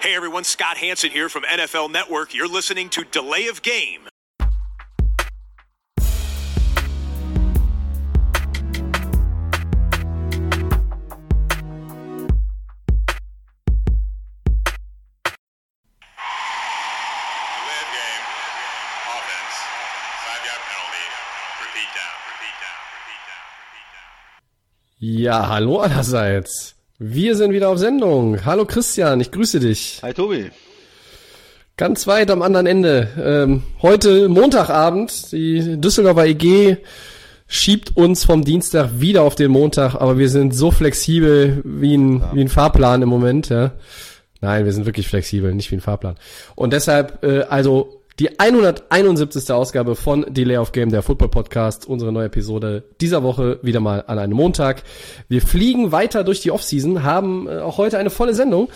Hey everyone, Scott Hanson here from NFL Network. You're listening to Delay of Game. Delay of game. Offense. Five yard penalty. Repeat down. Repeat down. Repeat down. Repeat down. Ja, hallo allerseits. Wir sind wieder auf Sendung. Hallo Christian, ich grüße dich. Hi Tobi. Ganz weit am anderen Ende. Ähm, heute Montagabend. Die Düsseldorfer EG schiebt uns vom Dienstag wieder auf den Montag, aber wir sind so flexibel wie ein, wie ein Fahrplan im Moment. Ja. Nein, wir sind wirklich flexibel, nicht wie ein Fahrplan. Und deshalb, äh, also die 171. Ausgabe von Delay of Game, der Football Podcast, unsere neue Episode dieser Woche wieder mal an einem Montag. Wir fliegen weiter durch die Offseason, haben äh, auch heute eine volle Sendung.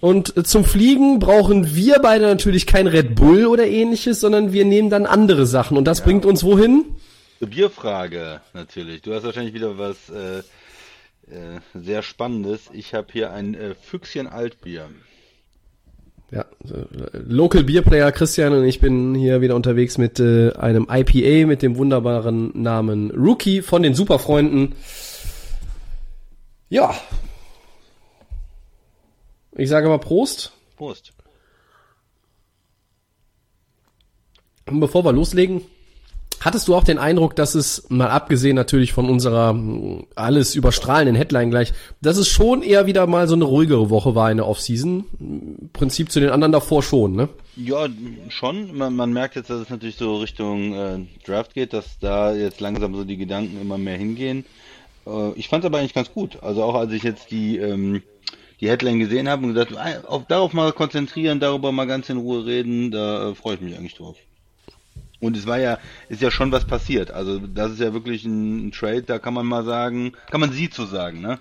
Und äh, zum Fliegen brauchen wir beide natürlich kein Red Bull oder ähnliches, sondern wir nehmen dann andere Sachen. Und das bringt uns wohin? Zur Bierfrage natürlich. Du hast wahrscheinlich wieder was äh, äh, sehr Spannendes. Ich habe hier ein äh, Füchschen Altbier. Ja, Local Beer Player Christian und ich bin hier wieder unterwegs mit äh, einem IPA mit dem wunderbaren Namen Rookie von den Superfreunden. Ja. Ich sage mal Prost. Prost. Und bevor wir loslegen, hattest du auch den Eindruck, dass es, mal abgesehen natürlich von unserer mh, alles überstrahlenden Headline gleich, dass es schon eher wieder mal so eine ruhigere Woche war in der Offseason? Im Prinzip zu den anderen davor schon, ne? Ja, schon. Man, man merkt jetzt, dass es natürlich so Richtung äh, Draft geht, dass da jetzt langsam so die Gedanken immer mehr hingehen. Äh, ich fand es aber eigentlich ganz gut. Also auch als ich jetzt die ähm, die Headline gesehen habe und gesagt, ah, auf, darauf mal konzentrieren, darüber mal ganz in Ruhe reden, da äh, freue ich mich eigentlich drauf. Und es war ja, ist ja schon was passiert. Also das ist ja wirklich ein, ein Trade, da kann man mal sagen, kann man sie zu sagen, ne?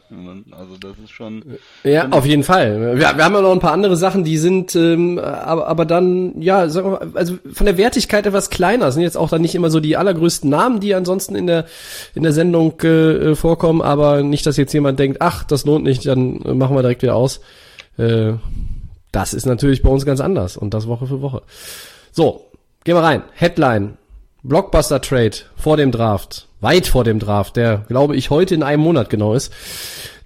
Also das ist schon. Ja, auf jeden Fall. Wir, wir haben ja noch ein paar andere Sachen, die sind, ähm, aber, aber dann, ja, sagen wir mal, also von der Wertigkeit etwas kleiner. Sind jetzt auch dann nicht immer so die allergrößten Namen, die ansonsten in der in der Sendung äh, vorkommen, aber nicht, dass jetzt jemand denkt, ach, das lohnt nicht, dann machen wir direkt wieder aus. Äh, das ist natürlich bei uns ganz anders und das Woche für Woche. So, Gehen wir rein. Headline. Blockbuster Trade vor dem Draft. Weit vor dem Draft, der, glaube ich, heute in einem Monat genau ist.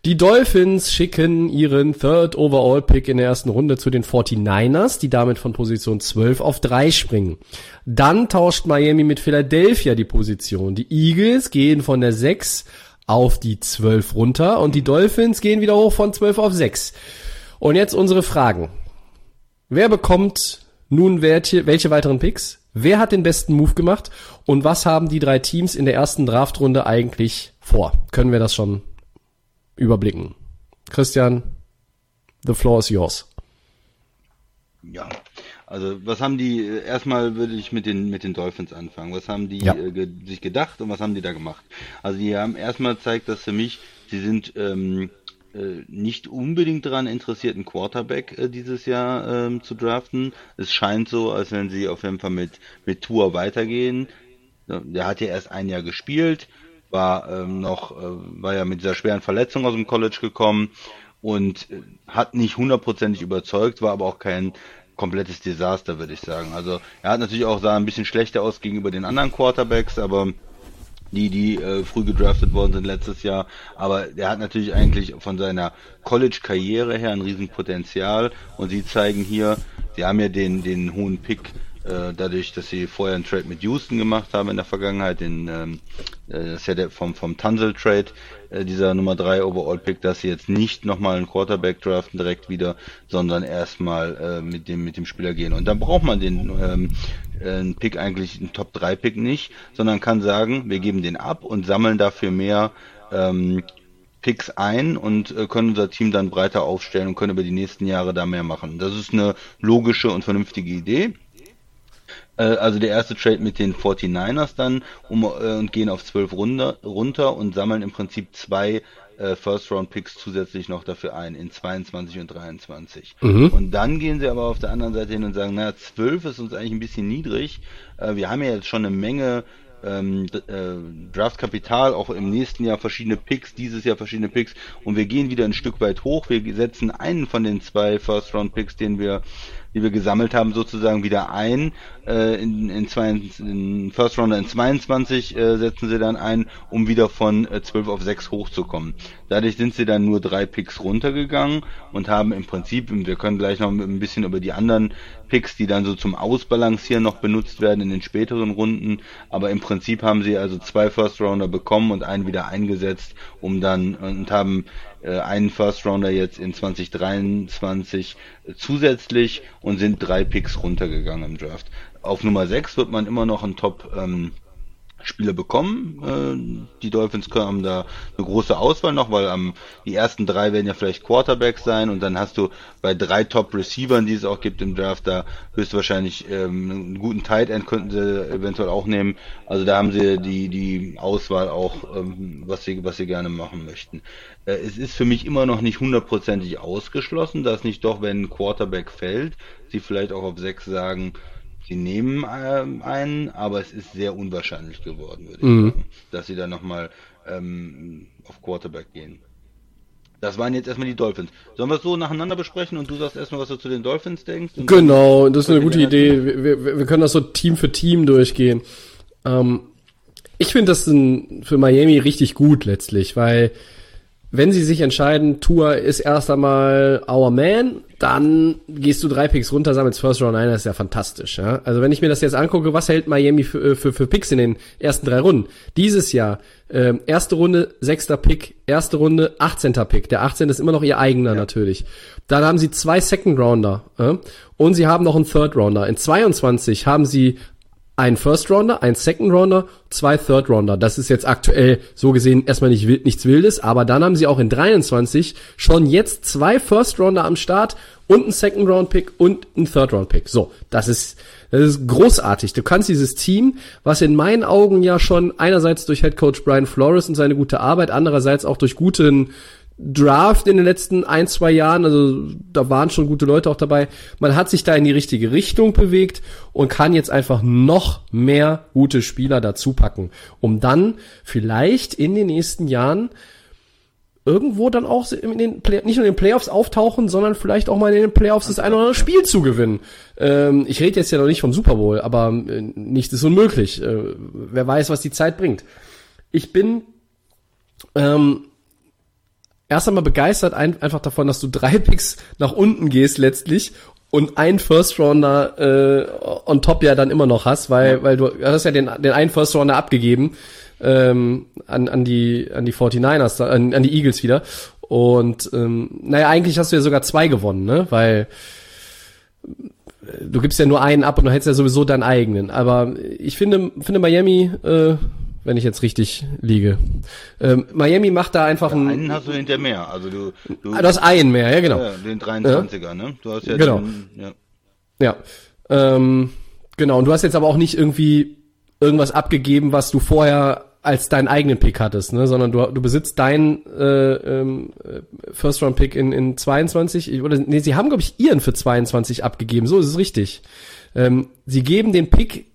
Die Dolphins schicken ihren Third Overall Pick in der ersten Runde zu den 49ers, die damit von Position 12 auf 3 springen. Dann tauscht Miami mit Philadelphia die Position. Die Eagles gehen von der 6 auf die 12 runter und die Dolphins gehen wieder hoch von 12 auf 6. Und jetzt unsere Fragen. Wer bekommt nun, welche, welche weiteren Picks? Wer hat den besten Move gemacht? Und was haben die drei Teams in der ersten Draftrunde eigentlich vor? Können wir das schon überblicken? Christian, the floor is yours. Ja, also was haben die, erstmal würde ich mit den, mit den Dolphins anfangen. Was haben die Ja. äh, ge, sich gedacht und was haben die da gemacht? Also die haben erstmal zeigt das für mich, sie sind ähm, äh, nicht unbedingt daran interessiert, einen Quarterback äh, dieses Jahr ähm, zu draften. Es scheint so, als wenn sie auf jeden Fall mit, mit Tour weitergehen. Der hat ja erst ein Jahr gespielt, war ähm, noch, äh, war ja mit dieser schweren Verletzung aus dem College gekommen und äh, hat nicht hundertprozentig überzeugt, war aber auch kein komplettes Desaster, würde ich sagen. Also er hat natürlich auch sah ein bisschen schlechter aus gegenüber den anderen Quarterbacks, aber die, die äh, früh gedraftet worden sind letztes Jahr. Aber der hat natürlich eigentlich von seiner College-Karriere her ein Riesenpotenzial. Und sie zeigen hier, sie haben ja den, den hohen Pick äh, dadurch, dass sie vorher einen Trade mit Houston gemacht haben in der Vergangenheit, den, ähm, äh, das ist ja der vom, vom Tunzel Trade, äh, dieser Nummer 3 Overall Pick, dass sie jetzt nicht nochmal einen Quarterback draften direkt wieder, sondern erstmal äh, mit dem, mit dem Spieler gehen. Und dann braucht man den, ähm, äh, einen Pick eigentlich, einen Top 3 Pick nicht, sondern kann sagen, wir geben den ab und sammeln dafür mehr, ähm, Picks ein und äh, können unser Team dann breiter aufstellen und können über die nächsten Jahre da mehr machen. Das ist eine logische und vernünftige Idee. Äh, also der erste Trade mit den 49ers dann um, äh, und gehen auf 12 runter, runter und sammeln im Prinzip zwei äh, First-Round-Picks zusätzlich noch dafür ein, in 22 und 23. Und dann gehen sie aber auf der anderen Seite hin und sagen, naja, 12 ist uns eigentlich ein bisschen niedrig. Äh, wir haben ja jetzt schon eine Menge ähm, äh, Draftkapital, auch im nächsten Jahr verschiedene Picks, dieses Jahr verschiedene Picks und wir gehen wieder ein Stück weit hoch. Wir setzen einen von den zwei First-Round-Picks, den wir die wir gesammelt haben, sozusagen wieder ein. Äh, in, in, zwei, in First Rounder in 22 äh, setzen sie dann ein, um wieder von äh, 12 auf 6 hochzukommen. Dadurch sind sie dann nur drei Picks runtergegangen und haben im Prinzip, wir können gleich noch ein bisschen über die anderen Picks, die dann so zum Ausbalancieren noch benutzt werden in den späteren Runden, aber im Prinzip haben sie also zwei First Rounder bekommen und einen wieder eingesetzt, um dann und haben einen First Rounder jetzt in 2023 äh, zusätzlich und sind drei Picks runtergegangen im Draft. Auf Nummer 6 wird man immer noch einen Top ähm, Spieler bekommen. Äh, die Dolphins haben da eine große Auswahl noch, weil ähm, die ersten drei werden ja vielleicht Quarterbacks sein und dann hast du bei drei Top-Receivern, die es auch gibt im Draft, da höchstwahrscheinlich ähm, einen guten Tight End könnten sie eventuell auch nehmen. Also da haben sie die die Auswahl auch, ähm, was sie was sie gerne machen möchten. Äh, es ist für mich immer noch nicht hundertprozentig ausgeschlossen, dass nicht doch, wenn ein Quarterback fällt, sie vielleicht auch auf sechs sagen, Sie nehmen ähm, einen, aber es ist sehr unwahrscheinlich geworden, würde ich mhm. sagen, dass sie dann nochmal ähm, auf Quarterback gehen. Das waren jetzt erstmal die Dolphins. Sollen wir es so nacheinander besprechen und du sagst erstmal, was du zu den Dolphins denkst? Genau, das ist eine gute Idee. Wir, wir, wir, können das so Team für Team durchgehen. Ähm, ich finde das ein, für Miami richtig gut letztlich, weil wenn sie sich entscheiden, Tour ist erst einmal our man, dann gehst du drei Picks runter, sammelst First Round ein, das ist ja fantastisch. Ja? Also wenn ich mir das jetzt angucke, was hält Miami für, für, für Picks in den ersten drei Runden? Dieses Jahr, äh, erste Runde, sechster Pick, erste Runde, 18. Pick. Der 18 ist immer noch ihr eigener ja. natürlich. Dann haben sie zwei Second Rounder äh? und sie haben noch einen Third Rounder. In 22 haben sie ein First Rounder, ein Second Rounder, zwei Third Rounder. Das ist jetzt aktuell so gesehen erstmal nicht wild, nichts Wildes, aber dann haben sie auch in 23 schon jetzt zwei First Rounder am Start und ein Second Round Pick und ein Third Round Pick. So, das ist das ist großartig. Du kannst dieses Team, was in meinen Augen ja schon einerseits durch Head Coach Brian Flores und seine gute Arbeit, andererseits auch durch guten Draft in den letzten ein, zwei Jahren, also da waren schon gute Leute auch dabei. Man hat sich da in die richtige Richtung bewegt und kann jetzt einfach noch mehr gute Spieler dazu packen, um dann vielleicht in den nächsten Jahren irgendwo dann auch in den Play nicht nur in den Playoffs auftauchen, sondern vielleicht auch mal in den Playoffs das eine oder andere Spiel zu gewinnen. Ähm, ich rede jetzt ja noch nicht vom Super Bowl, aber äh, nichts ist unmöglich. Äh, wer weiß, was die Zeit bringt. Ich bin ähm, erst einmal begeistert ein, einfach davon, dass du drei Picks nach unten gehst letztlich und einen First Rounder äh, on top ja dann immer noch hast, weil ja. weil du hast ja den den einen First Rounder abgegeben ähm, an an die an die 49ers an, an die Eagles wieder und ähm, naja eigentlich hast du ja sogar zwei gewonnen, ne? Weil du gibst ja nur einen ab und du hättest ja sowieso deinen eigenen. Aber ich finde finde Miami äh, wenn ich jetzt richtig liege. Ähm, Miami macht da einfach einen. Einen hast du hinter mehr, also du. Du, ah, du hast einen mehr, ja genau. Ja, den 23er, ja. ne? Du hast ja genau. Den, ja. Ja. Ähm, genau. Und du hast jetzt aber auch nicht irgendwie irgendwas abgegeben, was du vorher als deinen eigenen Pick hattest, ne? sondern du, du besitzt deinen äh, ähm, First Round Pick in, in 22 oder nee, sie haben glaube ich ihren für 22 abgegeben, so ist es richtig. Ähm, sie geben den Pick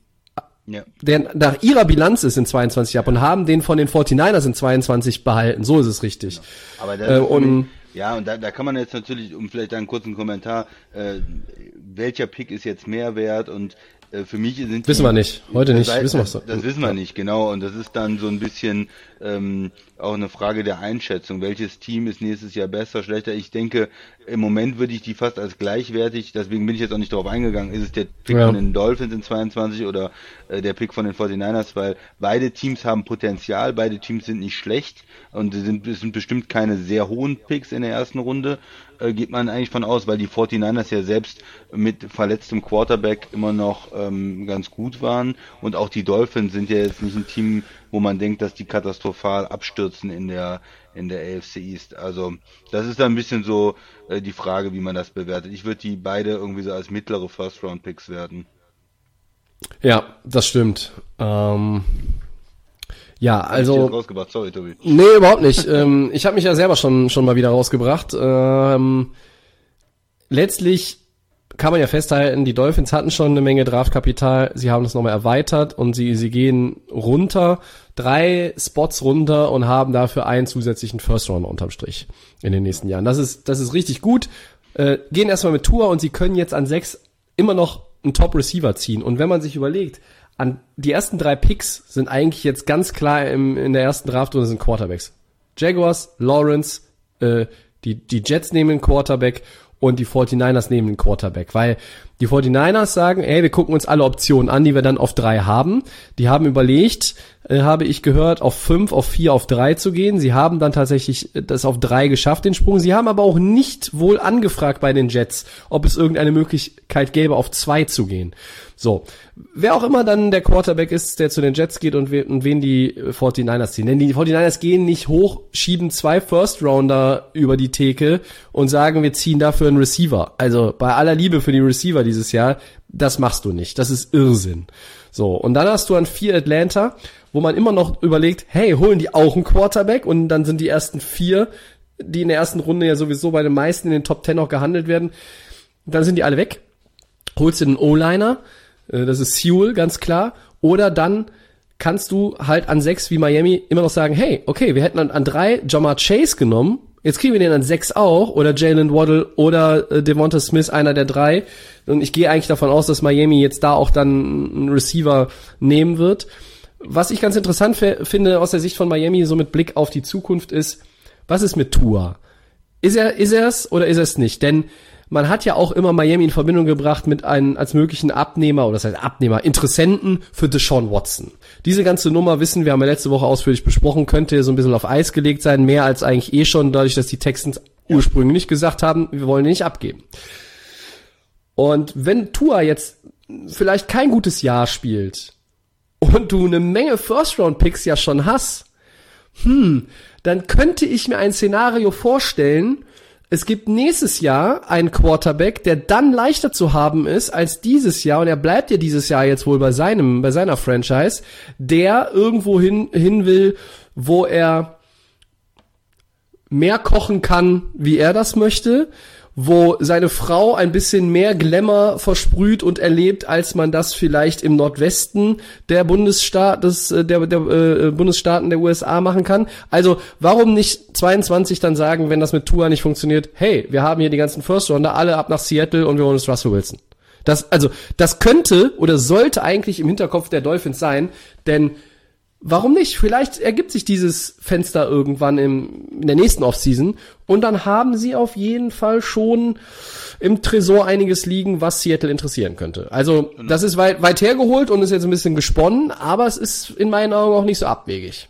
ja. der nach ihrer Bilanz ist in 22 ab und haben den von den 49ers in 22 behalten. So ist es richtig. Genau. Aber das äh, und, ja, und da, da kann man jetzt natürlich, um vielleicht einen kurzen Kommentar, äh, welcher Pick ist jetzt mehr wert und für mich sind wissen die, wir nicht. Heute nicht. das, wissen wir das, das wissen wir nicht genau. Und das ist dann so ein bisschen ähm, auch eine Frage der Einschätzung. Welches Team ist nächstes Jahr besser schlechter? Ich denke im Moment würde ich die fast als gleichwertig deswegen bin ich jetzt auch nicht darauf eingegangen ist es der Pick ja. von den Dolphins in 22 oder äh, der Pick von den 49ers weil beide Teams haben Potenzial beide Teams sind nicht schlecht und sind, es sind bestimmt keine sehr hohen Picks in der ersten Runde äh, geht man eigentlich von aus, weil die 49ers ja selbst mit verletztem Quarterback immer noch ähm, ganz gut waren und auch die Dolphins sind ja jetzt nicht ein Team, wo man denkt, dass die katastrophal abstürzen in der in der AFC East. Also das ist dann ein bisschen so äh, die Frage, wie man das bewertet. Ich würde die beide irgendwie so als mittlere First Round Picks werten. Ja, das stimmt. Ähm ja, also. rausgebracht, sorry, Tobi. Nee, überhaupt nicht. ähm, ich habe mich ja selber schon, schon mal wieder rausgebracht. Ähm, letztlich kann man ja festhalten, die Dolphins hatten schon eine Menge Draftkapital, sie haben das nochmal erweitert und sie, sie gehen runter, drei Spots runter und haben dafür einen zusätzlichen First Rounder unterm Strich in den nächsten Jahren. Das ist, das ist richtig gut. Äh, gehen erstmal mit Tour und sie können jetzt an sechs immer noch einen Top Receiver ziehen. Und wenn man sich überlegt, an die ersten drei Picks sind eigentlich jetzt ganz klar im, in der ersten Draftrunde sind Quarterbacks. Jaguars, Lawrence, äh, die, die Jets nehmen einen Quarterback und die 49ers nehmen einen Quarterback, weil die 49ers sagen, ey, wir gucken uns alle Optionen an, die wir dann auf drei haben. Die haben überlegt, äh, habe ich gehört, auf fünf, auf vier, auf drei zu gehen. Sie haben dann tatsächlich äh, das auf drei geschafft, den Sprung. Sie haben aber auch nicht wohl angefragt bei den Jets, ob es irgendeine Möglichkeit gäbe, auf zwei zu gehen. So, wer auch immer dann der Quarterback ist, der zu den Jets geht und, we und wen die 49ers ziehen. Denn die 49ers gehen nicht hoch, schieben zwei First-Rounder über die Theke und sagen, wir ziehen dafür einen Receiver. Also bei aller Liebe für die Receiver dieses Jahr, das machst du nicht. Das ist Irrsinn. So, und dann hast du an vier Atlanta, wo man immer noch überlegt, hey, holen die auch einen Quarterback? Und dann sind die ersten vier, die in der ersten Runde ja sowieso bei den meisten in den Top Ten auch gehandelt werden, dann sind die alle weg. Holst du einen O-Liner, äh, das ist Sewell, ganz klar. Oder dann kannst du halt an sechs wie Miami immer noch sagen, hey, okay, wir hätten an, an drei Jamar Chase genommen, jetzt kriegen wir den an sechs auch, oder Jalen Waddle oder äh, Devonta Smith, einer der drei. Und ich gehe eigentlich davon aus, dass Miami jetzt da auch dann einen Receiver nehmen wird. Was ich ganz interessant finde aus der Sicht von Miami, so mit Blick auf die Zukunft, ist, was ist mit Tua? Ist er, ist er es oder ist er es nicht? Denn man hat ja auch immer Miami in Verbindung gebracht mit einem als möglichen Abnehmer oder das heißt Abnehmer, Interessenten für Deshaun Watson. Diese ganze Nummer wissen wir, haben wir letzte Woche ausführlich besprochen, könnte so ein bisschen auf Eis gelegt sein, mehr als eigentlich eh schon, dadurch, dass die Texans ursprünglich gesagt haben, wir wollen ihn nicht abgeben. Und wenn Tua jetzt vielleicht kein gutes Jahr spielt und du eine Menge First-Round-Picks ja schon hast, hm, dann könnte ich mir ein Szenario vorstellen, es gibt nächstes Jahr einen Quarterback, der dann leichter zu haben ist als dieses Jahr, und er bleibt ja dieses Jahr jetzt wohl bei seinem, bei seiner Franchise, der irgendwo hin, hin will, wo er mehr kochen kann, wie er das möchte, wo seine Frau ein bisschen mehr Glamour versprüht und erlebt, als man das vielleicht im Nordwesten der Bundesstaat des äh, der, der äh, Bundesstaaten der USA machen kann. Also warum nicht 22 dann sagen, wenn das mit Tua nicht funktioniert, hey, wir haben hier die ganzen First Rounder alle ab nach Seattle und wir holen uns Russell Wilson. Das also das könnte oder sollte eigentlich im Hinterkopf der Dolphins sein, denn Warum nicht? Vielleicht ergibt sich dieses Fenster irgendwann im, in der nächsten Offseason und dann haben sie auf jeden Fall schon im Tresor einiges liegen, was Seattle interessieren könnte. Also genau. das ist weit, weit hergeholt und ist jetzt ein bisschen gesponnen, aber es ist in meinen Augen auch nicht so abwegig.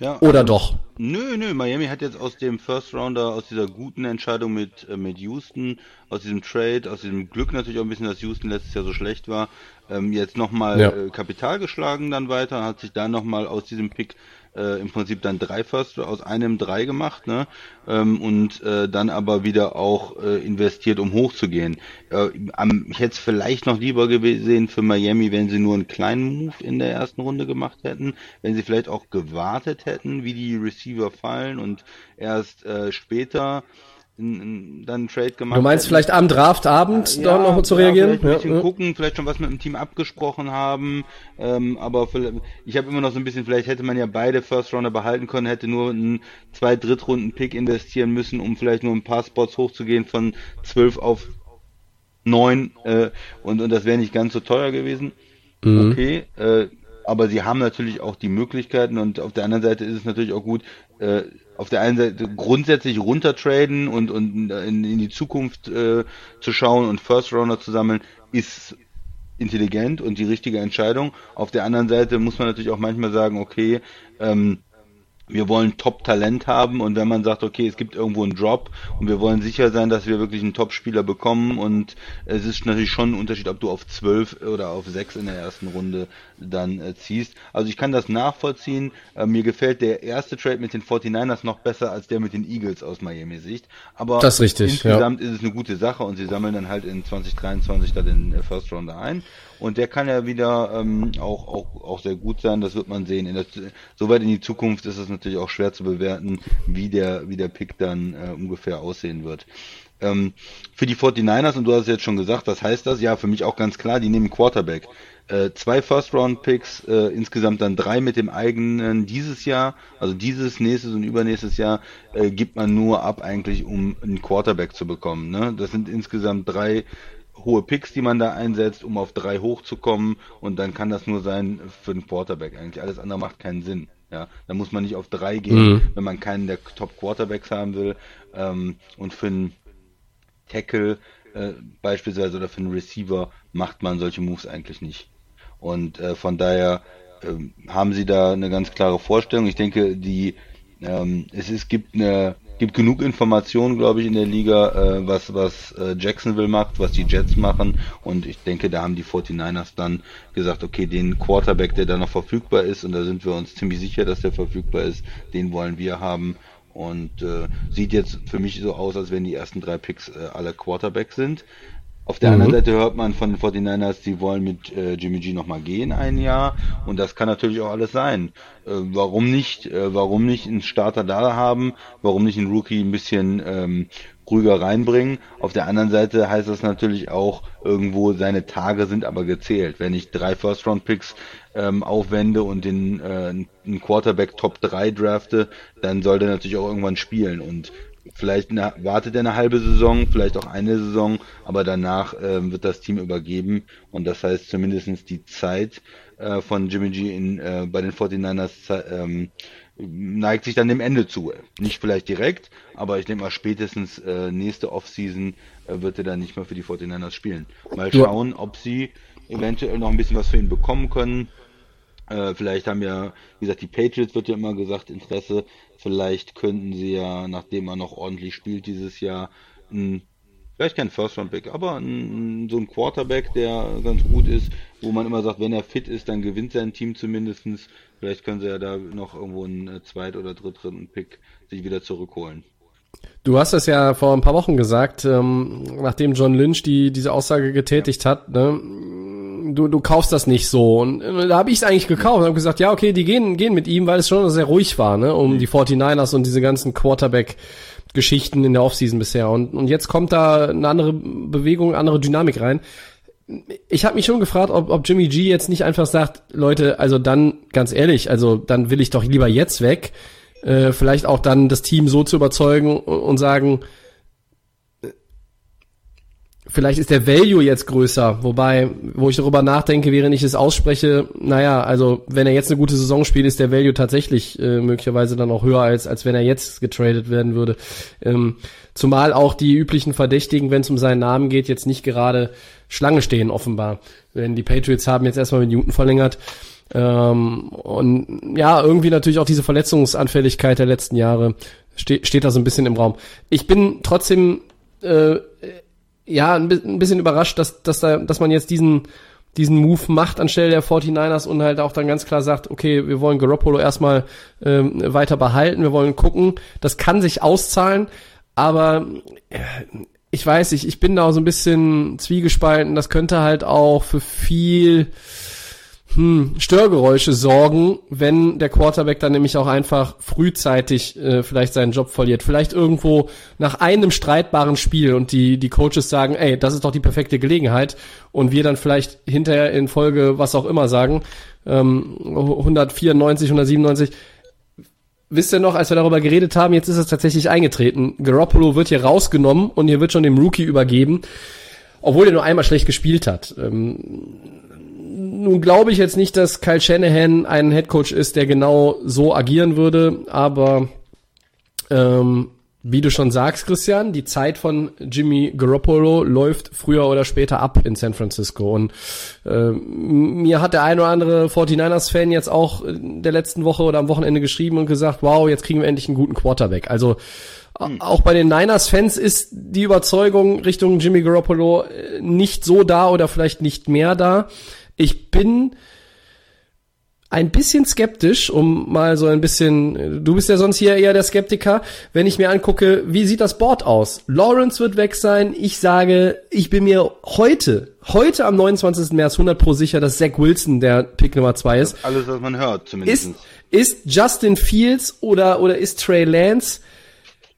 Ja, Oder also, doch? Nö, nö, Miami hat jetzt aus dem First Rounder, aus dieser guten Entscheidung mit, äh, mit Houston, aus diesem Trade, aus diesem Glück natürlich auch ein bisschen, dass Houston letztes Jahr so schlecht war, ähm, jetzt nochmal ja. äh, Kapital geschlagen dann weiter, hat sich dann nochmal aus diesem Pick äh, im Prinzip dann drei First, aus einem drei gemacht, ne? Ähm, und äh, dann aber wieder auch äh, investiert, um hochzugehen. Äh, am, ich hätte es vielleicht noch lieber gesehen für Miami, wenn sie nur einen kleinen Move in der ersten Runde gemacht hätten, wenn sie vielleicht auch gewartet hätten, wie die Receiver fallen und erst äh, später dann einen Trade gemacht. Du meinst hätten. vielleicht am Draftabend ja, da noch zu reagieren? Vielleicht ein bisschen ja, gucken, vielleicht schon was mit dem Team abgesprochen haben. Ähm, aber ich habe immer noch so ein bisschen, vielleicht hätte man ja beide First Rounder behalten können, hätte nur einen zwei Drittrunden Pick investieren müssen, um vielleicht nur ein paar Spots hochzugehen von zwölf auf neun äh, und, und das wäre nicht ganz so teuer gewesen. Mhm. Okay, äh, aber sie haben natürlich auch die Möglichkeiten und auf der anderen Seite ist es natürlich auch gut, äh, auf der einen Seite grundsätzlich runtertraden und, und in, in die Zukunft äh, zu schauen und First Rounder zu sammeln, ist intelligent und die richtige Entscheidung. Auf der anderen Seite muss man natürlich auch manchmal sagen, okay, ähm, wir wollen Top-Talent haben und wenn man sagt, okay, es gibt irgendwo einen Drop und wir wollen sicher sein, dass wir wirklich einen Top-Spieler bekommen und es ist natürlich schon ein Unterschied, ob du auf 12 oder auf 6 in der ersten Runde dann äh, ziehst. Also ich kann das nachvollziehen. Äh, mir gefällt der erste Trade mit den 49ers noch besser als der mit den Eagles aus Miami-Sicht. Aber das ist richtig, insgesamt ja. ist es eine gute Sache und sie sammeln dann halt in 2023 da den äh, First Rounder ein und der kann ja wieder ähm, auch, auch, auch sehr gut sein, das wird man sehen. In der, soweit in die Zukunft ist es natürlich auch schwer zu bewerten, wie der, wie der Pick dann äh, ungefähr aussehen wird. Ähm, für die 49ers, und du hast jetzt schon gesagt, was heißt das? Ja, für mich auch ganz klar, die nehmen Quarterback. Äh, zwei First-Round-Picks, äh, insgesamt dann drei mit dem eigenen dieses Jahr, also dieses, nächstes und übernächstes Jahr, äh, gibt man nur ab eigentlich, um einen Quarterback zu bekommen. Ne? Das sind insgesamt drei hohe Picks, die man da einsetzt, um auf drei hochzukommen und dann kann das nur sein für den Quarterback eigentlich. Alles andere macht keinen Sinn. Ja, da muss man nicht auf drei gehen, mhm. wenn man keinen der Top Quarterbacks haben will. Ähm, und für einen Tackle äh, beispielsweise oder für einen Receiver macht man solche Moves eigentlich nicht. Und äh, von daher äh, haben sie da eine ganz klare Vorstellung. Ich denke, die ähm, es, es gibt eine gibt genug Informationen, glaube ich, in der Liga, äh, was, was äh, Jacksonville macht, was die Jets machen. Und ich denke, da haben die 49ers dann gesagt, okay, den Quarterback, der da noch verfügbar ist, und da sind wir uns ziemlich sicher, dass der verfügbar ist, den wollen wir haben. Und äh, sieht jetzt für mich so aus, als wenn die ersten drei Picks äh, alle Quarterback sind. Auf der mhm. anderen Seite hört man von den 49ers, sie wollen mit äh, Jimmy G nochmal gehen ein Jahr und das kann natürlich auch alles sein. Äh, warum nicht? Äh, warum nicht einen Starter da haben? Warum nicht einen Rookie ein bisschen ähm, ruhiger reinbringen? Auf der anderen Seite heißt das natürlich auch irgendwo, seine Tage sind aber gezählt. Wenn ich drei First-Round-Picks ähm, aufwende und den äh, einen Quarterback Top 3 drafte, dann soll der natürlich auch irgendwann spielen und Vielleicht eine, wartet er eine halbe Saison, vielleicht auch eine Saison, aber danach ähm, wird das Team übergeben und das heißt zumindest die Zeit äh, von Jimmy G in, äh, bei den 49ers ähm, neigt sich dann dem Ende zu. Nicht vielleicht direkt, aber ich denke mal spätestens äh, nächste Offseason äh, wird er dann nicht mehr für die 49ers spielen. Mal schauen, ob sie eventuell noch ein bisschen was für ihn bekommen können. Äh, vielleicht haben ja, wie gesagt, die Patriots wird ja immer gesagt, Interesse. Vielleicht könnten sie ja, nachdem er noch ordentlich spielt dieses Jahr, ein, vielleicht kein First-Round-Pick, aber ein, so ein Quarterback, der ganz gut ist, wo man immer sagt, wenn er fit ist, dann gewinnt sein Team zumindestens. Vielleicht können sie ja da noch irgendwo einen äh, Zweit- oder Drittrunden-Pick sich wieder zurückholen. Du hast es ja vor ein paar Wochen gesagt, ähm, nachdem John Lynch die diese Aussage getätigt ja. hat, ne, du, du kaufst das nicht so. Und äh, da habe ich es eigentlich gekauft und habe gesagt, ja, okay, die gehen, gehen mit ihm, weil es schon sehr ruhig war, ne, um die 49ers und diese ganzen Quarterback-Geschichten in der Offseason bisher. Und, und jetzt kommt da eine andere Bewegung, eine andere Dynamik rein. Ich habe mich schon gefragt, ob, ob Jimmy G jetzt nicht einfach sagt, Leute, also dann, ganz ehrlich, also dann will ich doch lieber jetzt weg. Äh, vielleicht auch dann das Team so zu überzeugen und, sagen, vielleicht ist der Value jetzt größer, wobei, wo ich darüber nachdenke, während ich es ausspreche, naja, also wenn er jetzt eine gute Saison spielt, ist der Value tatsächlich äh, möglicherweise dann auch höher, als, als wenn er jetzt getradet werden würde. Ähm, zumal auch die üblichen Verdächtigen, wenn es um seinen Namen geht, jetzt nicht gerade Schlange stehen, offenbar. Denn die Patriots haben jetzt erstmal mit Newton verlängert. Ähm, und ja, irgendwie natürlich auch diese Verletzungsanfälligkeit der letzten Jahre ste steht da so ein bisschen im Raum. Ich bin trotzdem äh, ja, ein, bisschen überrascht, dass, dass, da, dass man jetzt diesen, diesen Move macht anstelle der 49ers und halt auch dann ganz klar sagt, okay, wir wollen Garoppolo erstmal ähm, weiter behalten, wir wollen gucken. Das kann sich auszahlen, aber äh, ich weiß nicht, ich bin da auch so ein bisschen zwiegespalten. Das könnte halt auch für viel hm, Störgeräusche sorgen, wenn der Quarterback dann nämlich auch einfach frühzeitig äh, vielleicht seinen Job verliert. Vielleicht irgendwo nach einem streitbaren Spiel und die, die Coaches sagen, ey, das ist doch die perfekte Gelegenheit und wir dann vielleicht hinterher in Folge was auch immer sagen, ähm, 194, 197, Wisst ihr noch, als wir darüber geredet haben, jetzt ist es tatsächlich eingetreten. Garoppolo wird hier rausgenommen und hier wird schon dem Rookie übergeben, obwohl er nur einmal schlecht gespielt hat. Ähm, nun glaube ich jetzt nicht, dass Kyle Shanahan ein Headcoach ist, der genau so agieren würde, aber ähm, wie du schon sagst, Christian, die Zeit von Jimmy Garoppolo läuft früher oder später ab in San Francisco. Und äh, mir hat der ein oder andere 49ers-Fan jetzt auch in der letzten Woche oder am Wochenende geschrieben und gesagt, wow, jetzt kriegen wir endlich einen guten Quarterback. Also hm. auch bei den Niners-Fans ist die Überzeugung Richtung Jimmy Garoppolo äh, nicht so da oder vielleicht nicht mehr da. Ich bin ein bisschen skeptisch, um mal so ein bisschen, du bist ja sonst hier eher der Skeptiker, wenn ich mir angucke, wie sieht das Board aus? Lawrence wird weg sein. Ich sage, ich bin mir heute, heute am 29. März 100 pro sicher, dass Zach Wilson der Pick Nummer zwei ist. Alles, was man hört, zumindest. Ist, ist Justin Fields oder, oder ist Trey Lance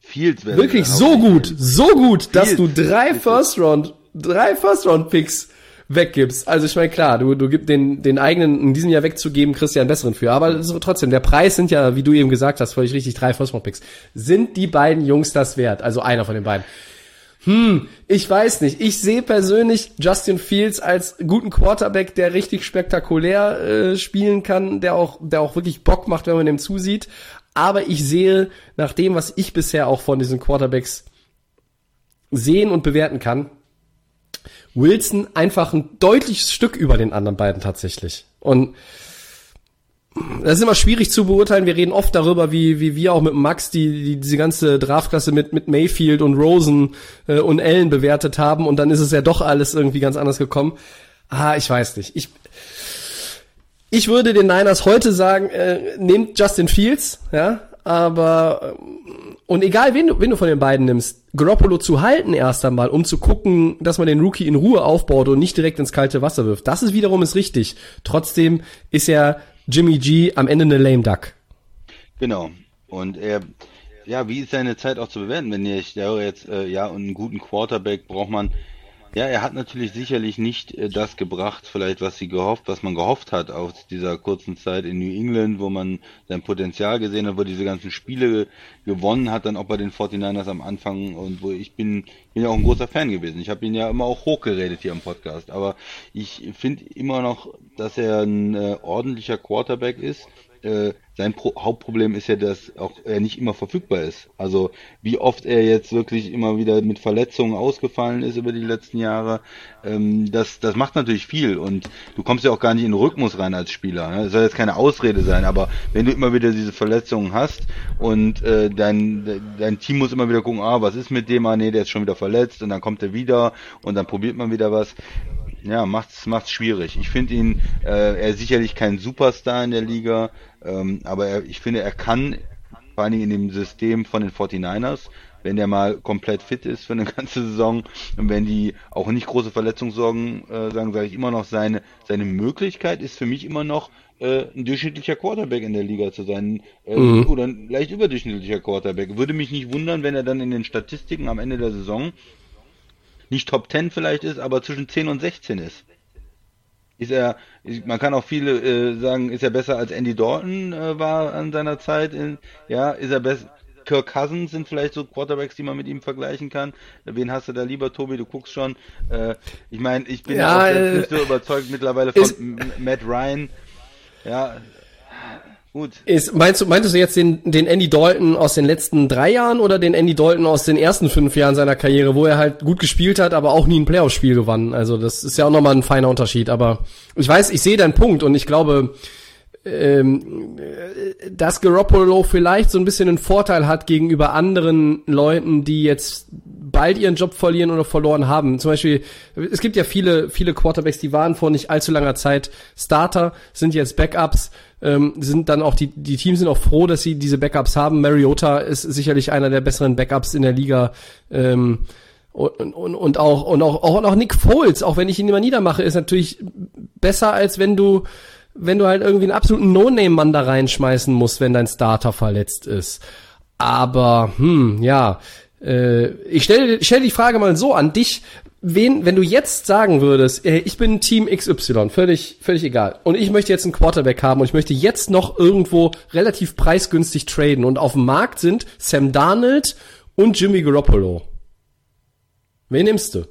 Fields Wirklich so gut, so gut, dass du Fields. drei First Round, drei First Round Picks weggibst. Also ich meine, klar, du, du gibst den, den eigenen in diesem Jahr wegzugeben, kriegst ja einen besseren für. Aber trotzdem, der Preis sind ja, wie du eben gesagt hast, völlig richtig, drei First Picks. Sind die beiden Jungs das wert? Also einer von den beiden. Hm, ich weiß nicht. Ich sehe persönlich Justin Fields als guten Quarterback, der richtig spektakulär äh, spielen kann, der auch, der auch wirklich Bock macht, wenn man dem zusieht. Aber ich sehe, nach dem, was ich bisher auch von diesen Quarterbacks sehen und bewerten kann, Wilson einfach ein deutliches Stück über den anderen beiden tatsächlich. Und das ist immer schwierig zu beurteilen. Wir reden oft darüber, wie, wie wir auch mit Max die, die diese ganze Draftklasse mit, mit Mayfield und Rosen äh, und Allen bewertet haben und dann ist es ja doch alles irgendwie ganz anders gekommen. Ah, ich weiß nicht. Ich, ich würde den Niners heute sagen, äh, nehmt Justin Fields, ja, aber ähm, und egal wen du, wen du von den beiden nimmst, Garoppolo zu halten erst einmal, um zu gucken, dass man den Rookie in Ruhe aufbaut und nicht direkt ins kalte Wasser wirft. Das ist wiederum ist richtig. Trotzdem ist ja Jimmy G am Ende eine lame duck. Genau. Und er, ja, wie ist seine Zeit auch zu bewerten, wenn ich höre jetzt, äh, ja, und einen guten Quarterback braucht man. Ja, er hat natürlich sicherlich nicht äh, das gebracht, vielleicht was sie gehofft, was man gehofft hat aus dieser kurzen Zeit in New England, wo man sein Potenzial gesehen hat, wo diese ganzen Spiele gewonnen hat, dann auch bei den 49ers am Anfang und wo ich bin, bin ja auch ein großer Fan gewesen. Ich habe ihn ja immer auch hochgeredet hier im Podcast, aber ich finde immer noch, dass er ein äh, ordentlicher Quarterback ist. Äh, sein Pro Hauptproblem ist ja, dass auch er nicht immer verfügbar ist. Also wie oft er jetzt wirklich immer wieder mit Verletzungen ausgefallen ist über die letzten Jahre, ähm, das, das macht natürlich viel und du kommst ja auch gar nicht in den Rhythmus rein als Spieler. Ne? Das soll jetzt keine Ausrede sein, aber wenn du immer wieder diese Verletzungen hast und äh, dein, dein Team muss immer wieder gucken, ah, was ist mit dem, ah nee, der ist schon wieder verletzt und dann kommt er wieder und dann probiert man wieder was ja, macht's macht's schwierig. Ich finde ihn, äh, er ist sicherlich kein Superstar in der Liga, ähm, aber er, ich finde, er kann vor allen Dingen in dem System von den 49ers, wenn der mal komplett fit ist für eine ganze Saison und wenn die auch nicht große Verletzungssorgen äh, sagen, sage ich immer noch, seine seine Möglichkeit ist für mich immer noch äh, ein durchschnittlicher Quarterback in der Liga zu sein äh, Mhm. oder ein leicht überdurchschnittlicher Quarterback. Würde mich nicht wundern, wenn er dann in den Statistiken am Ende der Saison nicht Top 10 vielleicht ist, aber zwischen 10 und 16 ist. Ist er, man kann auch viele äh, sagen, ist er besser als Andy Dalton äh, war an seiner Zeit, in, ja, ist er besser. Kirk Cousins sind vielleicht so Quarterbacks, die man mit ihm vergleichen kann. Wen hast du da lieber, Tobi? Du guckst schon. Äh, ich meine, ich bin Ja, auch selbst nicht so überzeugt mittlerweile von Matt Ryan. Ja, gut. Ist, meinst du, meintest du jetzt den, den Andy Dalton aus den letzten drei Jahren oder den Andy Dalton aus den ersten fünf Jahren seiner Karriere, wo er halt gut gespielt hat, aber auch nie ein Playoff-Spiel gewann? Also das ist ja auch nochmal ein feiner Unterschied. Aber ich weiß, ich sehe deinen Punkt und ich glaube, ähm, äh, dass Garoppolo vielleicht so ein bisschen einen Vorteil hat gegenüber anderen Leuten, die jetzt bald ihren Job verlieren oder verloren haben. Zum Beispiel, es gibt ja viele, viele Quarterbacks, die waren vor nicht allzu langer Zeit Starter, sind jetzt Backups, ähm, sind dann auch die, die Teams sind auch froh, dass sie diese Backups haben. Mariota ist sicherlich einer der besseren Backups in der Liga. Ähm, und, und, und auch und auch, auch, auch Nick Foles, auch wenn ich ihn immer niedermache, ist natürlich besser als wenn du wenn du halt irgendwie einen absoluten No-Name-Mann da reinschmeißen musst, wenn dein Starter verletzt ist. Aber, hm, ja, äh, ich stelle stell die Frage mal so an dich, wen, wenn du jetzt sagen würdest, äh, ich bin Team XY, völlig, völlig egal, und ich möchte jetzt einen Quarterback haben und ich möchte jetzt noch irgendwo relativ preisgünstig traden und auf dem Markt sind Sam Darnold und Jimmy Garoppolo. Wen nimmst du?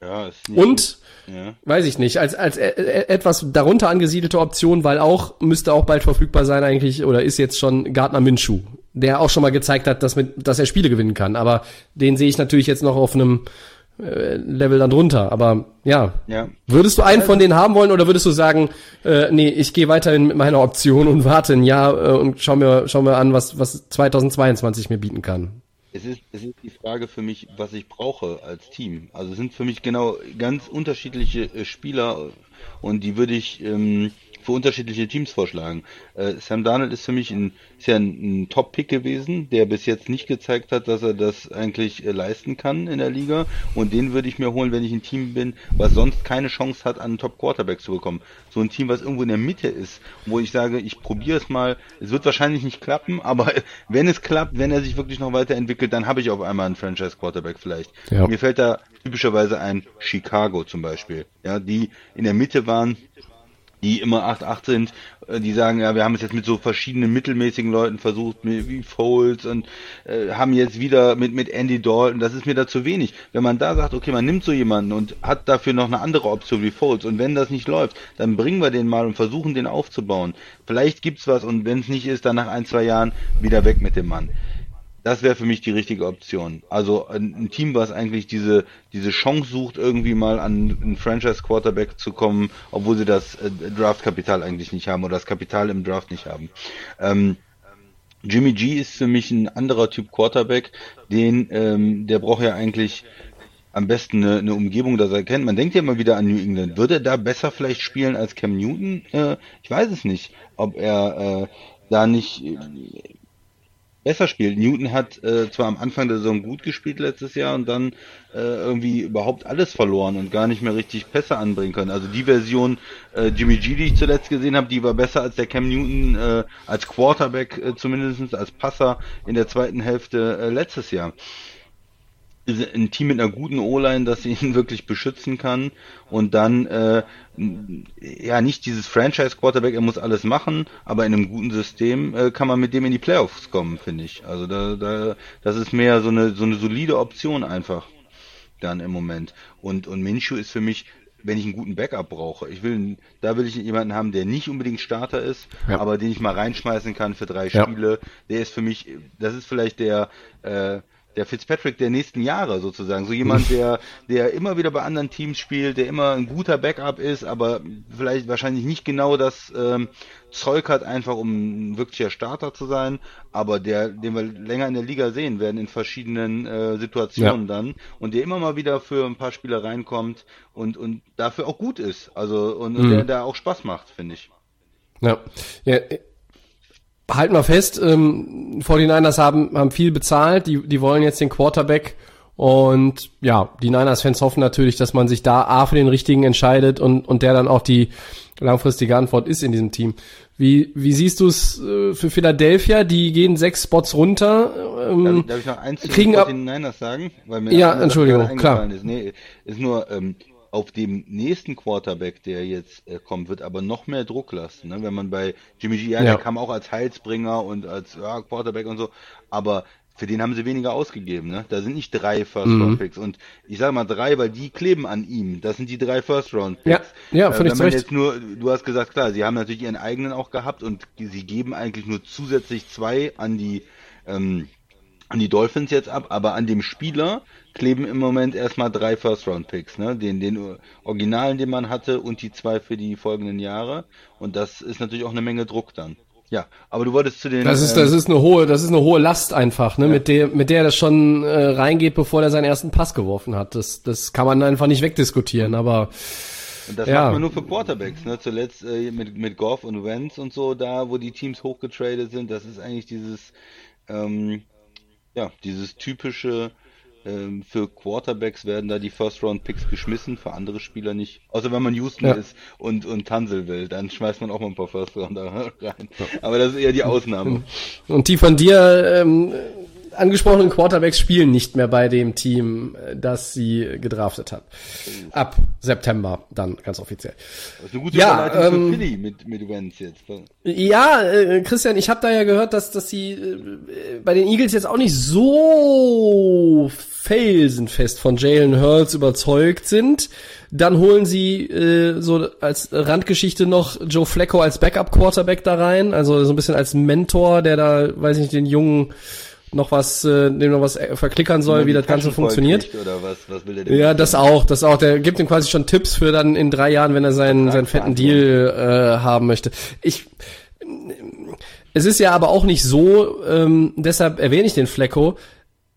Ja, ist nicht Und Ja. Weiß ich nicht. Als, als e- e- etwas darunter angesiedelte Option, weil auch, müsste auch bald verfügbar sein eigentlich, oder ist jetzt schon Gardner Minshew, der auch schon mal gezeigt hat, dass, mit, dass er Spiele gewinnen kann. Aber den sehe ich natürlich jetzt noch auf einem äh, Level dann drunter. Aber ja. Ja. Würdest du einen von denen haben wollen oder würdest du sagen, äh, nee, ich gehe weiterhin mit meiner Option und warte ein Jahr äh, und schau mir, schau mir an, was, was 2022 mir bieten kann? Es ist, es ist die Frage für mich, was ich brauche als Team. Also es sind für mich genau ganz unterschiedliche äh, Spieler und die würde ich ähm, für unterschiedliche Teams vorschlagen. Äh, Sam Darnold ist für mich ein, ist ja ein, ein Top-Pick gewesen, der bis jetzt nicht gezeigt hat, dass er das eigentlich äh, leisten kann in der Liga. Und den würde ich mir holen, wenn ich ein Team bin, was sonst keine Chance hat, einen Top-Quarterback zu bekommen. So ein Team, was irgendwo in der Mitte ist, wo ich sage, ich probiere es mal. Es wird wahrscheinlich nicht klappen, aber wenn es klappt, wenn er sich wirklich noch weiterentwickelt, dann habe ich auf einmal einen Franchise-Quarterback vielleicht. Ja. Mir fällt da typischerweise ein Chicago zum Beispiel, ja, die in der Mitte waren, die immer 8-8 sind, äh, die sagen, ja, wir haben es jetzt mit so verschiedenen mittelmäßigen Leuten versucht, wie Foles und äh, haben jetzt wieder mit, mit Andy Dalton, das ist mir da zu wenig. Wenn man da sagt, okay, man nimmt so jemanden und hat dafür noch eine andere Option wie Foles und wenn das nicht läuft, dann bringen wir den mal und versuchen den aufzubauen. Vielleicht gibt's was und wenn es nicht ist, dann nach ein, zwei Jahren wieder weg mit dem Mann. Das wäre für mich die richtige Option. Also ein, Team, was eigentlich diese, diese Chance sucht, irgendwie mal an einen Franchise-Quarterback zu kommen, obwohl sie das äh, Draft-Kapital eigentlich nicht haben oder das Kapital im Draft nicht haben. Ähm, Jimmy G ist für mich ein anderer Typ Quarterback, den, ähm, der braucht ja eigentlich am besten eine, eine Umgebung, dass er kennt. Man denkt ja immer wieder an New England. Würde er da besser vielleicht spielen als Cam Newton? Äh, ich weiß es nicht, ob er äh, da nicht besser spielt. Newton hat äh, zwar am Anfang der Saison gut gespielt letztes Jahr und dann äh, irgendwie überhaupt alles verloren und gar nicht mehr richtig Pässe anbringen können. Also die Version äh, Jimmy G, die ich zuletzt gesehen habe, die war besser als der Cam Newton äh, als Quarterback äh, zumindest als Passer in der zweiten Hälfte äh, letztes Jahr ein Team mit einer guten O-Line, das ihn wirklich beschützen kann und dann äh, ja nicht dieses Franchise Quarterback, er muss alles machen, aber in einem guten System äh, kann man mit dem in die Playoffs kommen, finde ich. Also da, da das ist mehr so eine so eine solide Option einfach dann im Moment. Und und Minshew ist für mich wenn ich einen guten Backup brauche. Ich will, da will ich jemanden haben, der nicht unbedingt Starter ist, ja. aber den ich mal reinschmeißen kann für drei Spiele. Ja. Der ist für mich, das ist vielleicht der äh, der Fitzpatrick der nächsten Jahre sozusagen. So jemand, der, der immer wieder bei anderen Teams spielt, der immer ein guter Backup ist, aber vielleicht wahrscheinlich nicht genau das ähm, Zeug hat, einfach um ein wirklicher Starter zu sein, aber der, den wir länger in der Liga sehen werden in verschiedenen äh, Situationen ja. dann und der immer mal wieder für ein paar Spiele reinkommt und, und dafür auch gut ist. Also und, und mhm. der, der auch Spaß macht, finde ich. Ja. ja, halten wir fest, ähm, 49ers haben, haben viel bezahlt, die, die wollen jetzt den Quarterback und ja, die Niners-Fans hoffen natürlich, dass man sich da A für den richtigen entscheidet und, und der dann auch die langfristige Antwort ist in diesem Team. Wie, wie siehst du es äh, für Philadelphia? Die gehen sechs Spots runter. Ähm, darf, darf ich noch eins zu kriegen den Niners sagen? Ja, Entschuldigung, klar. Ist. Nee, ist nur, ähm, auf dem nächsten Quarterback, der jetzt äh, kommt, wird aber noch mehr Druck lassen. Ne? Wenn man bei Jimmy G, ja, ja. der kam auch als Heilsbringer und als ja, Quarterback und so, aber für den haben sie weniger ausgegeben. Ne? Da sind nicht drei First-Round-Picks. Mhm. Und ich sage mal drei, weil die kleben an ihm. Das sind die drei First-Round-Picks. Ja, ja völlig äh, wenn man jetzt nur, du hast gesagt, klar, sie haben natürlich ihren eigenen auch gehabt und sie geben eigentlich nur zusätzlich zwei an die ähm, an die Dolphins jetzt ab, aber an dem Spieler kleben im Moment erstmal drei First-Round-Picks, ne? Den, den Originalen, den man hatte und die zwei für die folgenden Jahre. Und das ist natürlich auch eine Menge Druck dann. Ja, aber du wolltest zu den. Das ist, ähm, das ist eine hohe, das ist eine hohe Last einfach, ne, ja. mit der, mit der das schon äh, reingeht, bevor er seinen ersten Pass geworfen hat. Das, das kann man einfach nicht wegdiskutieren, aber. Und das ja. macht man nur für Quarterbacks, ne? Zuletzt äh, mit, mit Goff und Wentz und so, da wo die Teams hochgetradet sind, das ist eigentlich dieses, ähm, ja, dieses typische, ähm, für Quarterbacks werden da die First-Round-Picks geschmissen, für andere Spieler nicht. Außer wenn man Houston ja. ist und, und Tansel will, dann schmeißt man auch mal ein paar First-Rounder rein. Aber das ist eher die Ausnahme. Und die von dir ähm, angesprochenen Quarterbacks spielen nicht mehr bei dem Team, äh, das sie gedraftet hat. Ab September dann ganz offiziell. Das ist eine gute ja, ähm, für Philly mit, mit Wentz jetzt. Ja, äh, Christian, ich habe da ja gehört, dass, dass sie äh, bei den Eagles jetzt auch nicht so felsenfest von Jalen Hurts überzeugt sind. Dann holen sie äh, so als Randgeschichte noch Joe Flacco als Backup-Quarterback da rein, also so ein bisschen als Mentor, der da, weiß ich nicht, den jungen noch was, äh, dem noch was äh, verklickern soll, wie das Ganze funktioniert. Was, was ja, das auch, das auch. Der gibt ihm quasi schon Tipps für dann in drei Jahren, wenn er seinen, seinen fetten Deal äh, haben möchte. Ich, es ist ja aber auch nicht so, ähm, deshalb erwähne ich den Flecko,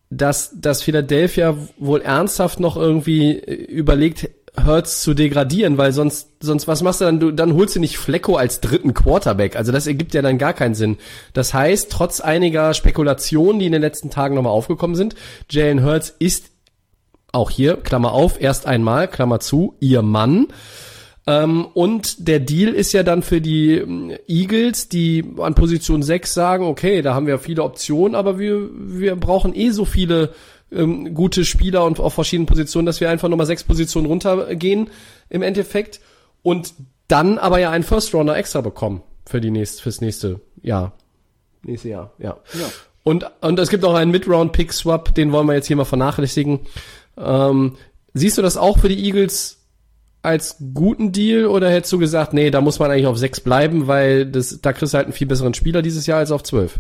dass, dass Philadelphia wohl ernsthaft noch irgendwie äh, überlegt Hurts zu degradieren, weil sonst, sonst was machst du dann? Du, dann holst du nicht Flecko als dritten Quarterback. Also das ergibt ja dann gar keinen Sinn. Das heißt, trotz einiger Spekulationen, die in den letzten Tagen nochmal aufgekommen sind, Jalen Hurts ist auch hier, Klammer auf, erst einmal, Klammer zu, ihr Mann. Ähm, und der Deal ist ja dann für die ähm, Eagles, die an Position 6 sagen, okay, da haben wir viele Optionen, aber wir, wir brauchen eh so viele ähm, gute Spieler und auf verschiedenen Positionen, dass wir einfach nochmal sechs Positionen runtergehen im Endeffekt und dann aber ja einen First Rounder extra bekommen für die nächste, fürs nächste Jahr. Nächste Jahr, ja. ja. Und, und es gibt auch einen Mid-Round-Pick-Swap, den wollen wir jetzt hier mal vernachlässigen. Ähm, siehst du das auch für die Eagles als guten Deal oder hättest du gesagt, nee, da muss man eigentlich auf sechs bleiben, weil das, da kriegst du halt einen viel besseren Spieler dieses Jahr als auf zwölf?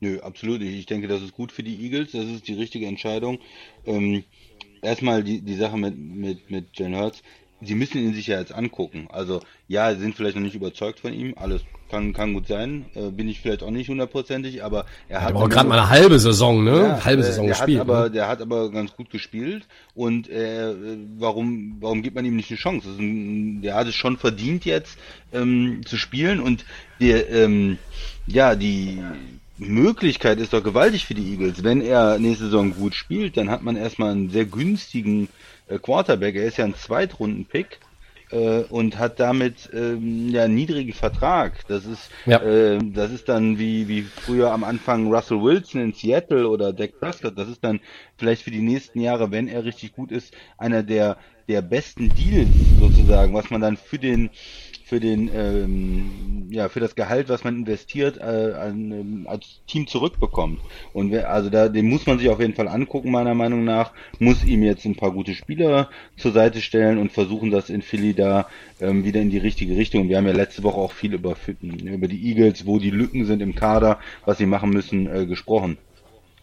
Nö, absolut nicht. Ich denke, das ist gut für die Eagles. Das ist die richtige Entscheidung. Ähm, erstmal die, die Sache mit, mit, mit Jalen Hurts. Sie müssen ihn sich ja jetzt angucken. Also, ja, sie sind vielleicht noch nicht überzeugt von ihm. Alles kann, kann gut sein. Äh, bin ich vielleicht auch nicht hundertprozentig, aber er hat. Aber gerade mal eine halbe Saison, ne? Ja, halbe Saison der gespielt. Hat aber, ne? Der hat aber ganz gut gespielt. Und äh, warum, warum gibt man ihm nicht eine Chance? Ein, der hat es schon verdient jetzt ähm, zu spielen und der, ähm, ja, die Möglichkeit ist doch gewaltig für die Eagles. Wenn er nächste Saison gut spielt, dann hat man erstmal einen sehr günstigen äh, Quarterback. Er ist ja ein Zweitrunden-Pick äh, und hat damit ähm, ja einen niedrigen Vertrag. Das ist ja. äh, das ist dann wie wie früher am Anfang Russell Wilson in Seattle oder Dak Prescott. Das ist dann vielleicht für die nächsten Jahre, wenn er richtig gut ist, einer der der besten Deals sozusagen, was man dann für den für den ähm, ja für das Gehalt, was man investiert, äh, an, ähm, als Team zurückbekommt. Und wer, also da den muss man sich auf jeden Fall angucken meiner Meinung nach, muss ihm jetzt ein paar gute Spieler zur Seite stellen und versuchen, das in Philly da ähm, wieder in die richtige Richtung. Wir haben ja letzte Woche auch viel über über die Eagles, wo die Lücken sind im Kader, was sie machen müssen, äh, gesprochen.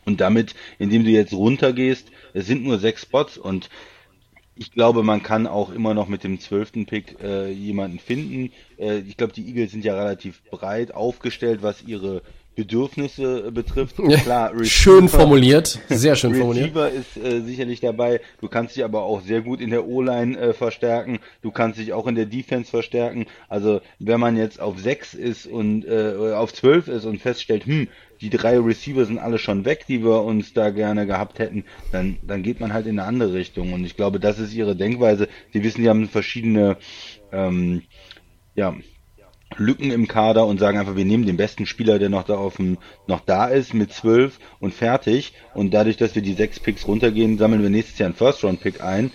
Und damit, indem du jetzt runtergehst, es sind nur sechs Spots und ich glaube, man kann auch immer noch mit dem zwölften Pick äh, jemanden finden. Äh, ich glaube, die Eagles sind ja relativ breit aufgestellt, was ihre Bedürfnisse äh, betrifft. Klar, Receiver, schön formuliert, sehr schön formuliert. Receiver ist äh, sicherlich dabei. Du kannst dich aber auch sehr gut in der O-Line äh, verstärken. Du kannst dich auch in der Defense verstärken. Also wenn man jetzt auf 6 ist und äh, auf 12 ist und feststellt, hm, die drei Receiver sind alle schon weg, die wir uns da gerne gehabt hätten, dann, dann geht man halt in eine andere Richtung. Und ich glaube, das ist ihre Denkweise. Sie wissen, die haben verschiedene ähm, ja, Lücken im Kader und sagen einfach, wir nehmen den besten Spieler, der noch da auf dem, noch da ist, mit zwölf und fertig. Und dadurch, dass wir die sechs Picks runtergehen, sammeln wir nächstes Jahr einen First-Round-Pick ein äh,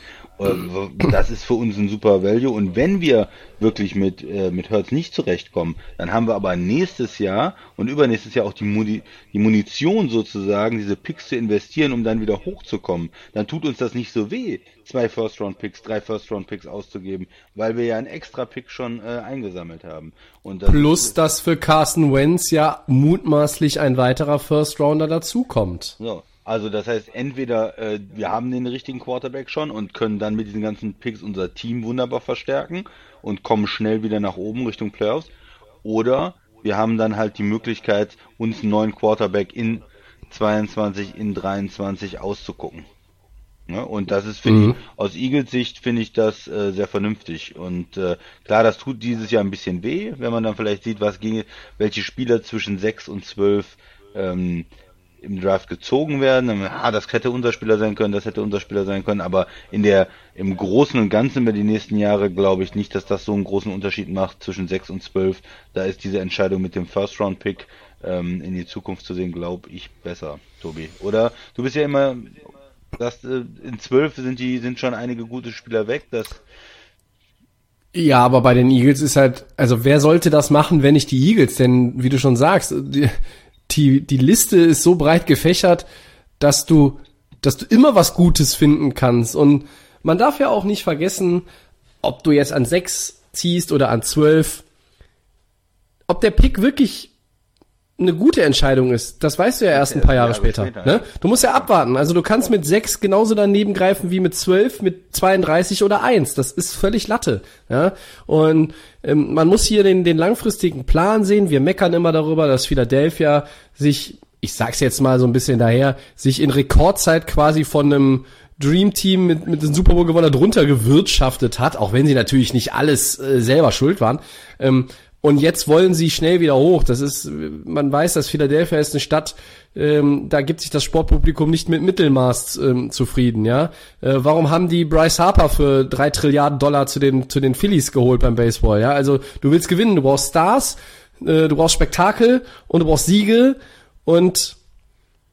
das ist für uns ein super Value. Und wenn wir wirklich mit, äh, mit Hertz nicht zurechtkommen, dann haben wir aber nächstes Jahr und übernächstes Jahr auch die, Muni die Munition sozusagen, diese Picks zu investieren, um dann wieder hochzukommen. Dann tut uns das nicht so weh, zwei First-Round-Picks, drei First-Round-Picks auszugeben, weil wir ja einen extra Pick schon äh, eingesammelt haben. Das Plus, dass für Carson Wentz ja mutmaßlich ein weiterer First-Rounder dazukommt. So, also das heißt, entweder äh, wir haben den richtigen Quarterback schon und können dann mit diesen ganzen Picks unser Team wunderbar verstärken und kommen schnell wieder nach oben Richtung Playoffs. Oder wir haben dann halt die Möglichkeit, uns einen neuen Quarterback in 22, in 23 auszugucken. Ja, und das ist, finde mhm. ich, aus Eagles Sicht finde ich das äh, sehr vernünftig. Und äh, klar, das tut dieses Jahr ein bisschen weh, wenn man dann vielleicht sieht, was ging, welche Spieler zwischen 6 und 12 ähm, im Draft gezogen werden. Ah, das hätte unser Spieler sein können, das hätte unser Spieler sein können, aber in der, im Großen und Ganzen über die nächsten Jahre glaube ich nicht, dass das so einen großen Unterschied macht zwischen 6 und 12. Da ist diese Entscheidung mit dem First Round Pick ähm, in die Zukunft zu sehen, glaube ich, besser, Tobi. Oder du bist ja immer, dass äh, in 12 sind die, sind schon einige gute Spieler weg, das ja, aber bei den Eagles ist halt, also wer sollte das machen, wenn nicht die Eagles? Denn wie du schon sagst, die, die, die Liste ist so breit gefächert, dass du, dass du immer was Gutes finden kannst. Und man darf ja auch nicht vergessen, ob du jetzt an sechs ziehst oder an zwölf, ob der Pick wirklich eine gute Entscheidung ist, das weißt du ja erst ein paar Jahre, Jahre später. später ne? Du musst ja abwarten. Also du kannst mit sechs genauso daneben greifen wie mit zwölf, mit 32 oder eins. Das ist völlig Latte. Ja? Und ähm, man muss hier den, den langfristigen Plan sehen. Wir meckern immer darüber, dass Philadelphia sich, ich sag's jetzt mal so ein bisschen daher, sich in Rekordzeit quasi von einem Dream Team mit, mit dem Super Bowl Gewinner drunter gewirtschaftet hat, auch wenn sie natürlich nicht alles äh, selber schuld waren. Ähm, und jetzt wollen sie schnell wieder hoch. Das ist, man weiß, dass Philadelphia ist eine Stadt, ähm, da gibt sich das Sportpublikum nicht mit Mittelmaß ähm, zufrieden, ja. Äh, warum haben die Bryce Harper für drei Trilliarden Dollar zu den, zu den Phillies geholt beim Baseball, ja? Also du willst gewinnen, du brauchst Stars, äh, du brauchst Spektakel und du brauchst Siege und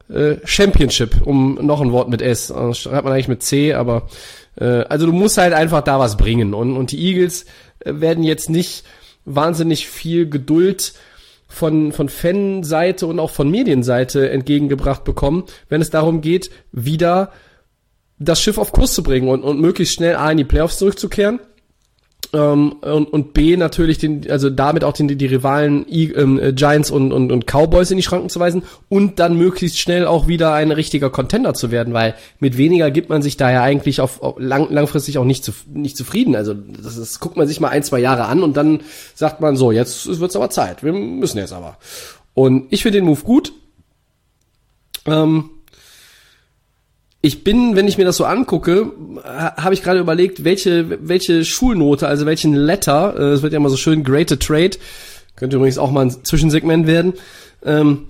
äh, Championship, um noch ein Wort mit S. Das schreibt man eigentlich mit C, aber äh, also du musst halt einfach da was bringen. Und, und die Eagles äh, werden jetzt nicht wahnsinnig viel Geduld von, von Fanseite und auch von Medienseite entgegengebracht bekommen, wenn es darum geht, wieder das Schiff auf Kurs zu bringen und, und möglichst schnell A in die Playoffs zurückzukehren ähm, und, und B natürlich den, also damit auch den, die Rivalen ähm, äh, Giants und, und, und Cowboys in die Schranken zu weisen und dann möglichst schnell auch wieder ein richtiger Contender zu werden, weil mit weniger gibt man sich da ja eigentlich auf, auf lang, langfristig auch nicht, zu, nicht zufrieden. Also das ist, guckt man sich mal ein, zwei Jahre an und dann sagt man so, jetzt wird's aber Zeit, wir müssen jetzt aber. Und ich finde den Move gut. Ähm, ich bin, wenn ich mir das so angucke, habe ich gerade überlegt, welche, welche Schulnote, also welchen Letter, äh, es wird ja immer so schön Greater Trade, könnte übrigens auch mal ein Zwischensegment werden, ähm,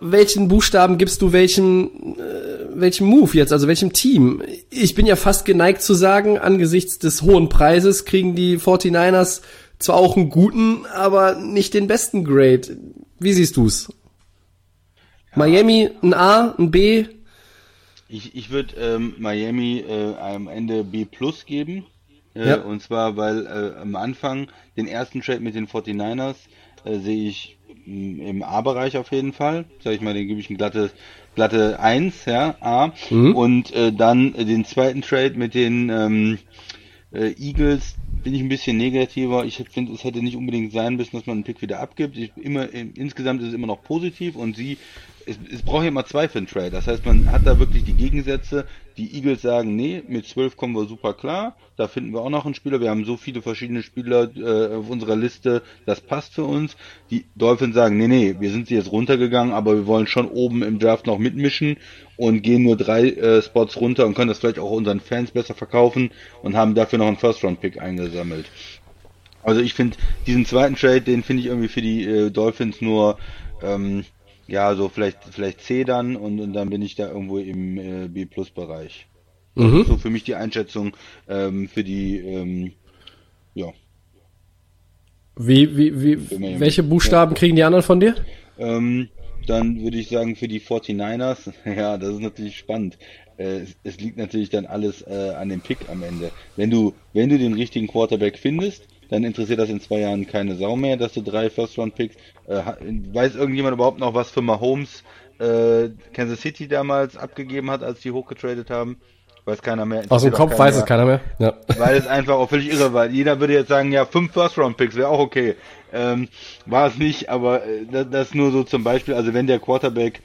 welchen Buchstaben gibst du welchem, äh, welchem Move jetzt, also welchem Team? Ich bin ja fast geneigt zu sagen, angesichts des hohen Preises kriegen die 49ers zwar auch einen guten, aber nicht den besten Grade. Wie siehst du's? Ja. Miami ein A, ein B, ich, ich würde ähm, Miami äh, am Ende B plus geben. Äh, ja. Und zwar, weil äh, am Anfang den ersten Trade mit den 49ers äh, sehe ich mm, im A-Bereich auf jeden Fall. Sag ich mal, den gebe ich ein glatte, glatte 1, ja, A. Mhm. Und äh, dann den zweiten Trade mit den ähm, äh, Eagles bin ich ein bisschen negativer. Ich finde, es hätte nicht unbedingt sein müssen, dass man einen Pick wieder abgibt. Ich, immer, insgesamt ist es immer noch positiv und sie es, es braucht ja immer zwei für einen Trade. Das heißt, man hat da wirklich die Gegensätze. Die Eagles sagen, nee, mit 12 kommen wir super klar. Da finden wir auch noch einen Spieler. Wir haben so viele verschiedene Spieler äh, auf unserer Liste. Das passt für uns. Die Dolphins sagen, nee, nee, wir sind jetzt runtergegangen, aber wir wollen schon oben im Draft noch mitmischen und gehen nur drei äh, Spots runter und können das vielleicht auch unseren Fans besser verkaufen und haben dafür noch einen First-Round-Pick eingesammelt. Also ich finde diesen zweiten Trade, den finde ich irgendwie für die äh, Dolphins nur ähm, ja, so vielleicht, vielleicht C dann und, und dann bin ich da irgendwo im äh, B-Plus-Bereich. Mhm. So für mich die Einschätzung ähm, für die, ähm, ja. Wie, wie, wie, welche Buchstaben ja. kriegen die anderen von dir? Ähm, dann würde ich sagen für die 49ers, ja, das ist natürlich spannend. Äh, es, es, liegt natürlich dann alles äh, an dem Pick am Ende. Wenn du, wenn du den richtigen Quarterback findest, dann interessiert das in zwei Jahren keine Sau mehr, dass du drei First-Round-Picks. Äh, weiß irgendjemand überhaupt noch, was für Mahomes äh, Kansas City damals abgegeben hat, als die hochgetradet haben? Weiß keiner mehr. Aus dem Kopf weiß es keiner mehr. Ja. Weil es einfach auch völlig irre war. Jeder würde jetzt sagen, ja, fünf First-Round-Picks wäre auch okay. Ähm, war es nicht, aber äh, das, das nur so zum Beispiel, also wenn der Quarterback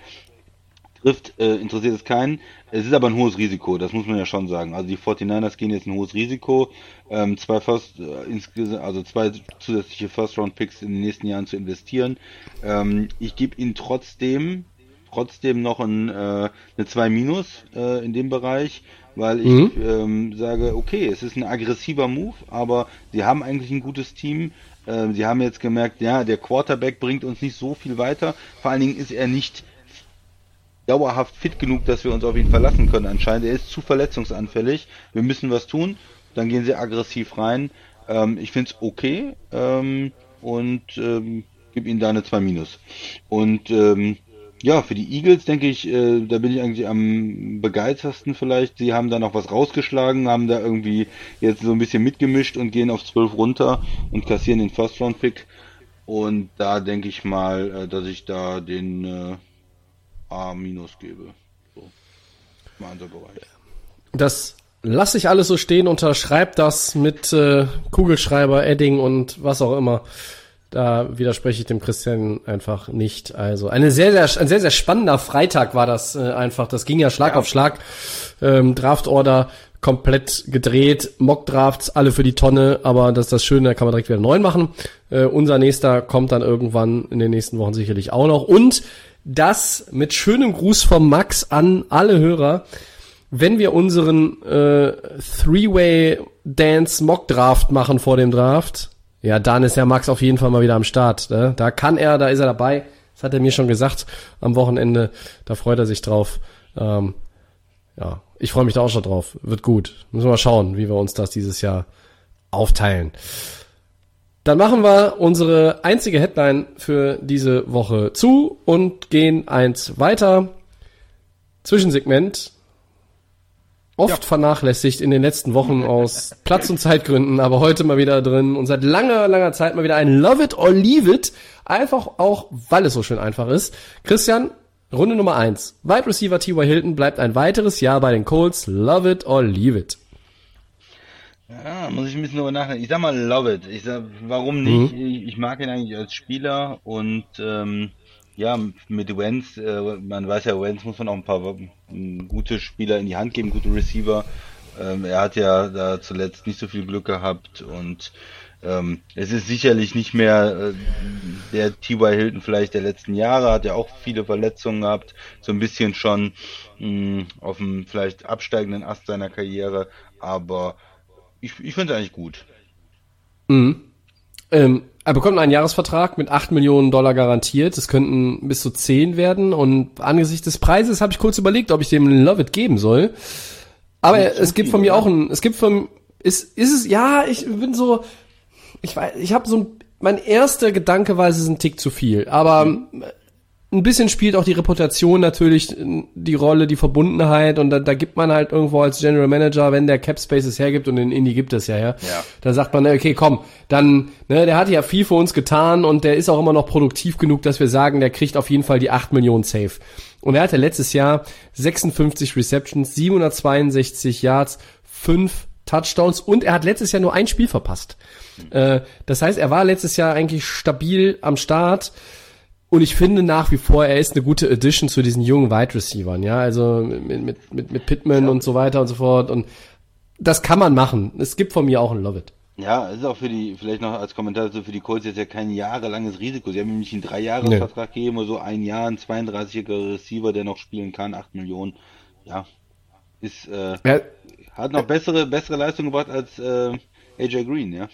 trifft, äh, interessiert es keinen. Es ist aber ein hohes Risiko, das muss man ja schon sagen. Also die 49ers gehen jetzt ein hohes Risiko, ähm, zwei First, äh, insgesamt, also zwei zusätzliche First-Round-Picks in den nächsten Jahren zu investieren. Ähm, ich gebe ihnen trotzdem, trotzdem noch ein, äh, eine 2 Minus äh, in dem Bereich, weil ich mhm. ähm, sage, okay, es ist ein aggressiver Move, aber sie haben eigentlich ein gutes Team. Äh, sie haben jetzt gemerkt, ja, der Quarterback bringt uns nicht so viel weiter. Vor allen Dingen ist er nicht dauerhaft fit genug, dass wir uns auf ihn verlassen können anscheinend. Er ist zu verletzungsanfällig. Wir müssen was tun. Dann gehen sie aggressiv rein. Ähm, ich finde es okay ähm, und ähm, gebe ihnen da eine 2 Minus. Und ähm, ja, für die Eagles denke ich, äh, da bin ich eigentlich am begeistersten vielleicht. Sie haben da noch was rausgeschlagen, haben da irgendwie jetzt so ein bisschen mitgemischt und gehen auf 12 runter und kassieren den First Round Pick. Und da denke ich mal, äh, dass ich da den äh, A- gebe. So. Bereich. Das lasse ich alles so stehen, unterschreib das mit äh, Kugelschreiber, Edding und was auch immer. Da widerspreche ich dem Christian einfach nicht. Also eine sehr, sehr, ein sehr, sehr spannender Freitag war das äh, einfach. Das ging ja Schlag ja. auf Schlag. Ähm, Draftorder komplett gedreht, Mock-Drafts, alle für die Tonne, aber das ist das Schöne, da kann man direkt wieder neu machen. Äh, unser nächster kommt dann irgendwann in den nächsten Wochen sicherlich auch noch. Und das mit schönem Gruß vom Max an alle Hörer. wenn wir unseren äh, Three-Way Dance Mock Draft machen vor dem Draft, ja, dann ist ja Max auf jeden Fall mal wieder am Start. Ne? Da kann er, da ist er dabei. Das hat er mir schon gesagt am Wochenende. Da freut er sich drauf. Ähm, ja, ich freue mich da auch schon drauf. Wird gut. Müssen wir mal schauen, wie wir uns das dieses Jahr aufteilen. Dann machen wir unsere einzige Headline für diese Woche zu und gehen eins weiter. Zwischensegment. Oft ja. vernachlässigt in den letzten Wochen aus Platz- und Zeitgründen, aber heute mal wieder drin und seit langer, langer Zeit mal wieder ein Love it or leave it. Einfach auch, weil es so schön einfach ist. Christian, Runde Nummer eins. Wide Receiver T.Y. Hilton bleibt ein weiteres Jahr bei den Colts. Love it or leave it. Ja, muss ich ein bisschen drüber nachdenken. Ich sag mal, love it. Ich sag, warum nicht? Mhm. Ich, ich, mag ihn eigentlich als Spieler und ähm, ja, mit Wenz, äh, man weiß ja, Wenz muss man auch ein paar gute Spieler in die Hand geben, gute Receiver. Ähm, er hat ja da zuletzt nicht so viel Glück gehabt und ähm, es ist sicherlich nicht mehr äh, der T.Y. Hilton vielleicht der letzten Jahre, hat ja auch viele Verletzungen gehabt, so ein bisschen schon mh, auf dem vielleicht absteigenden Ast seiner Karriere, aber ich, ich finde es eigentlich gut. Mhm. Ähm, er bekommt einen Jahresvertrag mit 8 Millionen Dollar garantiert. Es könnten bis zu 10 werden. Und angesichts des Preises habe ich kurz überlegt, ob ich dem Love It geben soll. Aber es gibt von mir auch ein, es gibt von, ist, ist es, ja, ich bin so, ich weiß, ich habe so ein, mein erster Gedanke war, es ist ein Tick zu viel. Aber mhm ein bisschen spielt auch die Reputation natürlich die Rolle, die Verbundenheit und da, da gibt man halt irgendwo als General Manager, wenn der Cap Space es hergibt und in Indie gibt es ja, ja, ja. da sagt man, okay, komm, dann, ne, der hat ja viel für uns getan und der ist auch immer noch produktiv genug, dass wir sagen, der kriegt auf jeden Fall die 8 Millionen Safe. Und er hatte letztes Jahr 56 Receptions, 762 Yards, 5 Touchdowns und er hat letztes Jahr nur ein Spiel verpasst. Äh, das heißt, er war letztes Jahr eigentlich stabil am Start. Und ich finde nach wie vor, er ist eine gute Addition zu diesen jungen Wide Receivers, ja, also mit, mit, mit, mit Pittman ja. und so weiter und so fort. Und das kann man machen. Es gibt von mir auch ein Love It. Ja, es ist auch für die, vielleicht noch als Kommentar so für die Colts jetzt ja kein jahrelanges Risiko. Sie haben nämlich einen Drei-Jahres-Vertrag nee. gegeben, so ein Jahr, ein 32er Receiver, der noch spielen kann, 8 Millionen. Ja, ist, äh, ja. hat noch bessere, bessere Leistung gebracht als äh, AJ Green, ja.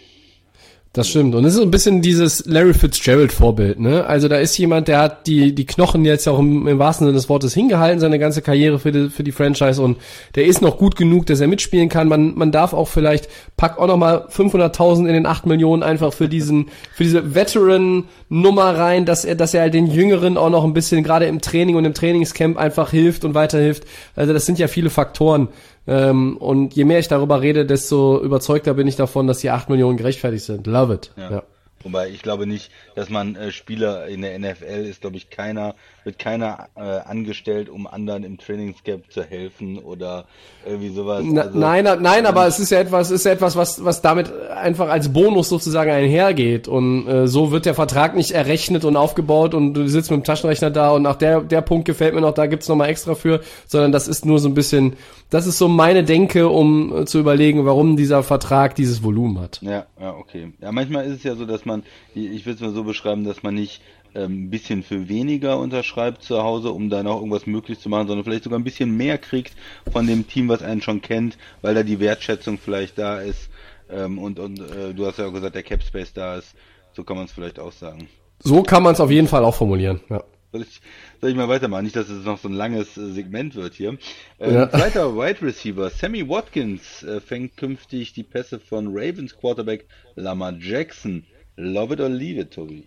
Das stimmt. Und es ist so ein bisschen dieses Larry Fitzgerald Vorbild, ne? Also da ist jemand, der hat die, die Knochen jetzt auch im, im wahrsten Sinne des Wortes hingehalten, seine ganze Karriere für die, für die Franchise und der ist noch gut genug, dass er mitspielen kann. Man, man darf auch vielleicht, pack auch noch mal 500.000 in den 8 Millionen einfach für diesen, für diese Veteran-Nummer rein, dass er, dass er halt den Jüngeren auch noch ein bisschen gerade im Training und im Trainingscamp einfach hilft und weiterhilft. Also das sind ja viele Faktoren, ähm, und je mehr ich darüber rede, desto überzeugter bin ich davon, dass die 8 Millionen gerechtfertigt sind. Love it. Ja. ja. Wobei ich glaube nicht, dass man äh, Spieler in der NFL ist, glaube ich, keiner, wird keiner äh, angestellt, um anderen im Trainingscamp zu helfen oder irgendwie sowas. Also, nein, nein, aber es ist ja etwas, ist ja etwas, was, was damit einfach als Bonus sozusagen einhergeht. Und äh, so wird der Vertrag nicht errechnet und aufgebaut und du sitzt mit dem Taschenrechner da und nach der, der Punkt gefällt mir noch, da gibt's nochmal extra für, sondern das ist nur so ein bisschen, das ist so meine Denke, um äh, zu überlegen, warum dieser Vertrag dieses Volumen hat. Ja, ja, okay. Ja, manchmal ist es ja so, dass man, ich will es mal so beschreiben, dass man nicht ähm, ein bisschen für weniger unterschreibt zu Hause, um da noch irgendwas möglich zu machen, sondern vielleicht sogar ein bisschen mehr kriegt von dem Team, was einen schon kennt, weil da die Wertschätzung vielleicht da ist ähm, und, und äh, du hast ja auch gesagt, der Cap Space da ist. So kann man es vielleicht auch sagen. So kann man es auf jeden Fall auch formulieren, ja. Soll ich, soll ich mal weitermachen? Nicht, dass es noch so ein langes äh, Segment wird hier. Ähm, ja. Zweiter Wide Receiver, Sammy Watkins, äh, fängt künftig die Pässe von Ravens Quarterback Lamar Jackson. Love it or leave it, Tobi.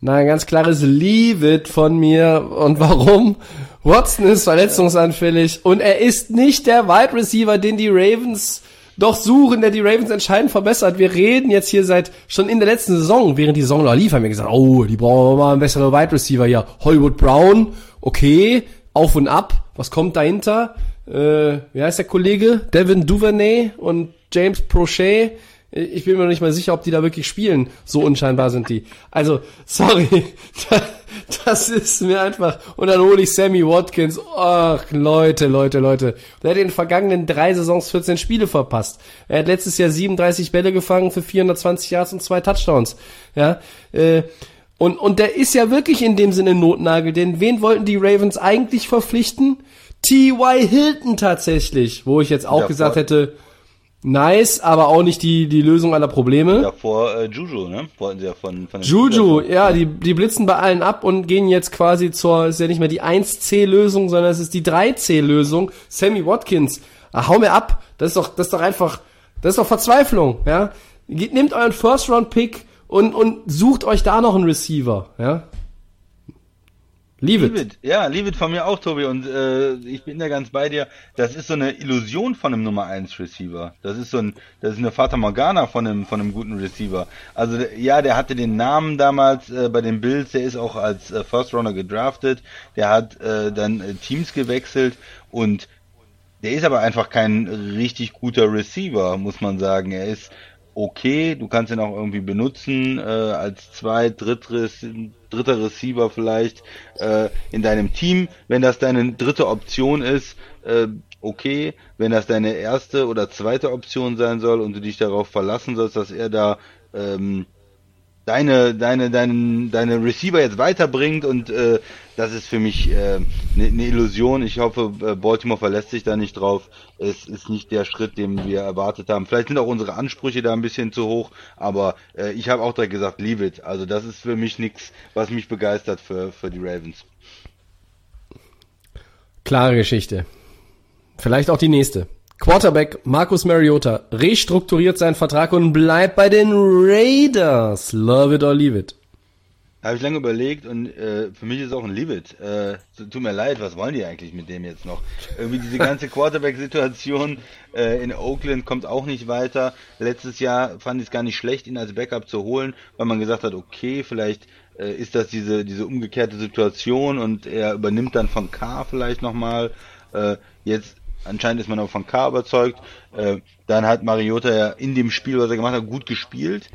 Nein, ganz klares Leave it von mir. Und warum? Watson ist verletzungsanfällig und er ist nicht der Wide Receiver, den die Ravens doch suchen, der die Ravens entscheidend verbessert. Wir reden jetzt hier seit schon in der letzten Saison, während die Saison noch lief, haben wir gesagt, oh, die brauchen mal einen besseren Wide Receiver hier. Hollywood Brown, okay, auf und ab. Was kommt dahinter? Äh, wie heißt der Kollege? Devin Duvernay und James Prochet ich bin mir noch nicht mal sicher, ob die da wirklich spielen. So unscheinbar sind die. Also, sorry. Das ist mir einfach. Und dann hole ich Sammy Watkins. Ach, Leute, Leute, Leute. Der hat in den vergangenen drei Saisons 14 Spiele verpasst. Er hat letztes Jahr 37 Bälle gefangen für 420 Yards und zwei Touchdowns. Ja, äh, und, und der ist ja wirklich in dem Sinne Notnagel, denn wen wollten die Ravens eigentlich verpflichten? T.Y. Hilton tatsächlich, wo ich jetzt auch Davor- gesagt hätte, nice, aber auch nicht die, die Lösung aller Probleme. Davor äh, Juju, ne? Wollten sie ja von, von Juju, ja, die, die blitzen bei allen ab und gehen jetzt quasi zur, ist ja nicht mehr die 1C-Lösung, sondern es ist die 3C-Lösung. Sammy Watkins, ah, hau mir ab, das ist doch, das ist doch einfach, das ist doch Verzweiflung, ja. Nehmt euren First-Round-Pick und, und sucht euch da noch einen Receiver, ja. Leave Leave it. it. Ja, leave it von mir auch, Tobi. Und äh, ich bin da ganz bei dir. Das ist so eine Illusion von einem Nummer 1 Receiver. Das ist so ein, das ist eine Fata Morgana von einem, von einem guten Receiver. Also ja, der hatte den Namen damals äh, bei den Bills. Der ist auch als äh, First Runner gedraftet. Der hat äh, dann äh, Teams gewechselt und der ist aber einfach kein richtig guter Receiver, muss man sagen. Er ist okay, du kannst ihn auch irgendwie benutzen, äh, als zwei, drittes, dritter Receiver vielleicht äh, in deinem Team, wenn das deine dritte Option ist, äh, okay, wenn das deine erste oder zweite Option sein soll und du dich darauf verlassen sollst, dass er da ähm, deine, deine, deine, deine Receiver jetzt weiterbringt und äh, das ist für mich eine äh, ne- ne Illusion. Ich hoffe, äh, Baltimore verlässt sich da nicht drauf. Es ist nicht der Schritt, den wir erwartet haben. Vielleicht sind auch unsere Ansprüche da ein bisschen zu hoch, aber äh, ich habe auch direkt gesagt, leave it. Also das ist für mich nichts, was mich begeistert für, für die Ravens. Klare Geschichte. Vielleicht auch die nächste. Quarterback Marcus Mariota restrukturiert seinen Vertrag und bleibt bei den Raiders. Love it or leave it. Habe ich lange überlegt und äh, für mich ist auch ein Leave it. Äh, tut mir leid, was wollen die eigentlich mit dem jetzt noch? Irgendwie diese ganze Quarterback-Situation äh, in Oakland kommt auch nicht weiter. Letztes Jahr fand ich es gar nicht schlecht, ihn als Backup zu holen, weil man gesagt hat, okay, vielleicht äh, ist das diese, diese umgekehrte Situation und er übernimmt dann von K vielleicht nochmal. Äh, jetzt anscheinend ist man auch von K überzeugt. Äh, dann hat Mariota ja in dem Spiel, was er gemacht hat, gut gespielt.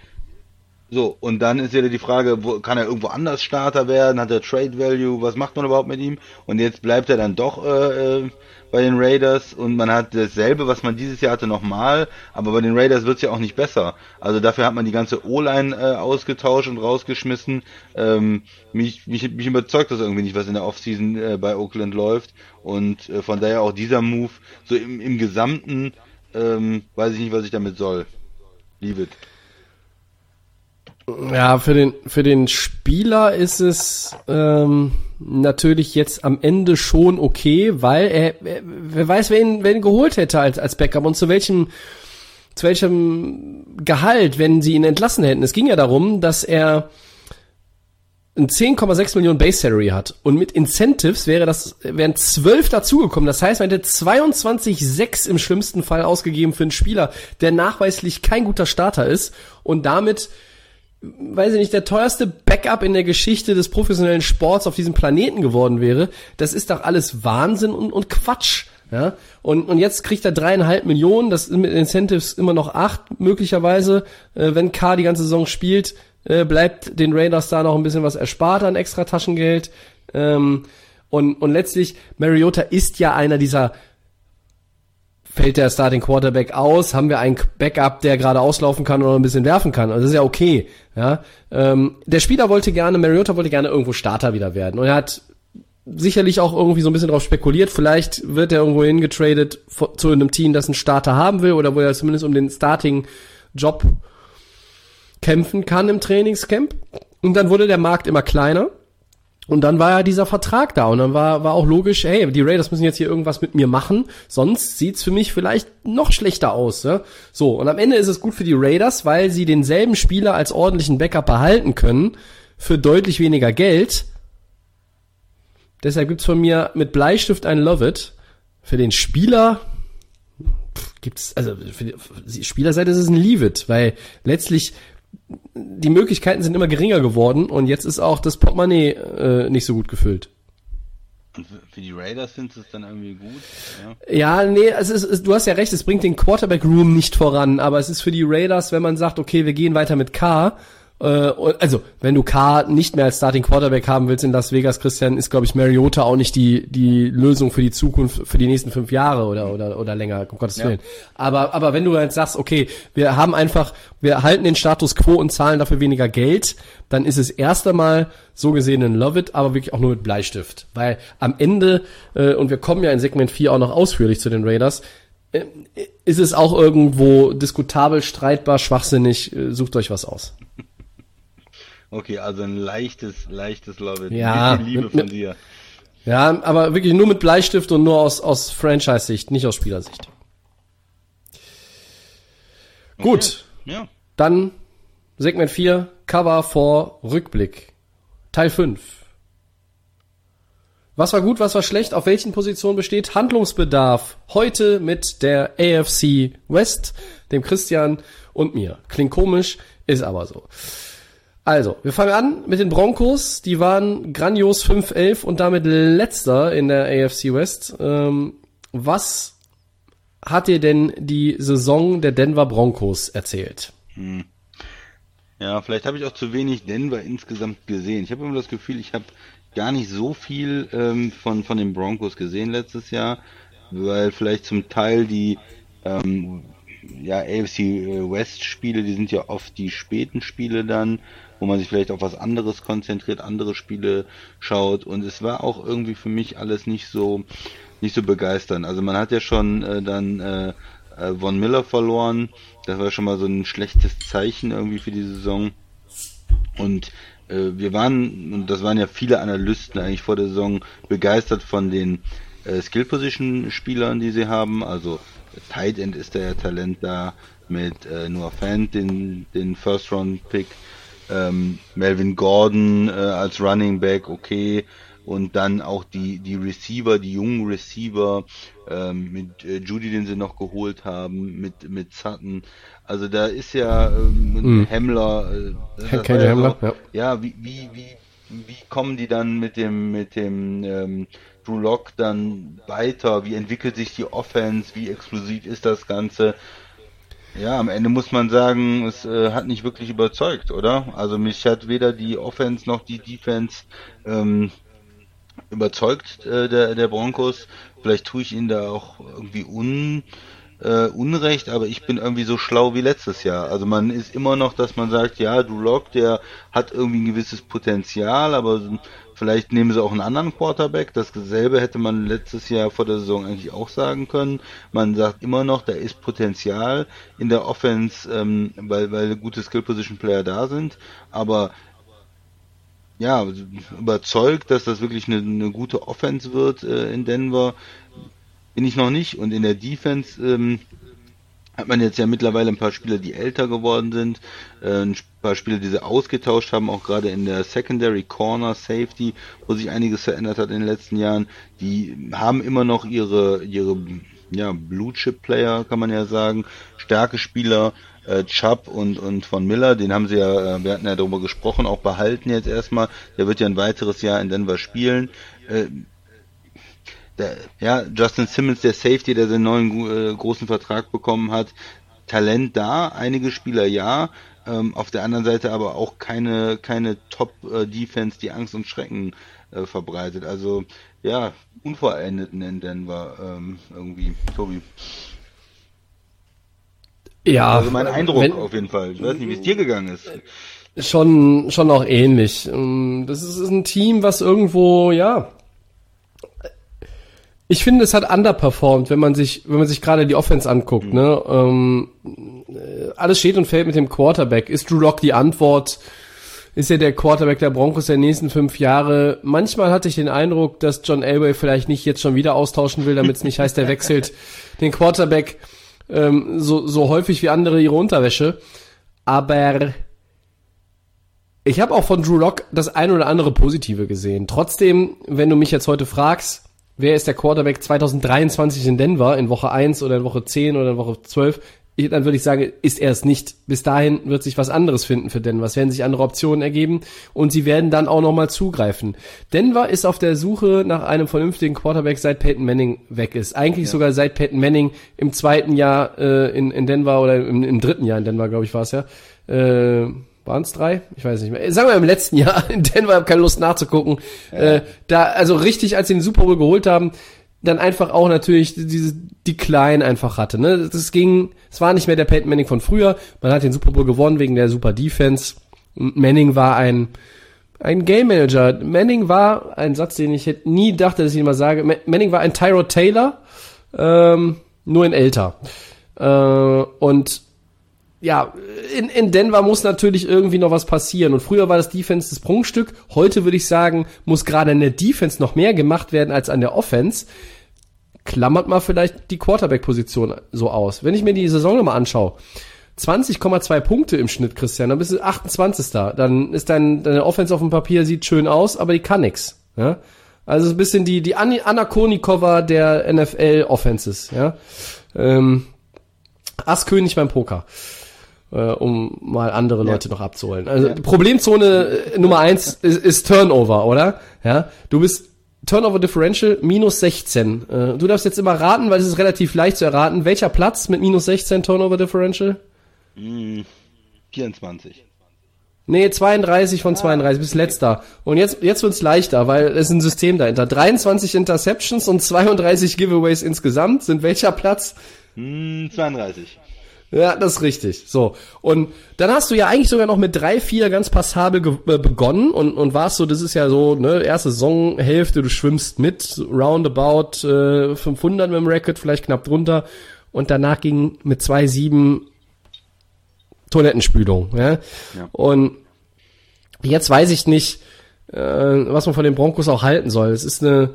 So, und dann ist wieder die Frage, wo, kann er irgendwo anders Starter werden? Hat er Trade Value? Was macht man überhaupt mit ihm? Und jetzt bleibt er dann doch äh, äh, bei den Raiders und man hat dasselbe, was man dieses Jahr hatte, nochmal, aber bei den Raiders wird's ja auch nicht besser. Also dafür hat man die ganze O-Line äh, ausgetauscht und rausgeschmissen. Ähm, mich, mich, mich überzeugt das irgendwie nicht, was in der Offseason äh, bei Oakland läuft. Und äh, von daher auch dieser Move, so im, im Gesamten, ähm, weiß ich nicht, was ich damit soll. Leave it. Ja, für den, für den Spieler ist es ähm, natürlich jetzt am Ende schon okay, weil er, er wer weiß, wer ihn, wer ihn geholt hätte als, als Backup und zu welchem, zu welchem Gehalt, wenn sie ihn entlassen hätten. Es ging ja darum, dass er ein 10,6 Millionen Base Salary hat und mit Incentives wäre das wären 12 dazugekommen. Das heißt, man hätte 22,6 im schlimmsten Fall ausgegeben für einen Spieler, der nachweislich kein guter Starter ist und damit weiß ich nicht, der teuerste Backup in der Geschichte des professionellen Sports auf diesem Planeten geworden wäre. Das ist doch alles Wahnsinn und, und Quatsch. Ja, und, und jetzt kriegt er dreieinhalb Millionen, das sind mit Incentives immer noch acht, möglicherweise, äh, wenn K die ganze Saison spielt, äh, bleibt den Raiders da noch ein bisschen was erspart an extra Taschengeld. Ähm, und, und letztlich, Mariota ist ja einer dieser fällt der Starting Quarterback aus, haben wir einen Backup, der gerade auslaufen kann oder ein bisschen werfen kann. Also das ist ja okay. Ja, ähm, der Spieler wollte gerne, Mariota wollte gerne irgendwo Starter wieder werden und er hat sicherlich auch irgendwie so ein bisschen drauf spekuliert. Vielleicht wird er irgendwo hingetradet zu einem Team, das einen Starter haben will oder wo er zumindest um den Starting Job kämpfen kann im Trainingscamp. Und dann wurde der Markt immer kleiner. Und dann war ja dieser Vertrag da und dann war, war auch logisch, hey, die Raiders müssen jetzt hier irgendwas mit mir machen, sonst sieht's für mich vielleicht noch schlechter aus. Ja? So, und am Ende ist es gut für die Raiders, weil sie denselben Spieler als ordentlichen Backup behalten können für deutlich weniger Geld. Deshalb gibt's von mir mit Bleistift ein Love It. Für den Spieler pff, gibt's, also für die Spielerseite ist es ein Leave It, weil letztlich die Möglichkeiten sind immer geringer geworden und jetzt ist auch das Portemonnaie äh, nicht so gut gefüllt. Und für- die Raiders du es dann irgendwie gut. Ja. Ja, nee, es ist, es, du hast ja recht, es bringt den Quarterback Room nicht voran, aber es ist für die Raiders, wenn man sagt, okay, wir gehen weiter mit K also, wenn du K nicht mehr als Starting Quarterback haben willst in Las Vegas, Christian, ist, glaube ich, Mariota auch nicht die, die Lösung für die Zukunft, für die nächsten fünf Jahre oder, oder, oder länger, um Gottes Willen. Aber, aber wenn du jetzt sagst, okay, wir haben einfach, wir halten den Status quo und zahlen dafür weniger Geld, dann ist es erst einmal so gesehen ein Love It, aber wirklich auch nur mit Bleistift. Weil am Ende, äh, und wir kommen ja in Segment 4 auch noch ausführlich zu den Raiders, äh, ist es auch irgendwo diskutabel, streitbar, schwachsinnig, äh, sucht euch was aus. Okay, also ein leichtes, leichtes Love It. Ja, Liebe von dir. Ja, aber wirklich nur mit Bleistift und nur aus, aus Franchise-Sicht, nicht aus Spielersicht. Gut, Ja. dann Segment 4, Cover vor Rückblick. Teil 5. Was war gut, was war schlecht, auf welchen Positionen besteht Handlungsbedarf? Heute mit der AFC West, dem Christian und mir. Klingt komisch, ist aber so. Also, wir fangen an mit den Broncos. Die waren grandios 5-11 und damit letzter in der AFC West. Ähm, was hat dir denn die Saison der Denver Broncos erzählt? Ja, vielleicht habe ich auch zu wenig Denver insgesamt gesehen. Ich habe immer das Gefühl, ich habe gar nicht so viel ähm, von, von den Broncos gesehen letztes Jahr, weil vielleicht zum Teil die ähm, ja, AFC West Spiele, die sind ja oft die späten Spiele dann, wo man sich vielleicht auf was anderes konzentriert, andere Spiele schaut und es war auch irgendwie für mich alles nicht so nicht so begeisternd. Also man hat ja schon äh, dann äh, äh, Von Miller verloren, das war schon mal so ein schlechtes Zeichen irgendwie für die Saison. Und äh, wir waren, und das waren ja viele Analysten eigentlich vor der Saison, begeistert von den äh, Skill-Position-Spielern, die sie haben. Also Tight End ist der Talent da mit äh, Noah Fant, den, den First-Round-Pick, ähm, Melvin Gordon äh, als Running Back, okay. Und dann auch die, die Receiver, die jungen Receiver, ähm, mit äh, Judy, den sie noch geholt haben, mit, mit Sutton. Also da ist ja ähm, Hemmler, äh, das war Kenny ja Hamler, so, ja. ja, wie, wie, wie, wie kommen die dann mit dem, mit dem ähm, Drew Lock dann weiter? Wie entwickelt sich die Offense? Wie explosiv ist das Ganze? Ja, am Ende muss man sagen, es äh, hat nicht wirklich überzeugt, oder? Also mich hat weder die Offense noch die Defense ähm, überzeugt, äh, der, der Broncos. Vielleicht tue ich ihnen da auch irgendwie un, äh, Unrecht, aber ich bin irgendwie so schlau wie letztes Jahr. Also man ist immer noch, dass man sagt, ja, Drew Lock, der hat irgendwie ein gewisses Potenzial, aber vielleicht nehmen sie auch einen anderen Quarterback. Dasselbe hätte man letztes Jahr vor der Saison eigentlich auch sagen können. Man sagt immer noch, da ist Potenzial in der Offense, ähm, weil, weil gute Skill-Position-Player da sind, aber ja, überzeugt, dass das wirklich eine, eine gute Offense wird äh, in Denver, bin ich noch nicht. Und in der Defense ähm, hat man jetzt ja mittlerweile ein paar Spieler, die älter geworden sind, äh, ein paar Spieler, die sie ausgetauscht haben, auch gerade in der Secondary Corner Safety, wo sich einiges verändert hat in den letzten Jahren. Die haben immer noch ihre ihre ja, Blue Chip Player, kann man ja sagen, starke Spieler, äh, Chubb und, und von Miller, den haben sie ja, äh, wir hatten ja darüber gesprochen, auch behalten jetzt erstmal. Der wird ja ein weiteres Jahr in Denver spielen. Der, ja, Justin Simmons, der Safety, der seinen neuen äh, großen Vertrag bekommen hat. Talent da, einige Spieler ja. Ähm, auf der anderen Seite aber auch keine, keine Top-Defense, die Angst und Schrecken äh, verbreitet. Also ja, Unvollendeten in Denver ähm, irgendwie, Tobi. Ja, Also mein Eindruck wenn- auf jeden Fall. Ich weiß nicht, wie es dir gegangen ist. schon, schon auch ähnlich. Ähm, Das ist, ist ein Team, was irgendwo, ja. Ich finde, es hat underperformed, wenn man sich, wenn man sich gerade die Offense anguckt, ne? Ähm, äh, alles steht und fällt mit dem Quarterback. Ist Drew Lock die Antwort? Ist er der Quarterback der Broncos der nächsten fünf Jahre? Manchmal hatte ich den Eindruck, dass John Elway vielleicht nicht jetzt schon wieder austauschen will, damit es nicht heißt, er wechselt den Quarterback ähm, so, so häufig wie andere ihre Unterwäsche. Aber ich habe auch von Drew Lock das ein oder andere Positive gesehen. Trotzdem, wenn du mich jetzt heute fragst, wer ist der Quarterback 2023 in Denver, in Woche 1 oder in Woche 10 oder in Woche 12, ich- dann würde ich sagen, ist er es nicht. Bis dahin wird sich was anderes finden für Denver. Es werden sich andere Optionen ergeben und sie werden dann auch nochmal zugreifen. Denver ist auf der Suche nach einem vernünftigen Quarterback, seit Peyton Manning weg ist. Eigentlich sogar seit Peyton Manning im zweiten Jahr äh, in, in Denver oder im, im dritten Jahr in Denver, glaube ich, war es ja. Äh, Waren es drei? Ich weiß nicht mehr. Sagen wir im letzten Jahr in Denver, habe keine Lust nachzugucken. Ja. Äh, da, also richtig, als sie den Super Bowl geholt haben, dann einfach auch natürlich diese die Klein einfach hatte. Ne? Das ging, es war nicht mehr der Peyton Manning von früher. Man hat den Super Bowl gewonnen wegen der super Defense. Manning war ein ein Game Manager. Manning war ein Satz, den ich hätte nie dachte, dass ich ihn mal sage. Manning war ein Tyrod Taylor, ähm, nur in älter. Äh, und ja, in, in Denver muss natürlich irgendwie noch was passieren. Und früher war das Defense das Prunkstück. Heute würde ich sagen, muss gerade an der Defense noch mehr gemacht werden als an der Offense. Klammert mal vielleicht die Quarterback-Position so aus. Wenn ich mir die Saison nochmal anschaue, 20,2 Punkte im Schnitt, Christian, dann bist du 28. Dann ist dein, deine Offense auf dem Papier sieht schön aus, aber die kann nix. Ja? Also ein bisschen die, die Anna Konikova der NFL Offenses, ja. Ähm, Asskönig beim Poker äh, um mal andere Leute ja. noch abzuholen. Also ja. Problemzone äh, Nummer eins ist, ist Turnover, oder? Ja, du bist Turnover Differential minus 16. Äh, du darfst jetzt immer raten, weil es ist relativ leicht zu erraten. Welcher Platz mit minus 16 Turnover Differential? Mm, 24. Nee, 32 von 32 bis letzter. Und jetzt, jetzt wird's leichter, weil es ist ein System dahinter. 23 Interceptions und 32 Giveaways insgesamt sind welcher Platz? Mm, 32. Ja, das ist richtig. So. Und dann hast du ja eigentlich sogar noch mit drei, vier ganz passabel äh, begonnen und, und warst so, das ist ja so, ne, erste Saisonhälfte, du schwimmst mit, roundabout äh, 500 mit dem Racket, vielleicht knapp drunter. Und danach ging mit zwei, sieben Toilettenspülung. Ja? ja. Und jetzt weiß ich nicht, äh, was man von den Broncos auch halten soll. Es ist eine,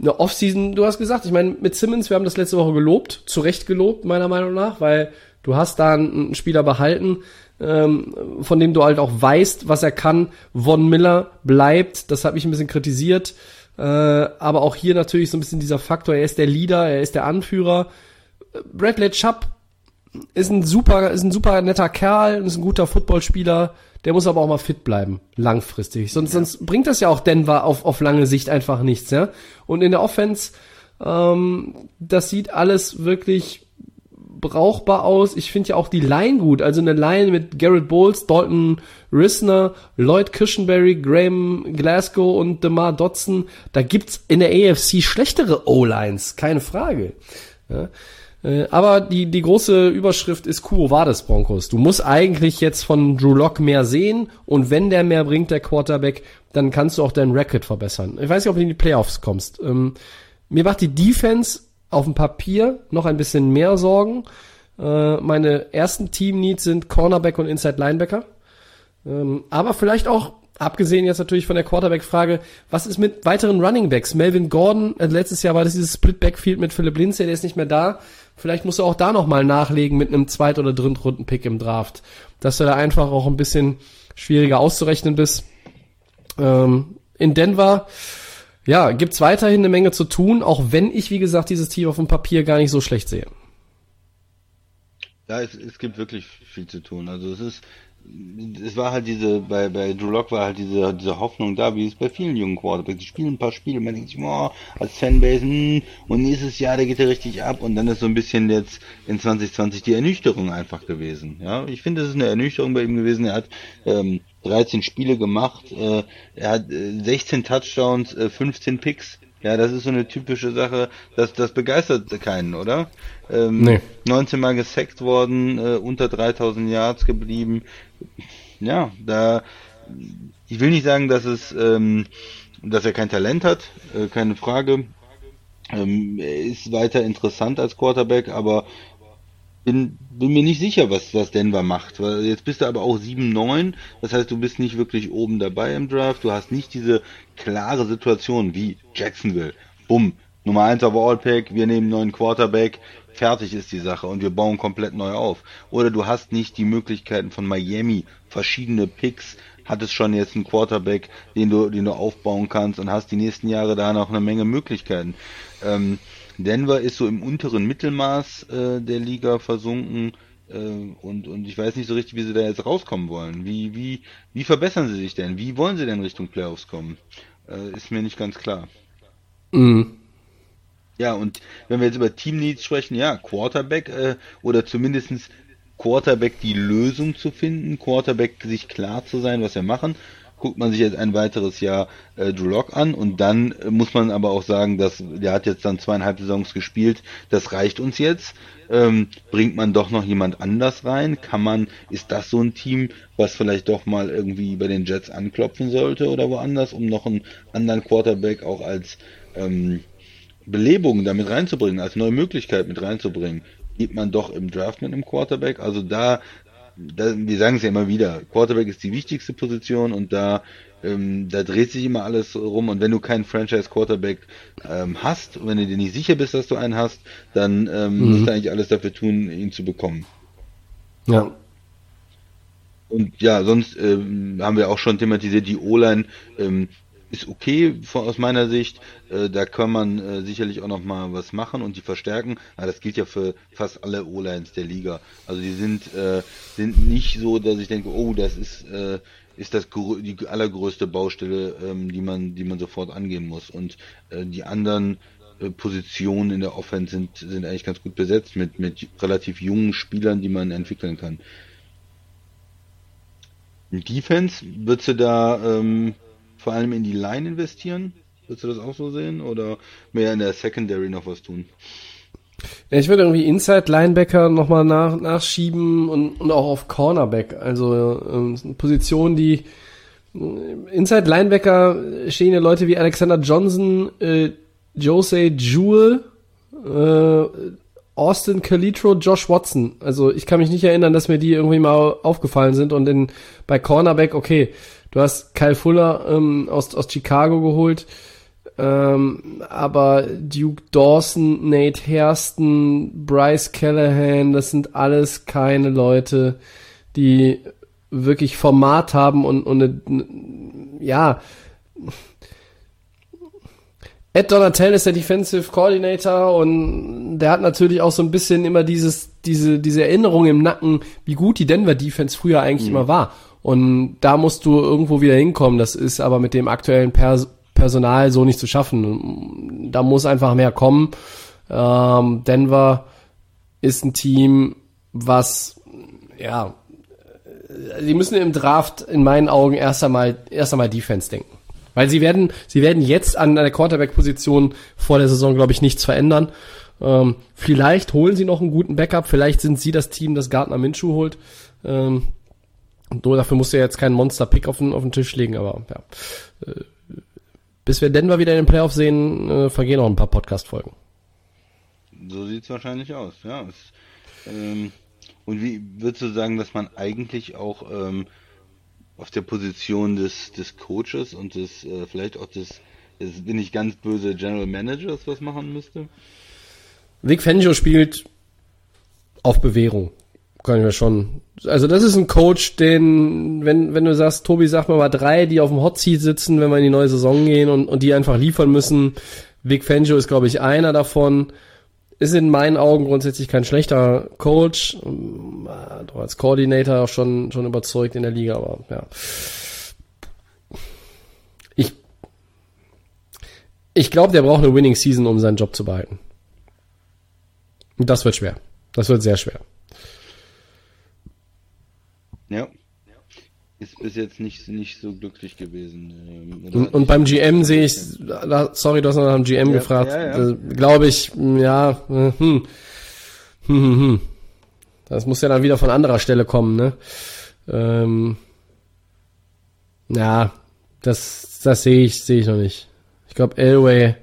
eine Offseason, du hast gesagt, ich meine, mit Simmons, wir haben das letzte Woche gelobt, zu Recht gelobt, meiner Meinung nach, weil Du hast da einen Spieler behalten, ähm, von dem du halt auch weißt, was er kann. Von Miller bleibt, das habe ich ein bisschen kritisiert. Äh, aber auch hier natürlich so ein bisschen dieser Faktor, er ist der Leader, er ist der Anführer. Bradley Chubb ist ein super, ist ein super netter Kerl, ist ein guter Footballspieler. Der muss aber auch mal fit bleiben, langfristig. Sonst, ja. sonst bringt das ja auch Denver auf, auf lange Sicht einfach nichts, ja. Und in der Offense, ähm, das sieht alles wirklich brauchbar aus. Ich finde ja auch die Line gut. Also eine Line mit Garrett Bowles, Dalton Risner, Lloyd Cushenberry, Graham Glasgow und DeMar Dotson. Da gibt's in der AFC schlechtere O-Lines, keine Frage. Ja. Äh, aber die, die große Überschrift ist Kuo Vades Broncos. Du musst eigentlich jetzt von Drew Lock mehr sehen und wenn der mehr bringt, der Quarterback, dann kannst du auch deinen Record verbessern. Ich weiß nicht, ob du in die Playoffs kommst. Ähm, mir macht die Defense auf dem Papier noch ein bisschen mehr Sorgen. Äh, meine ersten Team-Needs sind Cornerback und Inside Linebacker. Ähm, aber vielleicht auch, abgesehen jetzt natürlich von der Quarterback-Frage, was ist mit weiteren Running Backs? Melvin Gordon, äh, letztes Jahr war das dieses Split-Backfield mit Philip Lindsay, der ist nicht mehr da. Vielleicht musst du auch da nochmal nachlegen mit einem Zweit- oder Drittrunden-Pick im Draft. Dass du da einfach auch ein bisschen schwieriger auszurechnen bist. Ähm, in Denver, ja, gibt's weiterhin eine Menge zu tun, auch wenn ich, wie gesagt, dieses Team auf dem Papier gar nicht so schlecht sehe. Ja, es, es gibt wirklich viel zu tun. Also es ist, es war halt diese, bei, bei Drew Lock war halt diese, diese Hoffnung da, wie es bei vielen jungen Quarterbacks. Die spielen ein paar Spiele, man denkt sich, oh, als Fanbase, hm, und nächstes Jahr, der geht er richtig ab. Und dann ist so ein bisschen jetzt in 2020 die Ernüchterung einfach gewesen. Ja, ich finde, es ist eine Ernüchterung bei ihm gewesen. Er hat ähm, 13 Spiele gemacht, äh, er hat äh, 16 Touchdowns, äh, 15 Picks. Ja, das ist so eine typische Sache, das, das begeistert keinen, oder? Ähm, nee. 19 Mal gesackt worden, äh, unter 3000 Yards geblieben. Ja, da, ich will nicht sagen, dass es, ähm, dass er kein Talent hat, äh, keine Frage. Ähm, er ist weiter interessant als Quarterback, aber bin, bin mir nicht sicher, was, was Denver macht. Jetzt bist du aber auch 7-9, das heißt, du bist nicht wirklich oben dabei im Draft, du hast nicht diese klare Situation wie Jacksonville. Bumm, Nummer 1 Overall Pack, wir nehmen neuen Quarterback, fertig ist die Sache und wir bauen komplett neu auf. Oder du hast nicht die Möglichkeiten von Miami, verschiedene Picks, hattest schon jetzt einen Quarterback, den du, den du aufbauen kannst und hast die nächsten Jahre da noch eine Menge Möglichkeiten. Ähm, Denver ist so im unteren Mittelmaß äh, der Liga versunken äh, und, und ich weiß nicht so richtig, wie sie da jetzt rauskommen wollen. Wie, wie, wie verbessern sie sich denn? Wie wollen sie denn Richtung Playoffs kommen? Äh, ist mir nicht ganz klar. Mhm. Ja, und wenn wir jetzt über Team Needs sprechen, ja, Quarterback äh, oder zumindestens Quarterback die Lösung zu finden, Quarterback sich klar zu sein, was wir machen. Guckt man sich jetzt ein weiteres Jahr äh, Drew Lock an und dann äh, muss man aber auch sagen, dass der hat jetzt dann zweieinhalb Saisons gespielt, das reicht uns jetzt. Ähm, bringt man doch noch jemand anders rein? Kann man, ist das so ein Team, was vielleicht doch mal irgendwie bei den Jets anklopfen sollte oder woanders, um noch einen anderen Quarterback auch als ähm, Belebung damit reinzubringen, als neue Möglichkeit mit reinzubringen? Geht man doch im Draft mit einem Quarterback? Also da, da wir sagen es ja immer wieder, Quarterback ist die wichtigste Position und da ähm, da dreht sich immer alles rum und wenn du keinen Franchise Quarterback ähm, hast wenn du dir nicht sicher bist, dass du einen hast, dann ähm, mhm. musst du eigentlich alles dafür tun, ihn zu bekommen. Ja. Und ja, sonst ähm, haben wir auch schon thematisiert, die O-Line ähm, ist okay von, aus meiner Sicht. Äh, da kann man äh, sicherlich auch noch mal was machen und die verstärken. Aber das gilt ja für fast alle O-Lines der Liga. Also die sind äh, sind nicht so, dass ich denke, oh, das ist äh, ist das die allergrößte Baustelle, ähm, die man die man sofort angehen muss. Und äh, die anderen äh, Positionen in der Offense sind sind eigentlich ganz gut besetzt mit mit relativ jungen Spielern, die man entwickeln kann. Defense würdest du da ähm, vor allem in die Line investieren? Würdest du das auch so sehen? Oder mehr in der Secondary noch was tun? Ja, ich würde irgendwie Inside Linebacker nochmal nach, nachschieben und, und auch auf Cornerback. Also ähm, Position, die äh, Inside Linebacker stehen ja Leute wie Alexander Johnson, äh, Jose Jewell, äh, Austin Calitro, Josh Watson. Also ich kann mich nicht erinnern, dass mir die irgendwie mal aufgefallen sind und in, bei Cornerback, okay, Du hast Kyle Fuller ähm, aus, aus Chicago geholt, ähm, aber Duke Dawson, Nate Hairston, Bryce Callahan, das sind alles keine Leute, die wirklich Format haben und, und eine, ja, Ed Donatell ist der Defensive Coordinator und der hat natürlich auch so ein bisschen immer dieses, diese, diese Erinnerung im Nacken, wie gut die Denver Defense früher eigentlich mhm. immer war. Und da musst du irgendwo wieder hinkommen. Das ist aber mit dem aktuellen Pers Personal so nicht zu schaffen. Da muss einfach mehr kommen. Ähm, Denver ist ein Team, was, ja, sie müssen im Draft in meinen Augen erst einmal, erst einmal Defense denken. Weil sie werden, sie werden jetzt an der Quarterback-Position vor der Saison, glaube ich, nichts verändern. Ähm, vielleicht holen sie noch einen guten Backup, vielleicht sind sie das Team, das Gardner Minshew holt. Ähm, nur dafür musst du ja jetzt keinen Monster-Pick auf den, auf den Tisch legen, aber ja. Äh, bis wir Denver wieder in den Playoffs sehen, äh, vergehen noch ein paar Podcast-Folgen. So sieht's wahrscheinlich aus, ja. Es, ähm, und wie würdest du sagen, dass man eigentlich auch ähm, auf der Position des, des Coaches und des, äh, vielleicht auch des, jetzt bin ich ganz böse, General Managers was machen müsste? Vic Fangio spielt auf Bewährung kann ich mir schon. Also das ist ein Coach, den, wenn, wenn du sagst, Tobi, sag mal mal drei, die auf dem Hot Seat sitzen, wenn wir in die neue Saison gehen und, und die einfach liefern müssen. Vic Fangio ist, glaube ich, einer davon. Ist in meinen Augen grundsätzlich kein schlechter Coach. Doch als Coordinator auch schon, schon überzeugt in der Liga, aber ja. Ich, ich glaube, der braucht eine Winning Season, um seinen Job zu behalten. Und das wird schwer. Das wird sehr schwer. Ja. Ist bis jetzt nicht, nicht so glücklich gewesen. Ähm, und, und beim GM sehe ich, sorry, du hast noch nach dem GM ja, gefragt, ja, ja. glaube ich, ja, äh, hm. Hm, hm, hm. Das muss ja dann wieder von anderer Stelle kommen, ne? Ähm, ja, das, das sehe ich, sehe ich noch nicht. Ich glaube, Elway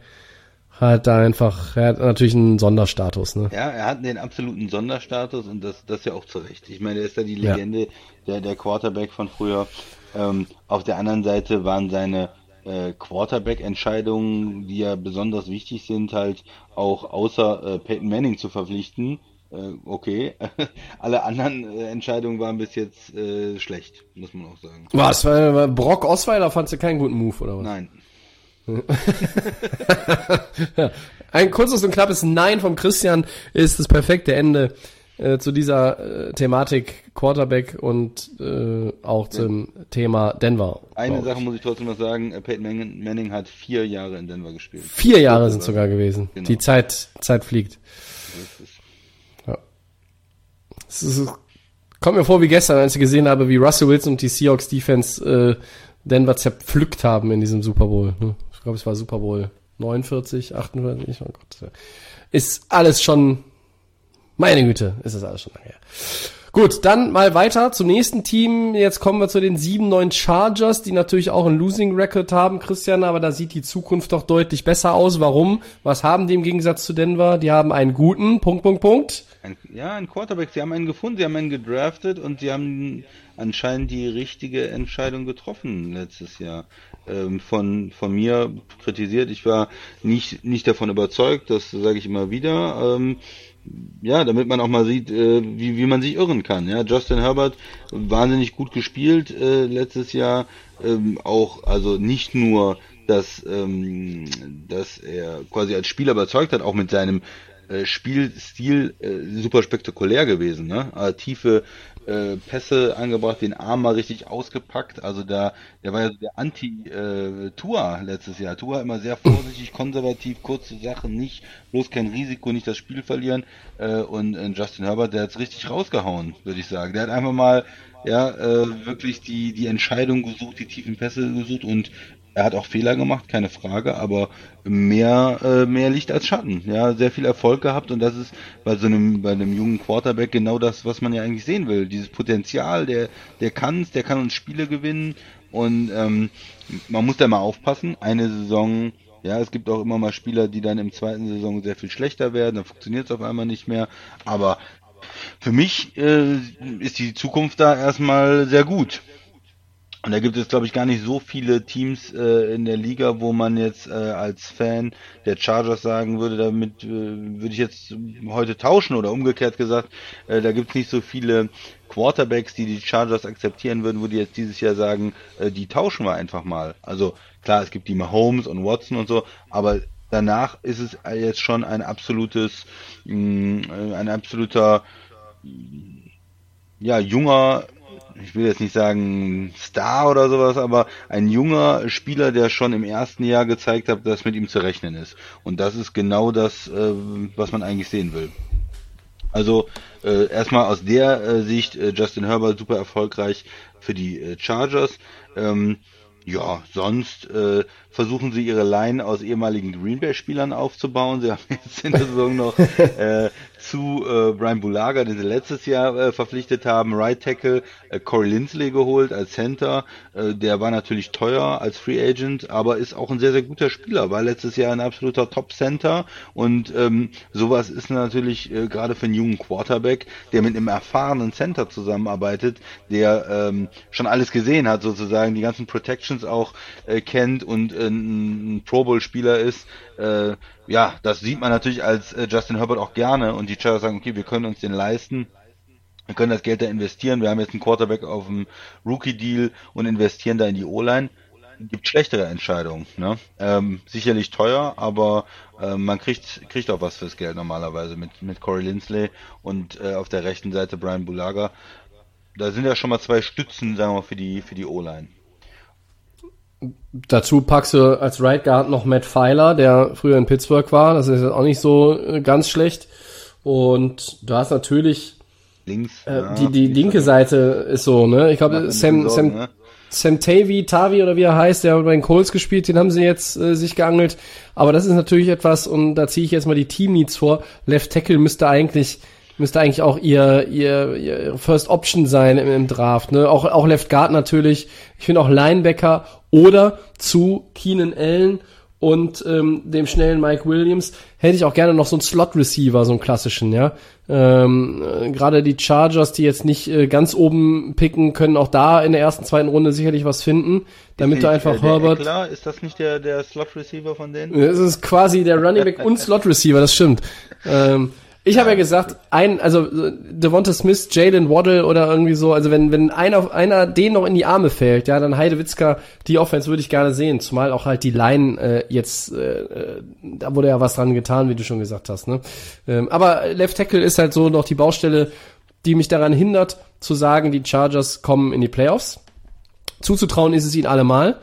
hat da einfach, er hat natürlich einen Sonderstatus, ne? Ja, er hat den absoluten Sonderstatus und das, das ja auch zu Recht. Ich meine, er ist da die Legende, ja. der, der Quarterback von früher. Ähm, auf der anderen Seite waren seine äh, Quarterback-Entscheidungen, die ja besonders wichtig sind, halt auch außer äh, Peyton Manning zu verpflichten. Äh, okay, alle anderen äh, Entscheidungen waren bis jetzt äh, schlecht, muss man auch sagen. Was? Brock Osweiler fandst du keinen guten Move, oder was? Nein. Ein kurzes und knappes Nein vom Christian ist das perfekte Ende äh, zu dieser äh, Thematik Quarterback und äh, auch zum ja. Thema Denver. Eine Sache muss ich trotzdem noch sagen, äh, Peyton Manning, Manning, hat vier Jahre in Denver gespielt. Vier Jahre sind sogar gewesen. Genau. Die Zeit, Zeit fliegt. Ja. Es ist Kommt mir vor wie gestern, als ich gesehen habe, wie Russell Wilson und die Seahawks Defense äh, Denver zerpflückt haben in diesem Super Bowl. ne? Ich glaube, es war Super Bowl 49, 48, oh Gott. Ist alles schon, meine Güte, ist das alles schon lange her. Gut, dann mal weiter zum nächsten Team. Jetzt kommen wir zu den 7-9 Chargers, die natürlich auch einen Losing Record haben, Christian, aber da sieht die Zukunft doch deutlich besser aus. Warum? Was haben die im Gegensatz zu Denver? Die haben einen guten, Punkt, Punkt, Punkt. Ein, ja, ein Quarterback. Sie haben einen gefunden, sie haben einen gedraftet und sie haben anscheinend die richtige Entscheidung getroffen letztes Jahr. Ähm, von, von mir kritisiert. Ich war nicht, nicht davon überzeugt, das sage ich immer wieder. Ähm, ja, damit man auch mal sieht, äh, wie, wie man sich irren kann. Ja, Justin Herbert wahnsinnig gut gespielt äh, letztes Jahr. Ähm, auch, also nicht nur, dass, ähm, dass er quasi als Spieler überzeugt hat, auch mit seinem äh, Spielstil äh, super spektakulär gewesen. Ne? Äh, tiefe äh, Pässe angebracht, den Arm mal richtig ausgepackt. Also da, der war ja der Anti-Tua letztes Jahr. Tua immer sehr vorsichtig, konservativ, kurze Sachen, nicht, bloß kein Risiko, nicht das Spiel verlieren. Äh, und Justin Herbert, der hat's richtig rausgehauen, würde ich sagen. Der hat einfach mal ja, äh, wirklich die, die Entscheidung gesucht, die tiefen Pässe gesucht und er hat auch Fehler gemacht, keine Frage, aber mehr, äh, mehr Licht als Schatten. Ja, sehr viel Erfolg gehabt und das ist bei so einem, bei einem jungen Quarterback genau das, was man ja eigentlich sehen will. Dieses Potenzial, der, der kann's, der kann uns Spiele gewinnen und ähm, man muss da mal aufpassen. Eine Saison, ja, es gibt auch immer mal Spieler, die dann im zweiten Saison sehr viel schlechter werden, dann funktioniert es auf einmal nicht mehr. Aber für mich äh, ist die Zukunft da erstmal sehr gut. Und da gibt es, glaube ich, gar nicht so viele Teams äh, in der Liga, wo man jetzt äh, als Fan der Chargers sagen würde, damit äh, würde ich jetzt heute tauschen oder umgekehrt gesagt, äh, da gibt es nicht so viele Quarterbacks, die die Chargers akzeptieren würden, wo die jetzt dieses Jahr sagen, äh, die tauschen wir einfach mal. Also klar, es gibt die Mahomes und Watson und so, aber danach ist es jetzt schon ein absolutes, mh, ein absoluter, ja, junger ich will jetzt nicht sagen Star oder sowas, aber ein junger Spieler, der schon im ersten Jahr gezeigt hat, dass mit ihm zu rechnen ist. Und das ist genau das, äh, was man eigentlich sehen will. Also äh, erstmal aus der äh, Sicht äh, Justin Herbert super erfolgreich für die äh, Chargers. Ähm, ja, sonst äh, versuchen sie ihre Line aus ehemaligen Green Bay-Spielern aufzubauen. Sie haben jetzt in der Saison noch äh, zu äh, Brian Bulaga, den sie letztes Jahr äh, verpflichtet haben, Right Tackle, äh, Corey Lindsley geholt als Center. Äh, der war natürlich teuer als Free Agent, aber ist auch ein sehr, sehr guter Spieler. War letztes Jahr ein absoluter Top-Center und ähm, sowas ist natürlich äh, gerade für einen jungen Quarterback, der mit einem erfahrenen Center zusammenarbeitet, der ähm, schon alles gesehen hat sozusagen, die ganzen Protections auch äh, kennt und äh, ein Pro Bowl-Spieler ist, äh, ja, das sieht man natürlich als äh, Justin Herbert auch gerne und die Chargers sagen, okay, wir können uns den leisten. Wir können das Geld da investieren. Wir haben jetzt einen Quarterback auf dem Rookie-Deal und investieren da in die O-Line. Gibt schlechtere Entscheidungen. Ne? Ähm, sicherlich teuer, aber äh, man kriegt, kriegt auch was fürs Geld normalerweise mit, mit Corey Lindsley und äh, auf der rechten Seite Brian Bulaga. Da sind ja schon mal zwei Stützen, sagen wir, für die, für die O-Line. Dazu packst du als Right Guard noch Matt Pfeiler, der früher in Pittsburgh war. Das ist auch nicht so äh, ganz schlecht. Und du hast natürlich Links. äh, ja, die, die linke Seite ist so, ne? Ich glaube, Sam, Sam, ne? Sam Tavy, Tavi oder wie er heißt, der hat bei den Colts gespielt, den haben sie jetzt äh, sich geangelt. Aber das ist natürlich etwas, und da ziehe ich jetzt mal die Team Needs vor. Left Tackle müsste eigentlich müsste eigentlich auch ihr, ihr, ihr First Option sein im, im Draft. Ne? Auch, auch Left Guard natürlich. Ich finde auch Linebacker oder zu Keenan Allen und ähm, dem schnellen Mike Williams hätte ich auch gerne noch so einen Slot Receiver, so einen klassischen, ja. Ähm, äh, Gerade die Chargers, die jetzt nicht äh, ganz oben picken, können auch da in der ersten, zweiten Runde sicherlich was finden, damit Ist du einfach der Herbert. Eckler, ist das nicht der, der Slot-Receiver von denen? Es ist quasi der Running Back und Slot Receiver, das stimmt. Ähm, ich habe ja gesagt, ein, also äh, Devonta Smith, Jalen Waddle oder irgendwie so, also wenn, wenn einer, einer den noch in die Arme fällt, ja, dann Heidewitzka, die Offense würde ich gerne sehen, zumal auch halt die Line äh, jetzt, äh, äh, da wurde ja was dran getan, wie du schon gesagt hast, ne? Ähm, aber Left Tackle ist halt so noch die Baustelle, die mich daran hindert, zu sagen, die Chargers kommen in die Playoffs. Zuzutrauen ist es ihnen allemal.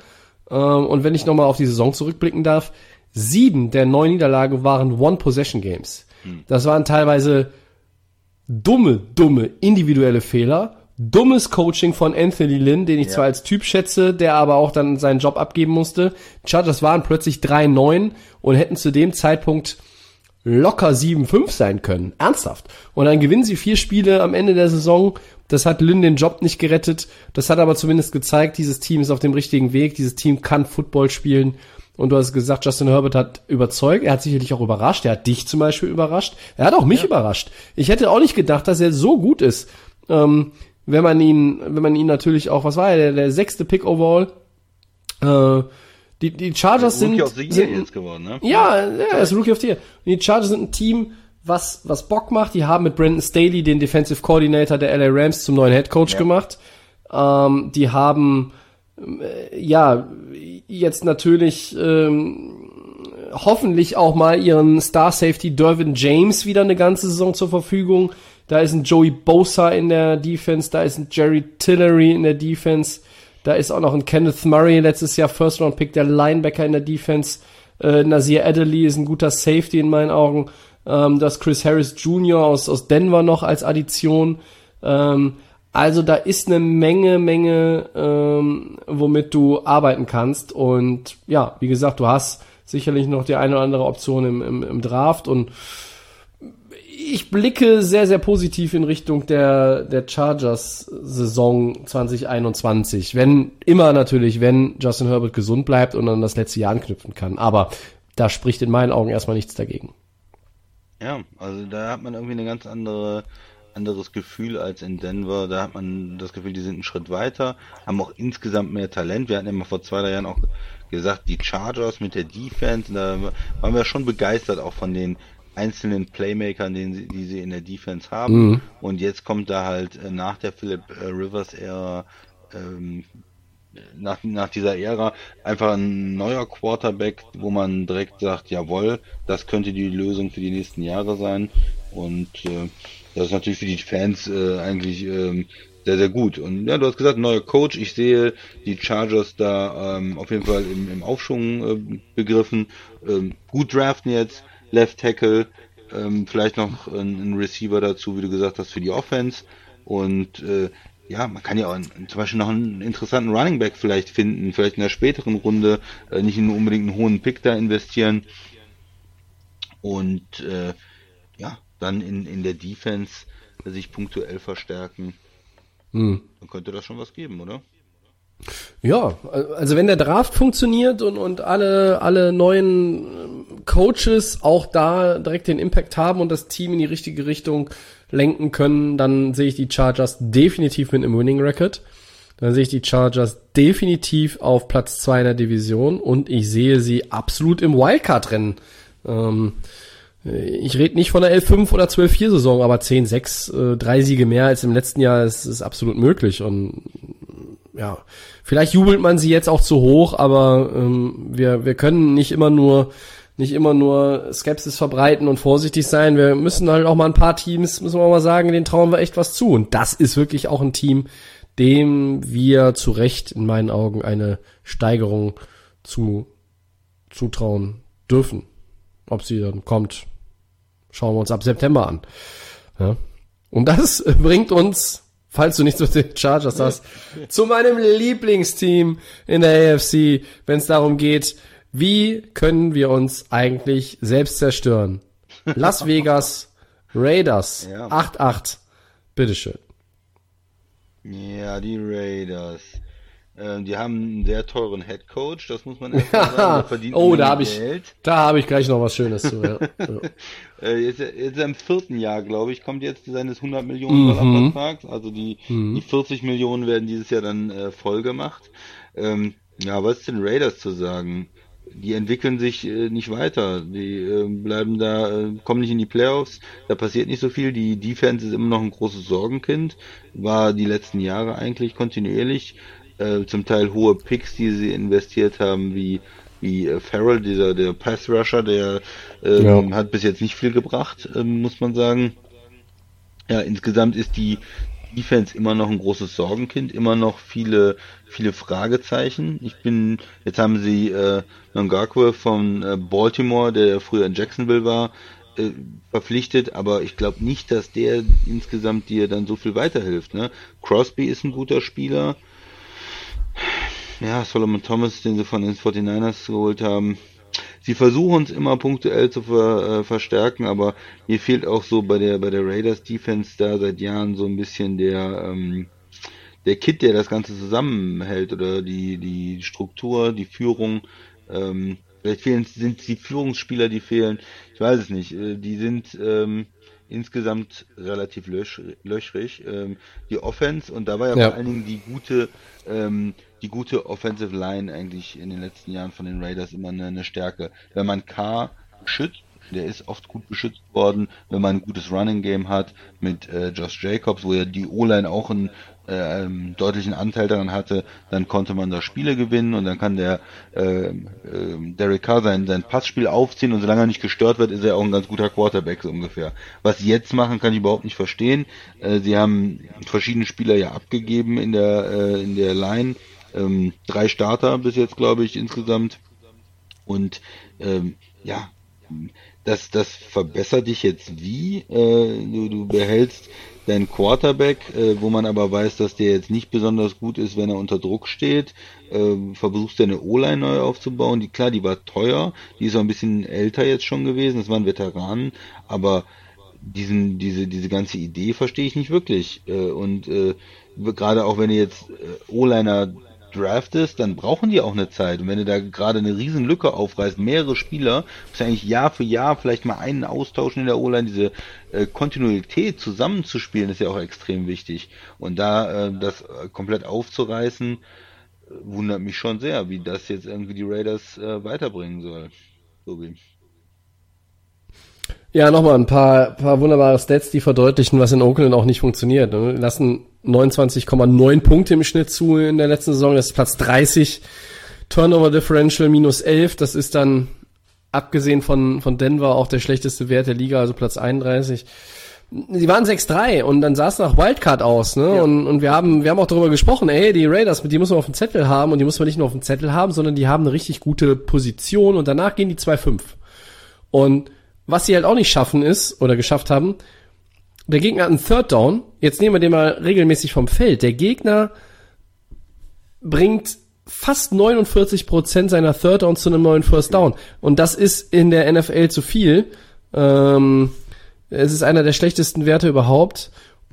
Ähm, und wenn ich nochmal auf die Saison zurückblicken darf, sieben der neun Niederlagen waren One-Possession-Games. Das waren teilweise dumme, dumme individuelle Fehler, dummes Coaching von Anthony Lynn, den ich ja. zwar als Typ schätze, der aber auch dann seinen Job abgeben musste. Chargers waren plötzlich 3-9 und hätten zu dem Zeitpunkt locker 7-5 sein können. Ernsthaft. Und dann gewinnen sie vier Spiele am Ende der Saison. Das hat Lynn den Job nicht gerettet. Das hat aber zumindest gezeigt, dieses Team ist auf dem richtigen Weg. Dieses Team kann Football spielen. Und du hast gesagt, Justin Herbert hat überzeugt. Er hat sicherlich auch überrascht. Er hat dich zum Beispiel überrascht. Er hat auch mich ja. überrascht. Ich hätte auch nicht gedacht, dass er so gut ist. Ähm, wenn man ihn, wenn man ihn natürlich auch, was war er, der, der sechste Pick overall, äh, die, die Chargers sind, sind geworden, ne? Ja, ja, er ist Rookie of the Year. Die Chargers sind ein Team, was, was Bock macht. Die haben mit Brandon Staley den Defensive Coordinator der LA Rams zum neuen Head Coach ja. gemacht. Ähm, die haben, ja, jetzt natürlich, ähm, hoffentlich auch mal ihren Star Safety Dervin James wieder eine ganze Saison zur Verfügung. Da ist ein Joey Bosa in der Defense, da ist ein Jerry Tillery in der Defense. Da ist auch noch ein Kenneth Murray, letztes Jahr First Round Pick, der Linebacker in der Defense. Äh, Nazir Adderley ist ein guter Safety in meinen Augen. Ähm, das Chris Harris Jr. aus, aus Denver noch als Addition. Ähm, also da ist eine Menge, Menge, ähm, womit du arbeiten kannst. Und ja, wie gesagt, du hast sicherlich noch die eine oder andere Option im, im, im Draft und ich blicke sehr, sehr positiv in Richtung der, der Chargers-Saison 2021. Wenn, immer natürlich, wenn Justin Herbert gesund bleibt und an das letzte Jahr anknüpfen kann. Aber da spricht in meinen Augen erstmal nichts dagegen. Ja, also da hat man irgendwie eine ganz andere anderes Gefühl als in Denver. Da hat man das Gefühl, die sind einen Schritt weiter, haben auch insgesamt mehr Talent. Wir hatten ja mal vor zwei, drei Jahren auch gesagt, die Chargers mit der Defense, da waren wir schon begeistert auch von den einzelnen Playmakern, den sie, die sie in der Defense haben. Mhm. Und jetzt kommt da halt äh, nach der Philip äh, Rivers Ära, ähm, nach, nach dieser Ära einfach ein neuer Quarterback, wo man direkt sagt, jawohl, das könnte die Lösung für die nächsten Jahre sein. Und äh, das ist natürlich für die Fans äh, eigentlich ähm, sehr, sehr gut. Und ja, du hast gesagt, neuer Coach. Ich sehe die Chargers da ähm, auf jeden Fall im, im Aufschwung äh, begriffen. Ähm, gut draften jetzt. Left Tackle, ähm, vielleicht noch ein, ein, Receiver dazu, wie du gesagt hast, für die Offense. Und äh, ja, man kann ja auch einen, zum Beispiel noch einen interessanten Running Back vielleicht finden, vielleicht in der späteren Runde, äh, nicht nur unbedingt einen hohen Pick da investieren. Und äh, dann in, in der Defense sich punktuell verstärken. Hm. Dann könnte das schon was geben, oder? Ja, also wenn der Draft funktioniert und, und alle, alle neuen Coaches auch da direkt den Impact haben und das Team in die richtige Richtung lenken können, dann sehe ich die Chargers definitiv mit einem Winning Record. Dann sehe ich die Chargers definitiv auf Platz zwei in der Division und ich sehe sie absolut im Wildcard-Rennen. Ähm, ich rede nicht von einer 11-5 oder 12-4 Saison, aber 10-6, äh, drei Siege mehr als im letzten Jahr ist, ist absolut möglich und ja, vielleicht jubelt man sie jetzt auch zu hoch, aber ähm, wir, wir können nicht immer nur nicht immer nur Skepsis verbreiten und vorsichtig sein. Wir müssen halt auch mal ein paar Teams, müssen wir mal sagen, denen trauen wir echt was zu. Und das ist wirklich auch ein Team, dem wir zu Recht in meinen Augen eine Steigerung zu zutrauen dürfen. Ob sie dann kommt, schauen wir uns ab September an. Ja. Und das bringt uns falls du nichts mit den Chargers hast, zu meinem Lieblingsteam in der AFC, wenn es darum geht, wie können wir uns eigentlich selbst zerstören? Las Vegas Raiders 8-8. Bitteschön. Ja, die Raiders. Ähm, die haben einen sehr teuren Head Coach, das muss man erst mal sagen. verdient oh, da habe ich, da habe ich gleich noch was Schönes zu. Ja. äh, jetzt, jetzt im vierten Jahr, glaube ich, kommt jetzt seines 100 Millionen Dollar mhm. Vertrags. Also die, mhm. die 40 Millionen werden dieses Jahr dann äh, voll gemacht. Ähm, ja, was ist den Raiders zu sagen? Die entwickeln sich äh, nicht weiter. Die äh, bleiben da, äh, kommen nicht in die Playoffs. Da passiert nicht so viel. Die Defense ist immer noch ein großes Sorgenkind. War die letzten Jahre eigentlich kontinuierlich äh, zum Teil hohe Picks, die sie investiert haben, wie wie äh, Farrell, dieser der Pass Rusher, der ähm, ja. hat bis jetzt nicht viel gebracht, ähm, muss man sagen. Ja, insgesamt ist die Defense immer noch ein großes Sorgenkind, immer noch viele viele Fragezeichen. Ich bin jetzt haben sie äh, Ngakwe von äh, Baltimore, der früher in Jacksonville war, äh, verpflichtet, aber ich glaube nicht, dass der insgesamt dir dann so viel weiterhilft. Ne? Crosby ist ein guter Spieler. Ja, Solomon Thomas, den sie von den 49ers geholt haben. Sie versuchen es immer punktuell zu ver, äh, verstärken, aber mir fehlt auch so bei der bei der Raiders Defense da seit Jahren so ein bisschen der ähm, der Kit, der das Ganze zusammenhält oder die die Struktur, die Führung. Ähm, vielleicht fehlen sind die Führungsspieler, die fehlen. Ich weiß es nicht. Äh, die sind ähm, insgesamt relativ löch, löchrig. Ähm, die Offense und da war ja, ja, vor allen Dingen die gute ähm, die gute Offensive Line eigentlich in den letzten Jahren von den Raiders immer eine, eine Stärke. Wenn man K beschützt, der ist oft gut beschützt worden, wenn man ein gutes Running Game hat mit äh, Josh Jacobs, wo ja die O-Line auch einen äh, ähm, deutlichen Anteil daran hatte, dann konnte man da Spiele gewinnen und dann kann der äh, äh, Derek Carr sein, sein Passspiel aufziehen und solange er nicht gestört wird, ist er auch ein ganz guter Quarterback so ungefähr. Was sie jetzt machen, kann ich überhaupt nicht verstehen. Äh, sie haben verschiedene Spieler ja abgegeben in der äh, in der Line ähm, drei Starter bis jetzt, glaube ich, insgesamt. Und ähm, ja, das, das verbessert dich jetzt wie? Äh, du, du behältst deinen Quarterback, äh, wo man aber weiß, dass der jetzt nicht besonders gut ist, wenn er unter Druck steht. Äh, versuchst deine O-Line neu aufzubauen. Die, klar, die war teuer, die ist auch ein bisschen älter jetzt schon gewesen, das waren Veteranen, aber diesen, diese, diese ganze Idee verstehe ich nicht wirklich. Äh, und äh, gerade auch wenn ihr jetzt äh, O-Liner draftest, dann brauchen die auch eine Zeit. Und wenn du da gerade eine riesen Lücke aufreißt, mehrere Spieler, musst du eigentlich Jahr für Jahr vielleicht mal einen austauschen in der O-Line, diese äh, Kontinuität zusammenzuspielen, ist ja auch extrem wichtig. Und da äh, das äh, komplett aufzureißen, äh, wundert mich schon sehr, wie das jetzt irgendwie die Raiders äh, weiterbringen soll. So wie. Ja, nochmal ein paar, paar wunderbare Stats, die verdeutlichen, was in Oakland auch nicht funktioniert. Ne? Lassen 29,9 Punkte im Schnitt zu in der letzten Saison. Das ist Platz 30. Turnover Differential minus 11. Das ist dann, abgesehen von, von Denver, auch der schlechteste Wert der Liga, also Platz 31. Sie waren 6-3 und dann sah es nach Wildcard aus, ne? Ja. Und, und wir haben, wir haben auch darüber gesprochen, ey, die Raiders, die muss man auf dem Zettel haben und die muss man nicht nur auf dem Zettel haben, sondern die haben eine richtig gute Position und danach gehen die 2-5. Und was sie halt auch nicht schaffen ist, oder geschafft haben, der Gegner hat einen Third Down. Jetzt nehmen wir den mal regelmäßig vom Feld. Der Gegner bringt fast 49 Prozent seiner Third Downs zu einem neuen First Down. Und das ist in der NFL zu viel. Ähm, es ist einer der schlechtesten Werte überhaupt.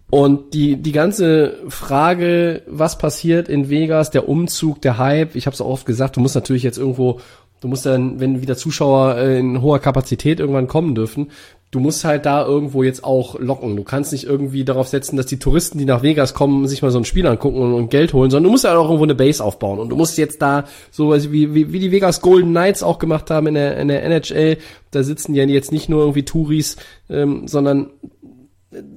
Und die, die ganze Frage, was passiert in Vegas, der Umzug, der Hype, ich habe es auch oft gesagt, du musst natürlich jetzt irgendwo Du musst dann, wenn wieder Zuschauer äh, in hoher Kapazität irgendwann kommen dürfen, du musst halt da irgendwo jetzt auch locken. Du kannst nicht irgendwie darauf setzen, dass die Touristen, die nach Vegas kommen, sich mal so ein Spiel angucken und, und Geld holen, sondern du musst halt auch irgendwo eine Base aufbauen. Und du musst jetzt da so wie, wie, wie die Vegas Golden Knights auch gemacht haben in der, in der NHL, da sitzen ja jetzt nicht nur irgendwie Touris, ähm, sondern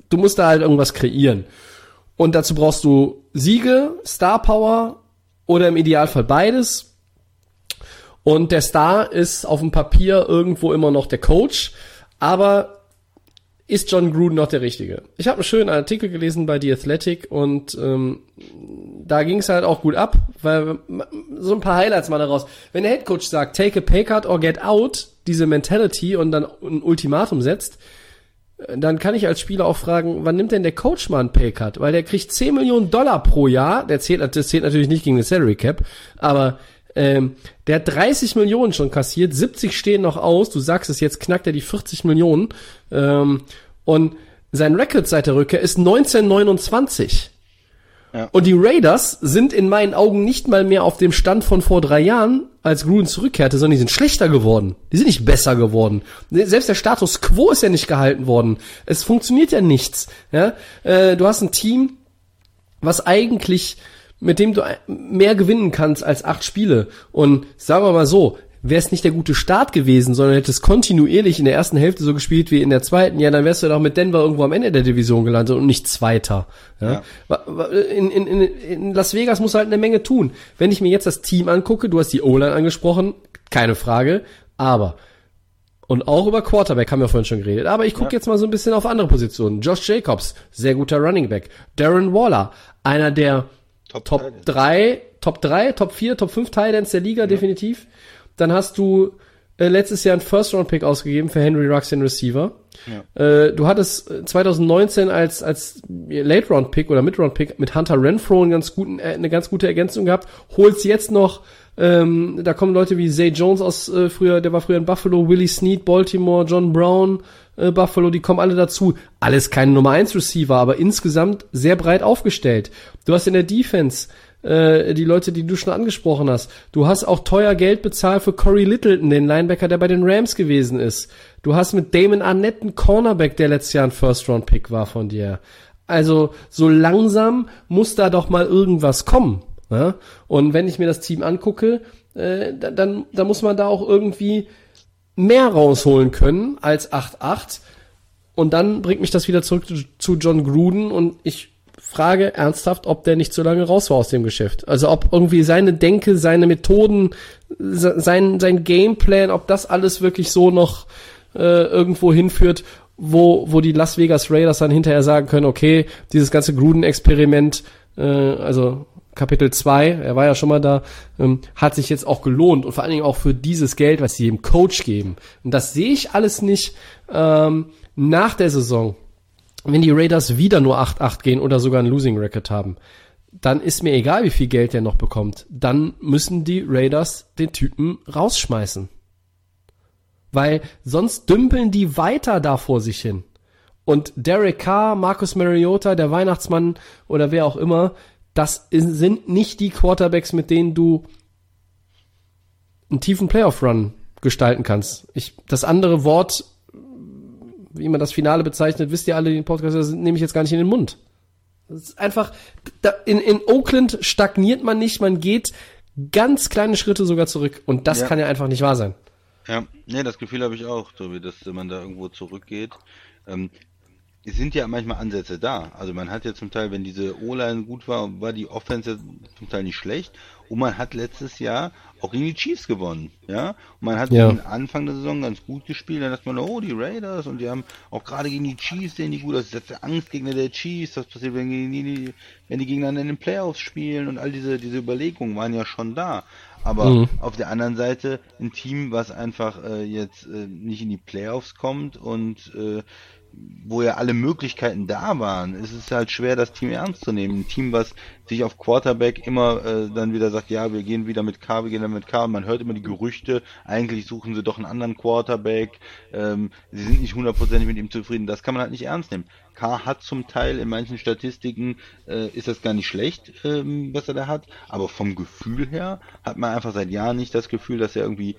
du musst da halt irgendwas kreieren. Und dazu brauchst du Siege, Star Power oder im Idealfall beides und der Star ist auf dem Papier irgendwo immer noch der Coach, aber ist John Gruden noch der Richtige? Ich habe einen schönen Artikel gelesen bei The Athletic und ähm, da ging es halt auch gut ab, weil so ein paar Highlights mal daraus. Wenn der Headcoach sagt, take a pay cut or get out, diese Mentality und dann ein Ultimatum setzt, dann kann ich als Spieler auch fragen, wann nimmt denn der Coach mal einen Paycut? Weil der kriegt 10 Millionen Dollar pro Jahr, der zählt, das zählt natürlich nicht gegen den Salary Cap, aber ähm, der hat 30 Millionen schon kassiert, 70 stehen noch aus. Du sagst es jetzt, knackt er die 40 Millionen. Ähm, und sein Record seit der Rückkehr ist 1929. Ja. Und die Raiders sind in meinen Augen nicht mal mehr auf dem Stand von vor drei Jahren, als Gruden zurückkehrte, sondern die sind schlechter geworden. Die sind nicht besser geworden. Selbst der Status quo ist ja nicht gehalten worden. Es funktioniert ja nichts. Ja? Äh, du hast ein Team, was eigentlich mit dem du mehr gewinnen kannst als acht Spiele. Und sagen wir mal so, wäre es nicht der gute Start gewesen, sondern hättest kontinuierlich in der ersten Hälfte so gespielt wie in der zweiten, ja, dann wärst du doch mit Denver irgendwo am Ende der Division gelandet und nicht Zweiter. Ja? ja. In, in, in, Las Vegas muss halt eine Menge tun. Wenn ich mir jetzt das Team angucke, du hast die O-Line angesprochen, keine Frage, aber und auch über Quarterback haben wir vorhin schon geredet. Aber ich gucke ja. jetzt mal so ein bisschen auf andere Positionen. Josh Jacobs, sehr guter Running Back. Darren Waller, einer der Top, Top 3, Top 3, Top 4, Top 5 Titans der Liga, ja. definitiv. Dann hast du äh, letztes Jahr einen First-Round-Pick ausgegeben für Henry Rux, den Receiver. Ja. Äh, du hattest 2019 als, als Late-Round-Pick oder Mid-Round-Pick mit Hunter Renfro einen ganz guten, äh, eine ganz gute Ergänzung gehabt, holst jetzt noch ähm, da kommen Leute wie Zay Jones aus äh, früher, der war früher in Buffalo, Willie Snead, Baltimore, John Brown, äh, Buffalo, die kommen alle dazu. Alles keine Nummer 1 Receiver, aber insgesamt sehr breit aufgestellt. Du hast in der Defense äh, die Leute, die du schon angesprochen hast. Du hast auch teuer Geld bezahlt für Corey Littleton, den Linebacker, der bei den Rams gewesen ist. Du hast mit Damon Arnett einen Cornerback, der letztes Jahr ein First-Round-Pick war von dir. Also so langsam muss da doch mal irgendwas kommen. Ja? Und wenn ich mir das Team angucke, äh, dann, dann muss man da auch irgendwie mehr rausholen können als 8-8. Und dann bringt mich das wieder zurück zu John Gruden und ich frage ernsthaft, ob der nicht so lange raus war aus dem Geschäft. Also ob irgendwie seine Denke, seine Methoden, sein, sein Gameplan, ob das alles wirklich so noch äh, irgendwo hinführt, wo, wo die Las Vegas Raiders dann hinterher sagen können, okay, dieses ganze Gruden-Experiment, äh, also Kapitel 2, er war ja schon mal da, ähm, hat sich jetzt auch gelohnt und vor allen Dingen auch für dieses Geld, was sie dem Coach geben. Und das sehe ich alles nicht ähm, nach der Saison, wenn die Raiders wieder nur 8-8 gehen oder sogar ein Losing Record haben. Dann ist mir egal, wie viel Geld der noch bekommt. Dann müssen die Raiders den Typen rausschmeißen. Weil sonst dümpeln die weiter da vor sich hin. Und Derek Carr, Marcus Mariota, der Weihnachtsmann oder wer auch immer, das sind nicht die Quarterbacks, mit denen du einen tiefen Playoff-Run gestalten kannst. Ich, das andere Wort, wie man das Finale bezeichnet, wisst ihr alle, den Podcast, das nehme ich jetzt gar nicht in den Mund. Das ist einfach, da, in, in Oakland stagniert man nicht, man geht ganz kleine Schritte sogar zurück. Und das ja. kann ja einfach nicht wahr sein. Ja, nee, das Gefühl habe ich auch, Tobi, dass man da irgendwo zurückgeht. Ähm, es sind ja manchmal Ansätze da. Also man hat ja zum Teil, wenn diese O-Line gut war, war die Offense zum Teil nicht schlecht. Und man hat letztes Jahr auch gegen die Chiefs gewonnen, ja. Und man hat ja. Anfang der Saison ganz gut gespielt. Dann dachte man, oh, die Raiders und die haben auch gerade gegen die Chiefs sehen die gut aus. Das ist der Angstgegner der Chiefs. Was passiert, wenn die, wenn die gegeneinander in den Playoffs spielen? Und all diese, diese Überlegungen waren ja schon da. Aber mhm. auf der anderen Seite ein Team, was einfach äh, jetzt äh, nicht in die Playoffs kommt und äh, wo ja alle Möglichkeiten da waren, ist es halt schwer, das Team ernst zu nehmen. Ein Team, was sich auf Quarterback immer äh, dann wieder sagt, ja, wir gehen wieder mit K, wir gehen dann mit K. Und man hört immer die Gerüchte, eigentlich suchen sie doch einen anderen Quarterback. Ähm, sie sind nicht hundertprozentig mit ihm zufrieden. Das kann man halt nicht ernst nehmen. K hat zum Teil in manchen Statistiken äh, ist das gar nicht schlecht, ähm, was er da hat. Aber vom Gefühl her hat man einfach seit Jahren nicht das Gefühl, dass er irgendwie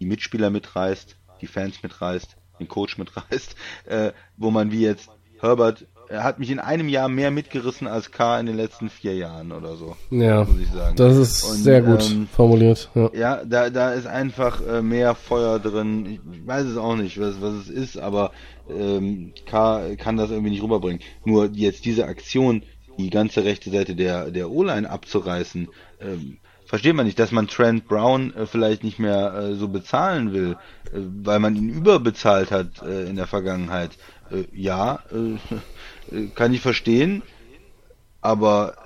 die Mitspieler mitreißt, die Fans mitreißt den Coach mitreißt, äh, wo man wie jetzt Herbert, er hat mich in einem Jahr mehr mitgerissen als K in den letzten vier Jahren oder so. Ja, muss ich sagen. das ist Und, sehr gut ähm, formuliert. Ja, ja da, da ist einfach äh, mehr Feuer drin. Ich weiß es auch nicht, was, was es ist, aber ähm, K kann das irgendwie nicht rüberbringen. Nur jetzt diese Aktion, die ganze rechte Seite der, der O-Line abzureißen, ähm, versteht man nicht, dass man Trent Brown äh, vielleicht nicht mehr äh, so bezahlen will, äh, weil man ihn überbezahlt hat äh, in der Vergangenheit. Äh, ja, äh, kann ich verstehen, aber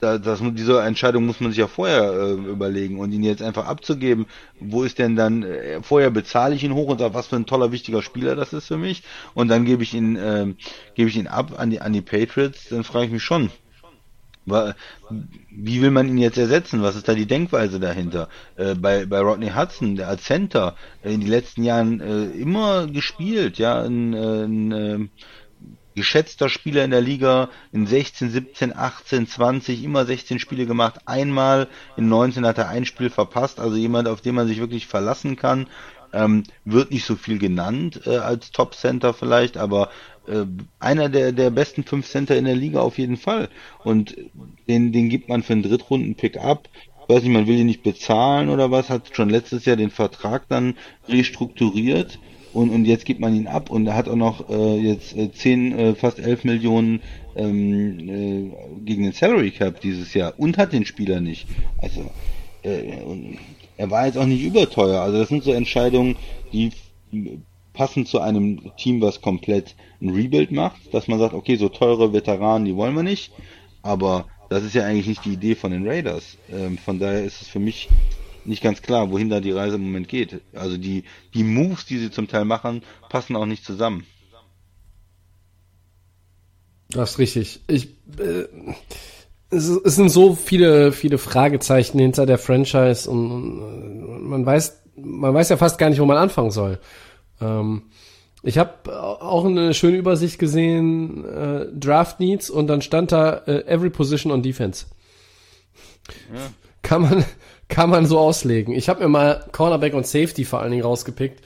da, das, diese Entscheidung muss man sich ja vorher überlegen und ihn jetzt einfach abzugeben, wo ist denn dann, vorher bezahle ich ihn hoch und sage, was für ein toller, wichtiger Spieler das ist für mich? Und dann gebe ich ihn, gebe ich ihn ab an die, an die Patriots, dann frage ich mich schon, wie will man ihn jetzt ersetzen? Was ist da die Denkweise dahinter? Äh, bei, bei Rodney Hudson, der als Center, in den letzten Jahren äh, immer gespielt, ja, ein, äh, ein äh, geschätzter Spieler in der Liga, in 16, 17, 18, 20, immer 16 Spiele gemacht, einmal in 19 hat er ein Spiel verpasst, also jemand, auf den man sich wirklich verlassen kann. Ähm, wird nicht so viel genannt äh, als Top Center vielleicht, aber äh, einer der, der besten fünf Center in der Liga auf jeden Fall. Und den, den gibt man für einen Drittrunden-Pick ab. Ich weiß nicht, man will ihn nicht bezahlen oder was, hat schon letztes Jahr den Vertrag dann restrukturiert und, und jetzt gibt man ihn ab und er hat auch noch äh, jetzt äh, 10, äh, fast 11 Millionen ähm, äh, gegen den Salary Cap dieses Jahr und hat den Spieler nicht. Also äh, er war jetzt auch nicht überteuer. Also das sind so Entscheidungen, die passen zu einem Team, was komplett ein Rebuild macht, dass man sagt, okay, so teure Veteranen, die wollen wir nicht, aber das ist ja eigentlich nicht die Idee von den Raiders. Ähm, von daher ist es für mich nicht ganz klar, wohin da die Reise im Moment geht. Also die, die Moves, die sie zum Teil machen, passen auch nicht zusammen. Das ist richtig. Ich, äh, es, es sind so viele, viele Fragezeichen hinter der Franchise und, und man weiß, man weiß ja fast gar nicht, wo man anfangen soll. Ähm, ich habe auch eine schöne Übersicht gesehen, äh, Draft Needs und dann stand da äh, Every Position on Defense. Ja. Kann man kann man so auslegen. Ich habe mir mal Cornerback und Safety vor allen Dingen rausgepickt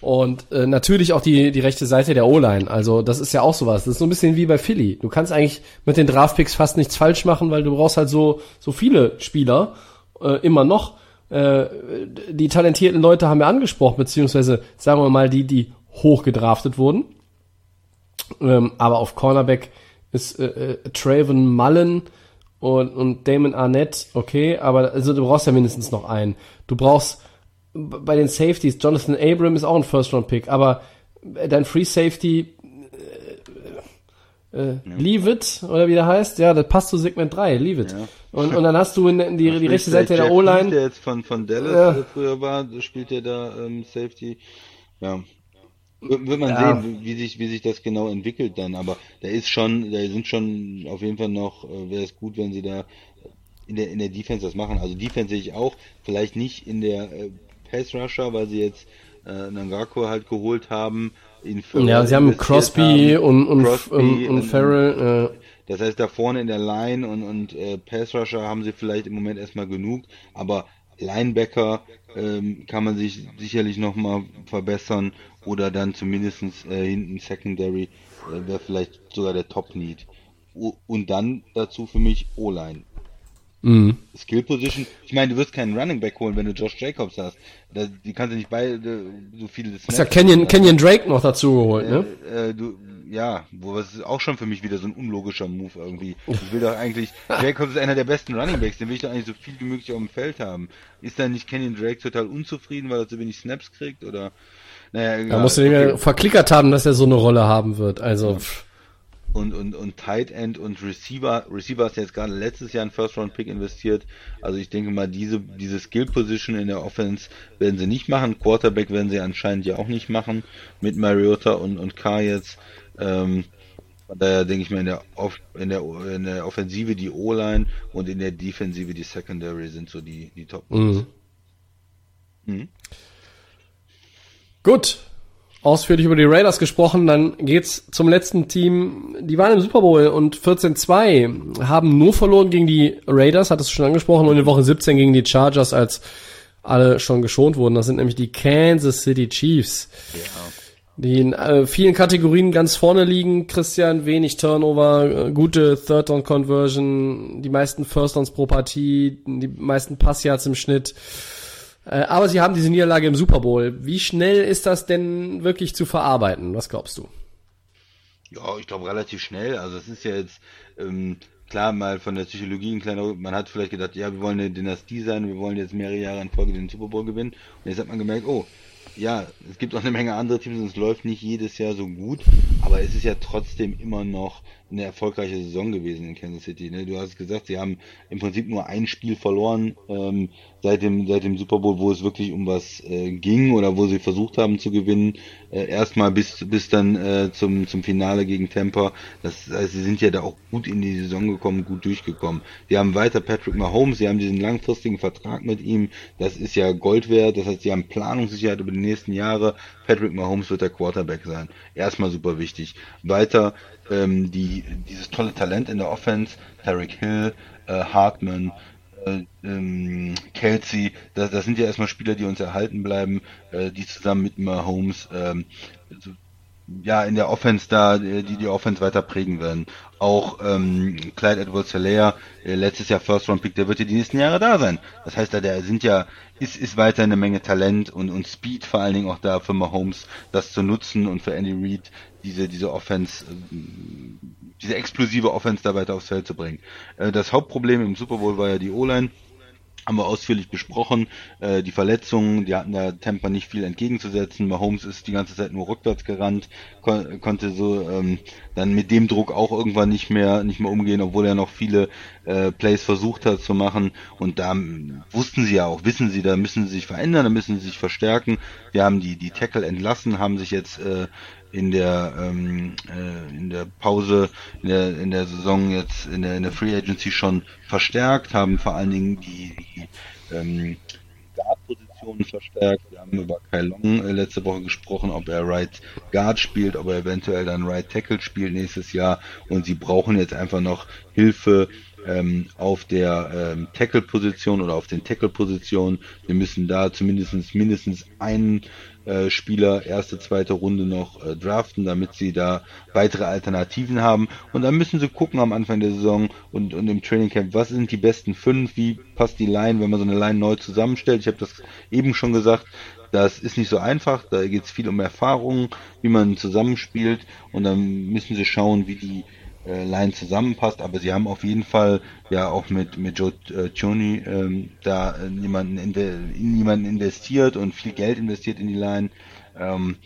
und äh, natürlich auch die die rechte Seite der O-Line. Also das ist ja auch sowas. Das ist so ein bisschen wie bei Philly. Du kannst eigentlich mit den Draftpicks fast nichts falsch machen, weil du brauchst halt so so viele Spieler äh, immer noch. Äh, die talentierten Leute haben wir angesprochen, beziehungsweise sagen wir mal die die hoch gedraftet wurden. Ähm, aber auf Cornerback ist äh, äh, Traven Mullen und, und Damon Arnett, okay, aber also du brauchst ja mindestens noch einen. Du brauchst bei den Safeties, Jonathan Abram ist auch ein First-Round-Pick, aber dein Free Safety äh, äh, ja. Leave it, oder wie der heißt, ja, das passt zu Segment 3, Leave it. Ja. Und, und dann hast du in, in die, die rechte Seite der O-Line. Der jetzt von, von Dallas ja. früher war, spielt der da ähm, Safety. Ja, wird man ja. sehen, wie sich, wie sich das genau entwickelt dann, aber da ist schon, da sind schon auf jeden Fall noch, äh, wäre es gut, wenn sie da in der, in der Defense das machen. Also Defense sehe ich auch, vielleicht nicht in der äh, Pass Rusher, weil sie jetzt äh, Nangako halt geholt haben. In ja, sie haben Crosby haben, und, und, Crosby und, und, Farrell. Äh. Das heißt, da vorne in der Line und, und äh, Pass Rusher haben sie vielleicht im Moment erstmal genug, aber Linebacker ähm, kann man sich sicherlich nochmal verbessern oder dann zumindestens äh, hinten Secondary äh, wäre vielleicht sogar der Top-Need. Und dann dazu für mich O-Line. Mhm. Skill Position. Ich meine, du wirst keinen Running Back holen, wenn du Josh Jacobs hast. Da, die kannst du nicht beide so viele. Snaps ist ja Kenyon, Kenyon Drake noch dazu geholt, ne? Äh, du, ja, wo das ist auch schon für mich wieder so ein unlogischer Move irgendwie. Ich will doch eigentlich, Jacobs ist einer der besten Running Backs, den will ich doch eigentlich so viel wie möglich auf dem Feld haben. Ist dann nicht Kenyon Drake total unzufrieden, weil er so wenig Snaps kriegt oder? Naja, egal. Da musst du den ja verklickert haben, dass er so eine Rolle haben wird. Also. Ja. Und, und, und Tight End und Receiver. Receiver du jetzt gerade letztes Jahr einen First Round Pick investiert. Also ich denke mal, diese, diese Skill Position in der Offense werden sie nicht machen. Quarterback werden sie anscheinend ja auch nicht machen. Mit Mariota und, und K jetzt. Ähm, von daher denke ich mal, in der, Off in der, in der Offensive die O-Line und in der Defensive die Secondary sind so die, die Top. Mhm. Mhm. Gut. Ausführlich über die Raiders gesprochen, dann geht's zum letzten Team. Die waren im Super Bowl und 14-2 haben nur verloren gegen die Raiders, hat es schon angesprochen, und in Woche 17 gegen die Chargers, als alle schon geschont wurden. Das sind nämlich die Kansas City Chiefs. Ja. Die in äh, vielen Kategorien ganz vorne liegen. Christian, wenig Turnover, äh, gute Third Down Conversion, die meisten First Downs pro Partie, die meisten Passyards im Schnitt. Äh, aber sie haben diese Niederlage im Super Bowl. Wie schnell ist das denn wirklich zu verarbeiten? Was glaubst du? Ja, ich glaube relativ schnell. Also es ist ja jetzt ähm, klar mal von der Psychologie ein kleiner, man hat vielleicht gedacht, ja, wir wollen eine Dynastie sein, wir wollen jetzt mehrere Jahre in Folge den Super Bowl gewinnen. Und jetzt hat man gemerkt, oh, ja, es gibt auch eine Menge andere Teams und es läuft nicht jedes Jahr so gut, aber es ist ja trotzdem immer noch eine erfolgreiche Saison gewesen in Kansas City. Ne? Du hast gesagt, sie haben im Prinzip nur ein Spiel verloren ähm, seit dem seit dem Super Bowl, wo es wirklich um was äh, ging oder wo sie versucht haben zu gewinnen. Äh, erstmal bis bis dann äh, zum zum Finale gegen Tampa. Das heißt, sie sind ja da auch gut in die Saison gekommen, gut durchgekommen. Sie haben weiter Patrick Mahomes, sie haben diesen langfristigen Vertrag mit ihm. Das ist ja Gold wert. Das heißt, sie haben Planungssicherheit über die nächsten Jahre. Patrick Mahomes wird der Quarterback sein. Erstmal super wichtig. Weiter ähm, die, dieses tolle Talent in der Offense, Tarek Hill, äh, Hartman, ähm, Kelsey, das, das sind ja erstmal Spieler, die uns erhalten bleiben, äh, die zusammen mit Mahomes ähm, so, ja in der Offense da, äh, die die Offense weiter prägen werden. Auch ähm, Clyde Edwards Hilaire, äh, letztes Jahr First Round Pick, der wird ja die nächsten Jahre da sein. Das heißt, da der sind ja ist ist weiter eine Menge Talent und und Speed vor allen Dingen auch da für Mahomes, das zu nutzen und für Andy Reid diese diese Offense äh, diese explosive Offense da weiter aufs Feld zu bringen. Äh, das Hauptproblem im Super Bowl war ja die O-Line haben wir ausführlich besprochen. Äh, die Verletzungen, die hatten da Temper nicht viel entgegenzusetzen. Mahomes ist die ganze Zeit nur rückwärts gerannt, kon konnte so ähm, dann mit dem Druck auch irgendwann nicht mehr nicht mehr umgehen, obwohl er noch viele äh, Plays versucht hat zu machen. Und da wussten sie ja auch, wissen sie, da müssen sie sich verändern, da müssen sie sich verstärken. Wir haben die die Tackle entlassen, haben sich jetzt äh, in der ähm, äh, in der Pause in der in der Saison jetzt in der in der Free Agency schon verstärkt, haben vor allen Dingen die, die ähm, Guard-Positionen verstärkt. Wir haben über Kai Long äh, letzte Woche gesprochen, ob er Right Guard spielt, ob er eventuell dann Right Tackle spielt nächstes Jahr. Und sie brauchen jetzt einfach noch Hilfe ähm, auf der ähm, Tackle-Position oder auf den Tackle-Positionen. Wir müssen da zumindest mindestens einen äh, Spieler erste, zweite Runde noch äh, draften, damit sie da weitere Alternativen haben. Und dann müssen sie gucken am Anfang der Saison und, und im Training Camp, was sind die besten fünf, wie passt die Line, wenn man so eine Line neu zusammenstellt. Ich habe das eben schon gesagt, das ist nicht so einfach, da geht es viel um Erfahrung, wie man zusammenspielt und dann müssen sie schauen, wie die äh, Line zusammenpasst, aber sie haben auf jeden Fall ja auch mit, mit Joe äh, Choni ähm, da äh, jemanden in, de, in jemanden investiert und viel Geld investiert in die Line. Ähm,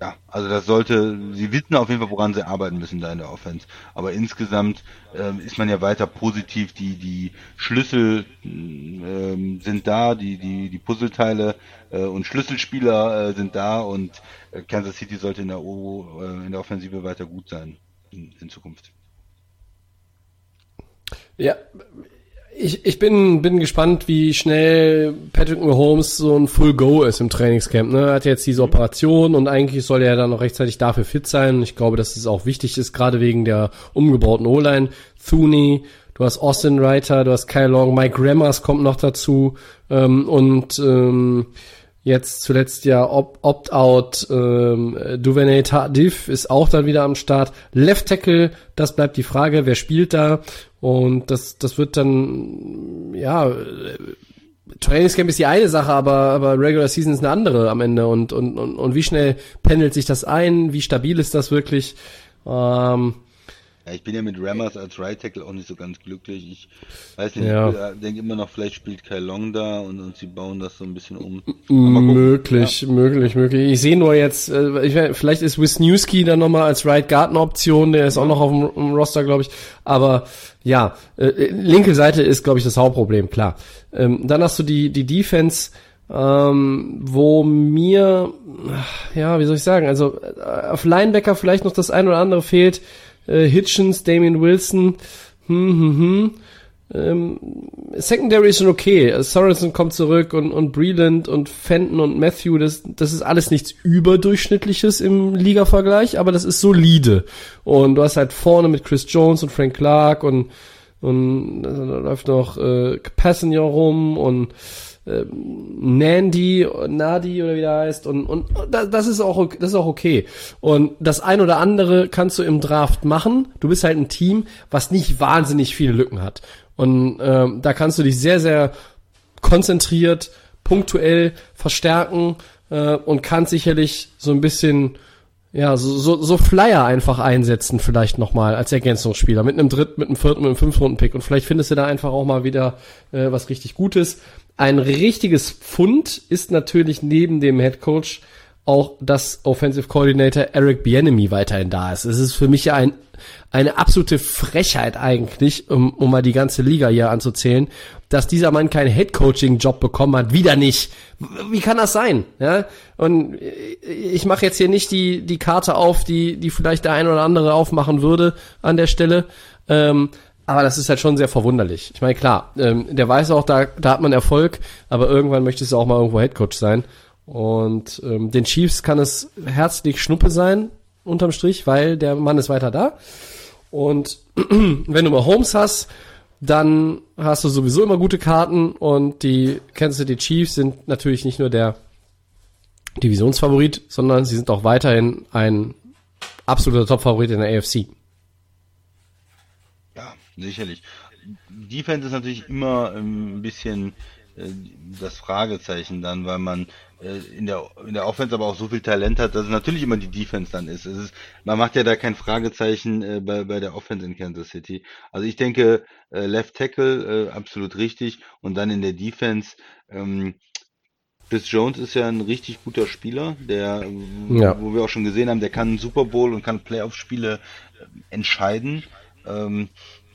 ja, also das sollte, sie wissen auf jeden Fall, woran sie arbeiten müssen da in der Offense. Aber insgesamt ähm, ist man ja weiter positiv. Die, die Schlüssel ähm, sind da, die, die, die Puzzleteile äh, und Schlüsselspieler äh, sind da und äh, Kansas City sollte in der, o, äh, in der Offensive weiter gut sein in, in Zukunft. Ja, ich, ich bin, bin gespannt, wie schnell Patrick Mahomes so ein Full Go ist im Trainingscamp. Ne? Er hat jetzt diese Operation und eigentlich soll er dann noch rechtzeitig dafür fit sein. Ich glaube, dass es auch wichtig ist, gerade wegen der umgebauten O-Line. Thuney, du hast Austin Reiter, du hast Kyle Long, Mike Rammers kommt noch dazu ähm, und ähm, Jetzt zuletzt ja Opt-out, ähm, Duvernay Tardif ist auch dann wieder am Start. Left Tackle, das bleibt die Frage, wer spielt da? Und das, das wird dann, ja, Trainingscamp ist die eine Sache, aber, aber Regular Season ist eine andere am Ende. Und, und, und, und wie schnell pendelt sich das ein? Wie stabil ist das wirklich? Ähm, ja, ich bin ja mit Rammers als Right Tackle auch nicht so ganz glücklich. Ich weiß nicht, ja. ich denke immer noch, vielleicht spielt Kai Long da und, und sie bauen das so ein bisschen um. Möglich, ja. möglich, möglich. Ich sehe nur jetzt, äh, ich, vielleicht ist Wisniewski dann nochmal als Right Guard eine Option, der ist ja. auch noch auf dem, dem Roster, glaube ich. Aber ja, äh, linke Seite ist, glaube ich, das Hauptproblem, klar. Ähm, dann hast du die, die Defense, ähm, wo mir, ja, wie soll ich sagen, also äh, auf Linebacker vielleicht noch das ein oder andere fehlt äh, Hitchens, Damien Wilson, hm, hm, hm. Ähm, Secondary ist schon okay. Sorensen kommt zurück und, und Breland und Fenton und Matthew, das, das ist alles nichts überdurchschnittliches im Liga-Vergleich, aber das ist solide. Und du hast halt vorne mit Chris Jones und Frank Clark und, und da läuft noch äh, Passenger rum und ähm, Nandy, Nadi oder wie der heißt und, und das ist auch das ist auch okay. Und das ein oder andere kannst du im Draft machen. Du bist halt ein Team, was nicht wahnsinnig viele Lücken hat. Und ähm, da kannst du dich sehr, sehr konzentriert, punktuell verstärken äh, und kannst sicherlich so ein bisschen ja, so, so, so Flyer einfach einsetzen, vielleicht nochmal als Ergänzungsspieler mit einem dritten, mit einem vierten, mit einem fünften Runden-Pick. Und vielleicht findest du da einfach auch mal wieder äh, was richtig Gutes. Ein richtiges Pfund ist natürlich neben dem Head Coach auch, dass Offensive Coordinator Eric Bienemy weiterhin da ist. Es ist für mich ja ein, eine absolute Frechheit eigentlich, um, um mal die ganze Liga hier anzuzählen, dass dieser Mann keinen Head Coaching Job bekommen hat. Wieder nicht. Wie kann das sein? Ja? Und ich mache jetzt hier nicht die, die Karte auf, die, die vielleicht der ein oder andere aufmachen würde an der Stelle. Ähm, aber das ist halt schon sehr verwunderlich. Ich meine, klar, ähm, der weiß auch, da, da hat man Erfolg, aber irgendwann möchtest du auch mal irgendwo Headcoach sein. Und ähm, den Chiefs kann es herzlich Schnuppe sein, unterm Strich, weil der Mann ist weiter da. Und wenn du mal Holmes hast, dann hast du sowieso immer gute Karten und die Kansas City Chiefs sind natürlich nicht nur der Divisionsfavorit, sondern sie sind auch weiterhin ein absoluter Topfavorit in der AFC sicherlich. Defense ist natürlich immer ähm, ein bisschen äh, das Fragezeichen dann, weil man äh, in der in der Offense aber auch so viel Talent hat, dass es natürlich immer die Defense dann ist. Es ist man macht ja da kein Fragezeichen äh, bei, bei der Offense in Kansas City. Also ich denke, äh, Left Tackle äh, absolut richtig und dann in der Defense ähm, Chris Jones ist ja ein richtig guter Spieler, der, Ja. wo wir auch schon gesehen haben, der kann Super Bowl und kann Playoff-Spiele äh, entscheiden. Ähm,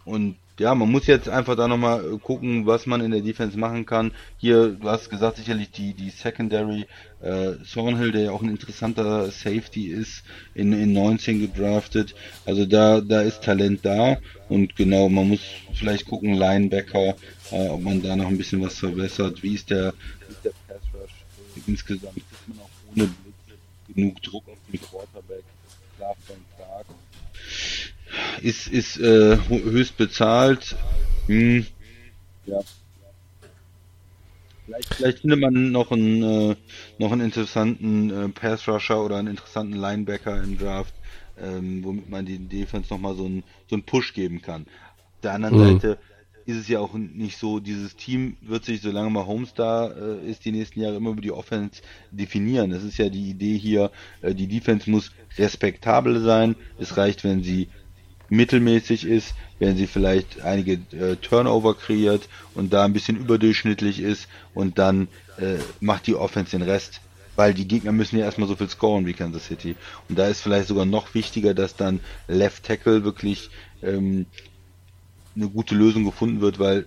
und ja, man muss jetzt einfach da nochmal gucken, was man in der Defense machen kann. Hier, du hast gesagt, sicherlich die, die Secondary, äh, Thornhill, der ja auch ein interessanter Safety ist, in, in 19 gedraftet. Also da, da ist Talent da. Und genau, man muss vielleicht gucken, Linebacker, äh, ob man da noch ein bisschen was verbessert. Wie ist der, wie ist der Pass Rush insgesamt? Ist man auch ohne Blitz genug Druck auf den Quarterback? Klar, von ist, ist äh, höchst bezahlt. Hm. Ja. Vielleicht, vielleicht findet man noch einen, äh, noch einen interessanten äh, Pass Rusher oder einen interessanten Linebacker im Draft, ähm, womit man die Defense nochmal so einen, so einen Push geben kann. Auf der anderen Mhm. Seite ist es ja auch nicht so, dieses Team wird sich, solange mal Holmes da äh, ist, die nächsten Jahre immer über die Offense definieren. Das ist ja die Idee hier, äh, die Defense muss respektabel sein. Es reicht, wenn sie mittelmäßig ist, wenn sie vielleicht einige äh, Turnover kreiert und da ein bisschen überdurchschnittlich ist und dann äh, macht die Offense den Rest. Weil die Gegner müssen ja erstmal so viel scoren wie Kansas City. Und da ist vielleicht sogar noch wichtiger, dass dann Left Tackle wirklich ähm, eine gute Lösung gefunden wird, weil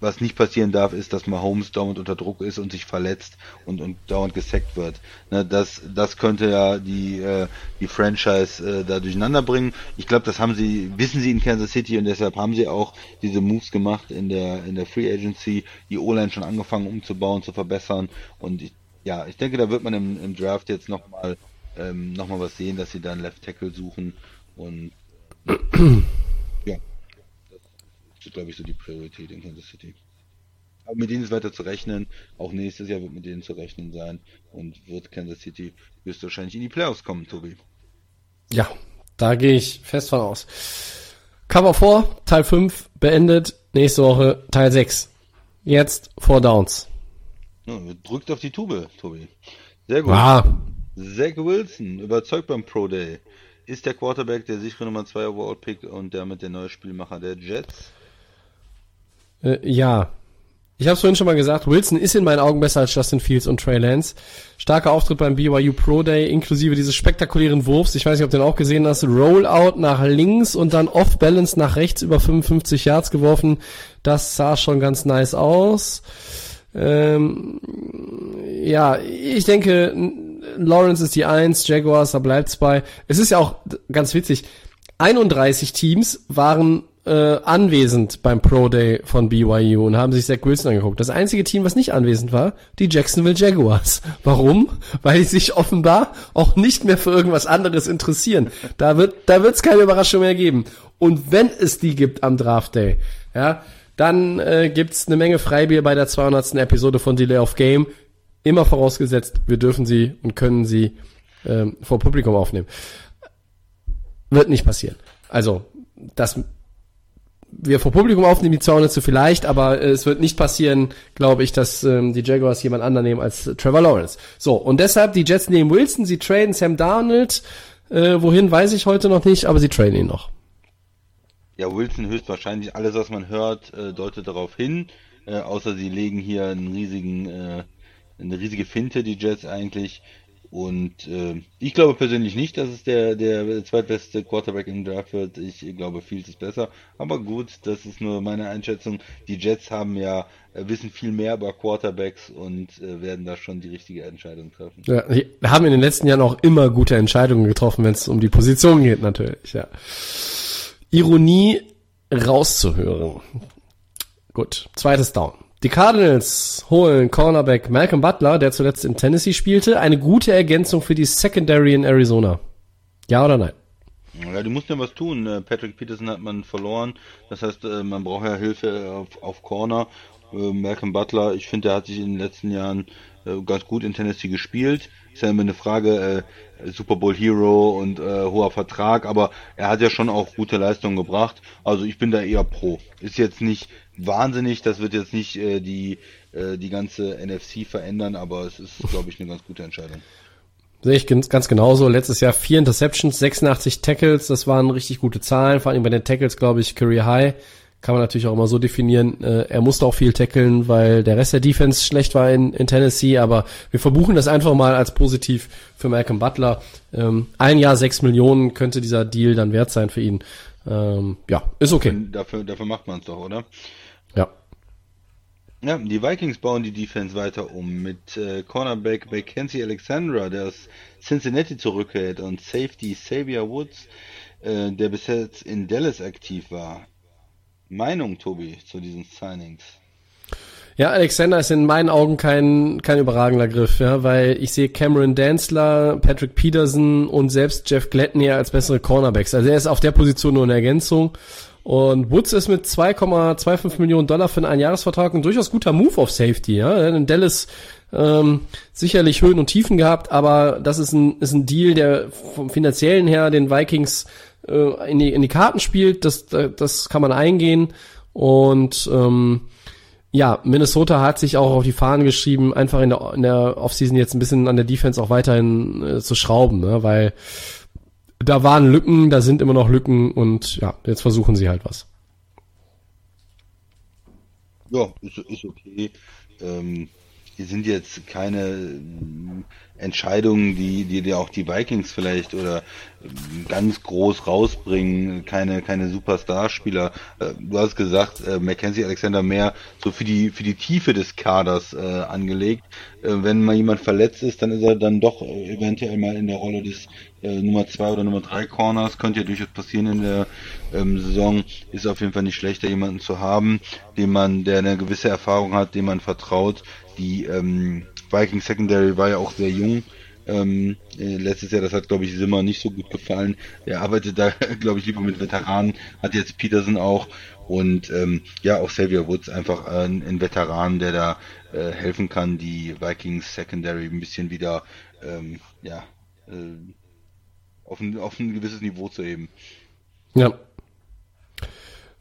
was nicht passieren darf, ist, dass Mahomes dauernd unter Druck ist und sich verletzt und, und dauernd gesackt wird. Ne, das, das könnte ja die, äh, die Franchise äh, da durcheinander bringen. Ich glaube, das haben sie, wissen sie in Kansas City und deshalb haben sie auch diese Moves gemacht in der, in der Free Agency, die O-Line schon angefangen umzubauen, zu verbessern und ich, ja, ich denke, da wird man im, im Draft jetzt nochmal ähm, noch was sehen, dass sie dann Left Tackle suchen und glaube ich, so die Priorität in Kansas City. Aber mit denen ist weiter zu rechnen. Auch nächstes Jahr wird mit denen zu rechnen sein. Und wird Kansas City höchstwahrscheinlich in die Playoffs kommen, Tobi. Ja, da gehe ich fest von aus. Cover 4, Teil 5, beendet. Nächste Woche Teil 6. Jetzt Four Downs. Ja, drückt auf die Tube, Tobi. Sehr gut. Ah, Zach Wilson, überzeugt beim Pro Day. Ist der Quarterback der sichere Nummer 2 Overall Pick und damit der neue Spielmacher der Jets? Äh, ja. Ich habe es vorhin schon mal gesagt, Wilson ist in meinen Augen besser als Justin Fields und Trey Lance. Starker Auftritt beim BYU Pro Day, inklusive dieses spektakulären Wurfs. Ich weiß nicht, ob du den auch gesehen hast. Rollout nach links und dann Off-Balance nach rechts über 55 Yards geworfen. Das sah schon ganz nice aus. Ähm, ja, ich denke, Lawrence ist die Eins, Jaguars, da bleibt's bei. Es ist ja auch ganz witzig. 31 Teams waren äh, anwesend beim Pro Day von BYU und haben sich Zach Wilson angeguckt. Das einzige Team, was nicht anwesend war, die Jacksonville Jaguars. Warum? Weil die sich offenbar auch nicht mehr für irgendwas anderes interessieren. Da wird, da wird's keine Überraschung mehr geben. Und wenn es die gibt am Draft Day, ja, dann äh, gibt's eine Menge Freibier bei der 200. Episode von Delay of Game. Immer vorausgesetzt, wir dürfen sie und können sie ähm, vor Publikum aufnehmen. Wird nicht passieren. Also, das wir vor Publikum aufnehmen, die 200 zu vielleicht, aber äh, es wird nicht passieren, glaube ich, dass ähm, die Jaguars jemand anderen nehmen als äh, Trevor Lawrence. So, und deshalb, die Jets nehmen Wilson, sie traden Sam Darnold, äh, wohin weiß ich heute noch nicht, aber sie traden ihn noch. Ja, Wilson höchstwahrscheinlich. Alles, was man hört, äh, deutet darauf hin. Äh, außer sie legen hier einen riesigen, äh, eine riesige Finte, die Jets eigentlich. Und äh, ich glaube persönlich nicht, dass es der, der zweitbeste Quarterback im Draft wird. Ich glaube, Fields ist besser. Aber gut, das ist nur meine Einschätzung. Die Jets haben ja, äh, wissen viel mehr über Quarterbacks und äh, werden da schon die richtige Entscheidung treffen. Ja, haben in den letzten Jahren auch immer gute Entscheidungen getroffen, wenn es um die Position geht, natürlich, ja. Ironie rauszuhören. Gut, zweites Down. Die Cardinals holen Cornerback Malcolm Butler, der zuletzt in Tennessee spielte, eine gute Ergänzung für die Secondary in Arizona. Ja oder nein? Ja, die mussten ja was tun. Äh, Patrick Peterson hat man verloren. Das heißt, äh, man braucht ja Hilfe auf, auf Corner. Äh, Malcolm Butler, ich finde, der hat sich in den letzten Jahren ganz gut in Tennessee gespielt. Ist ja immer eine Frage, äh, Super Bowl Hero und äh, hoher Vertrag, aber er hat ja schon auch gute Leistungen gebracht. Also ich bin da eher pro. Ist jetzt nicht wahnsinnig, das wird jetzt nicht äh, die, äh, die ganze NFC verändern, aber es ist, glaube ich, eine ganz gute Entscheidung. Sehe ich ganz, ganz genauso. Letztes Jahr vier Interceptions, 86 Tackles, das waren richtig gute Zahlen, vor allem bei den Tackles, glaube ich, Career High. Kann man natürlich auch immer so definieren. Äh, er musste auch viel tackeln, weil der Rest der Defense schlecht war in, in Tennessee, aber wir verbuchen das einfach mal als positiv für Malcolm Butler. Ähm, ein Jahr sechs Millionen könnte dieser Deal dann wert sein für ihn. Ähm, ja, ist okay. Dafür, dafür macht man es doch, oder? Ja. Ja, die Vikings bauen die Defense weiter um mit äh, Cornerback Mackenzie Alexandra, der aus Cincinnati zurückkehrt und Safety Xavier Woods, äh, der bis jetzt in Dallas aktiv war. Meinung, Tobi, zu diesen Signings? Ja, Alexander ist in meinen Augen kein, kein überragender Griff, ja, weil ich sehe Cameron Danzler, Patrick Peterson und selbst Jeff Gladney als bessere Cornerbacks. Also er ist auf der Position nur eine Ergänzung. Und Woods ist mit 2,25 Millionen Dollar für einen Einjahresvertrag ein durchaus guter Move auf Safety. Ja? In Dallas ähm, sicherlich Höhen und Tiefen gehabt, aber das ist ein, ist ein Deal, der vom finanziellen her den Vikings äh, in, die, in die Karten spielt. Das, das kann man eingehen. Und ähm, ja, Minnesota hat sich auch auf die Fahnen geschrieben, einfach in der, in der Offseason jetzt ein bisschen an der Defense auch weiterhin äh, zu schrauben, ne? weil da waren Lücken, da sind immer noch Lücken und ja, jetzt versuchen sie halt was. Ja, ist, ist okay. Ähm, die sind jetzt keine Entscheidungen, die, die, die auch die Vikings vielleicht oder ganz groß rausbringen, keine, keine Superstar-Spieler. Äh, du hast gesagt, äh, Mackenzie Alexander mehr so für die, für die Tiefe des Kaders äh, angelegt. Wenn mal jemand verletzt ist, dann ist er dann doch eventuell mal in der Rolle des Nummer zwei oder Nummer drei Corners. Könnte ja durchaus passieren in der ähm, Saison. Ist auf jeden Fall nicht schlechter, jemanden zu haben, den man, der eine gewisse Erfahrung hat, dem man vertraut die ähm, Viking Secondary war ja auch sehr jung. Ähm, äh, letztes Jahr, das hat glaube ich Simmer nicht so gut gefallen. Er arbeitet da, glaube ich, lieber mit Veteranen, hat jetzt Peterson auch und ähm, ja, auch Xavier Woods einfach ein, ein Veteran, der da äh, helfen kann, die Vikings Secondary ein bisschen wieder ähm, ja, äh, auf, ein, auf ein gewisses Niveau zu heben. Ja,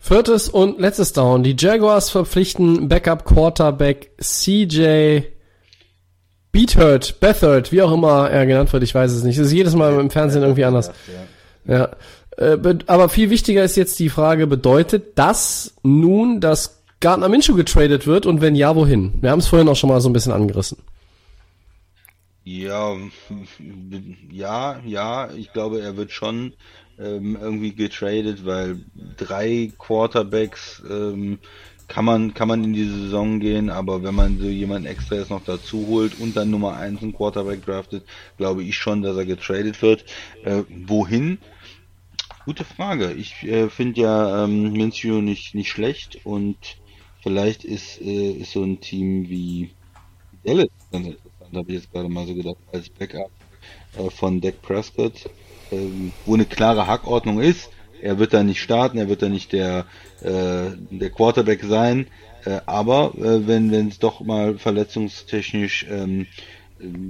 Viertes und letztes Down. Die Jaguars verpflichten Backup Quarterback CJ Beathard, Bethard, wie auch immer er genannt wird, ich weiß es nicht. Das ist jedes Mal im Fernsehen irgendwie anders. Ja. Äh, aber viel wichtiger ist jetzt die Frage, bedeutet das nun, dass Gardner Minshew getradet wird und wenn ja, wohin? Wir haben es vorhin auch schon mal so ein bisschen angerissen. Ja, ja, ja, ich glaube, er wird schon ähm, irgendwie getradet, weil drei Quarterbacks ähm, kann man kann man in die Saison gehen, aber wenn man so jemanden extra jetzt noch dazu holt und dann Nummer eins einen Quarterback draftet, glaube ich schon, dass er getradet wird. Äh, wohin? Gute Frage. Ich äh, finde ja ähm, Minshew nicht nicht schlecht und vielleicht ist äh, ist so ein Team wie Dallas ganz interessant, habe ich jetzt gerade mal so gedacht als Backup äh, von Dak Prescott ähm, wo eine klare Hackordnung ist. Er wird da nicht starten, er wird da nicht der, äh, der Quarterback sein. Äh, aber äh, wenn es doch mal verletzungstechnisch ähm,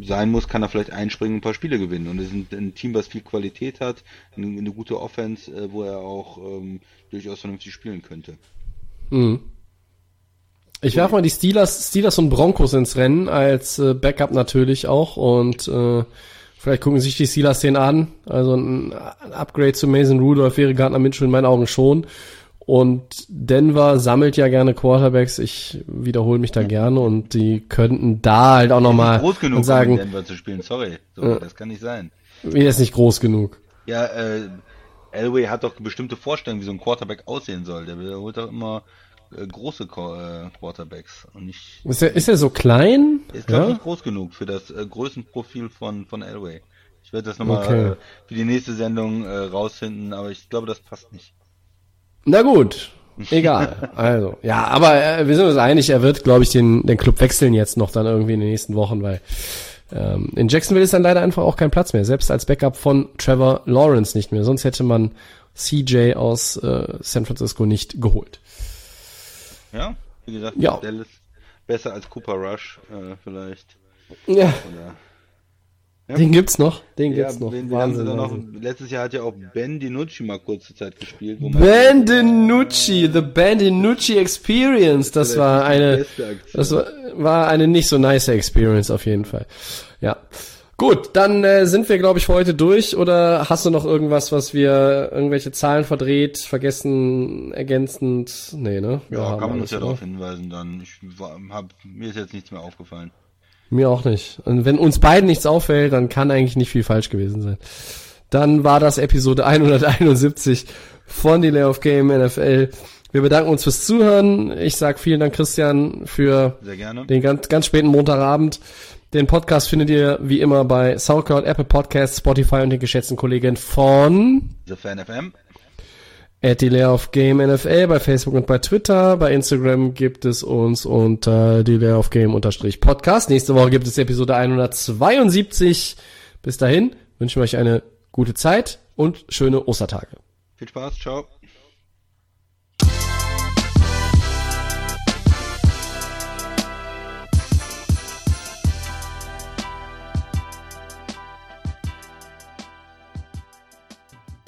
sein muss, kann er vielleicht einspringen und ein paar Spiele gewinnen. Und es ist ein, ein Team, was viel Qualität hat, eine, eine gute Offense, äh, wo er auch ähm, durchaus vernünftig spielen könnte. Mhm. Ich werfe mal die Steelers, Steelers und Broncos ins Rennen als äh, Backup natürlich auch und äh, Vielleicht gucken sich die Steelers den an. Also ein Upgrade zu Mason Rudolph wäre Gardner Minshew in meinen Augen schon. Und Denver sammelt ja gerne Quarterbacks. Ich wiederhole mich da gerne und die könnten da halt auch nochmal groß genug, sagen, um Denver zu spielen. Sorry, so, äh, das kann nicht sein. Wie ist nicht groß genug? Ja, äh, Elway hat doch bestimmte Vorstellungen, wie so ein Quarterback aussehen soll. Der holt doch immer große äh, Quarterbacks und nicht. Ist er, ist er so klein? Ist glaube ja? nicht groß genug für das äh, Größenprofil von von Elway. Ich werde das nochmal okay. äh, für die nächste Sendung äh, rausfinden, aber ich glaube, das passt nicht. Na gut, egal. also ja, aber äh, wir sind uns einig, er wird, glaube ich, den den Club wechseln jetzt noch dann irgendwie in den nächsten Wochen, weil ähm, in Jacksonville ist dann leider einfach auch kein Platz mehr, selbst als Backup von Trevor Lawrence nicht mehr. Sonst hätte man CJ aus äh, San Francisco nicht geholt. Ja, wie gesagt, ja. Dallas besser als Cooper Rush äh, vielleicht. Ja. Oder, Ja. Den gibt's noch. Den ja, gibt's noch. haben sie Wahnsinn, noch? Letztes Jahr hat ja auch Ben DiNucci mal kurze Zeit gespielt. Wo man- Bandinucci, The Bandinucci Experience, das Das war eine, das war, war eine nicht so nice Experience auf jeden Fall. Ja. Gut, dann äh, sind wir, glaube ich, für heute durch. Oder hast du noch irgendwas, was wir, irgendwelche Zahlen verdreht, vergessen, ergänzend? Nee, ne? Wir Ja, kann man uns ja darauf hinweisen dann. Ich hab, mir ist jetzt nichts mehr aufgefallen. Mir auch nicht. Und wenn uns beiden nichts auffällt, dann kann eigentlich nicht viel falsch gewesen sein. Dann war das Episode 171 von Delay of Game NFL. Wir bedanken uns fürs Zuhören. Ich sag vielen Dank, Christian, für den ganz, ganz späten Montagabend. Den Podcast findet ihr wie immer bei Soundcloud, Apple Podcasts, Spotify und den geschätzten Kollegen von The Fan FM. at Delay of Game NFL bei Facebook und bei Twitter. Bei Instagram gibt es uns unter Delay of Game unterstrich Podcast. Nächste Woche gibt es Episode 172. Bis dahin wünschen wir euch eine gute Zeit und schöne Ostertage. Viel Spaß. Ciao.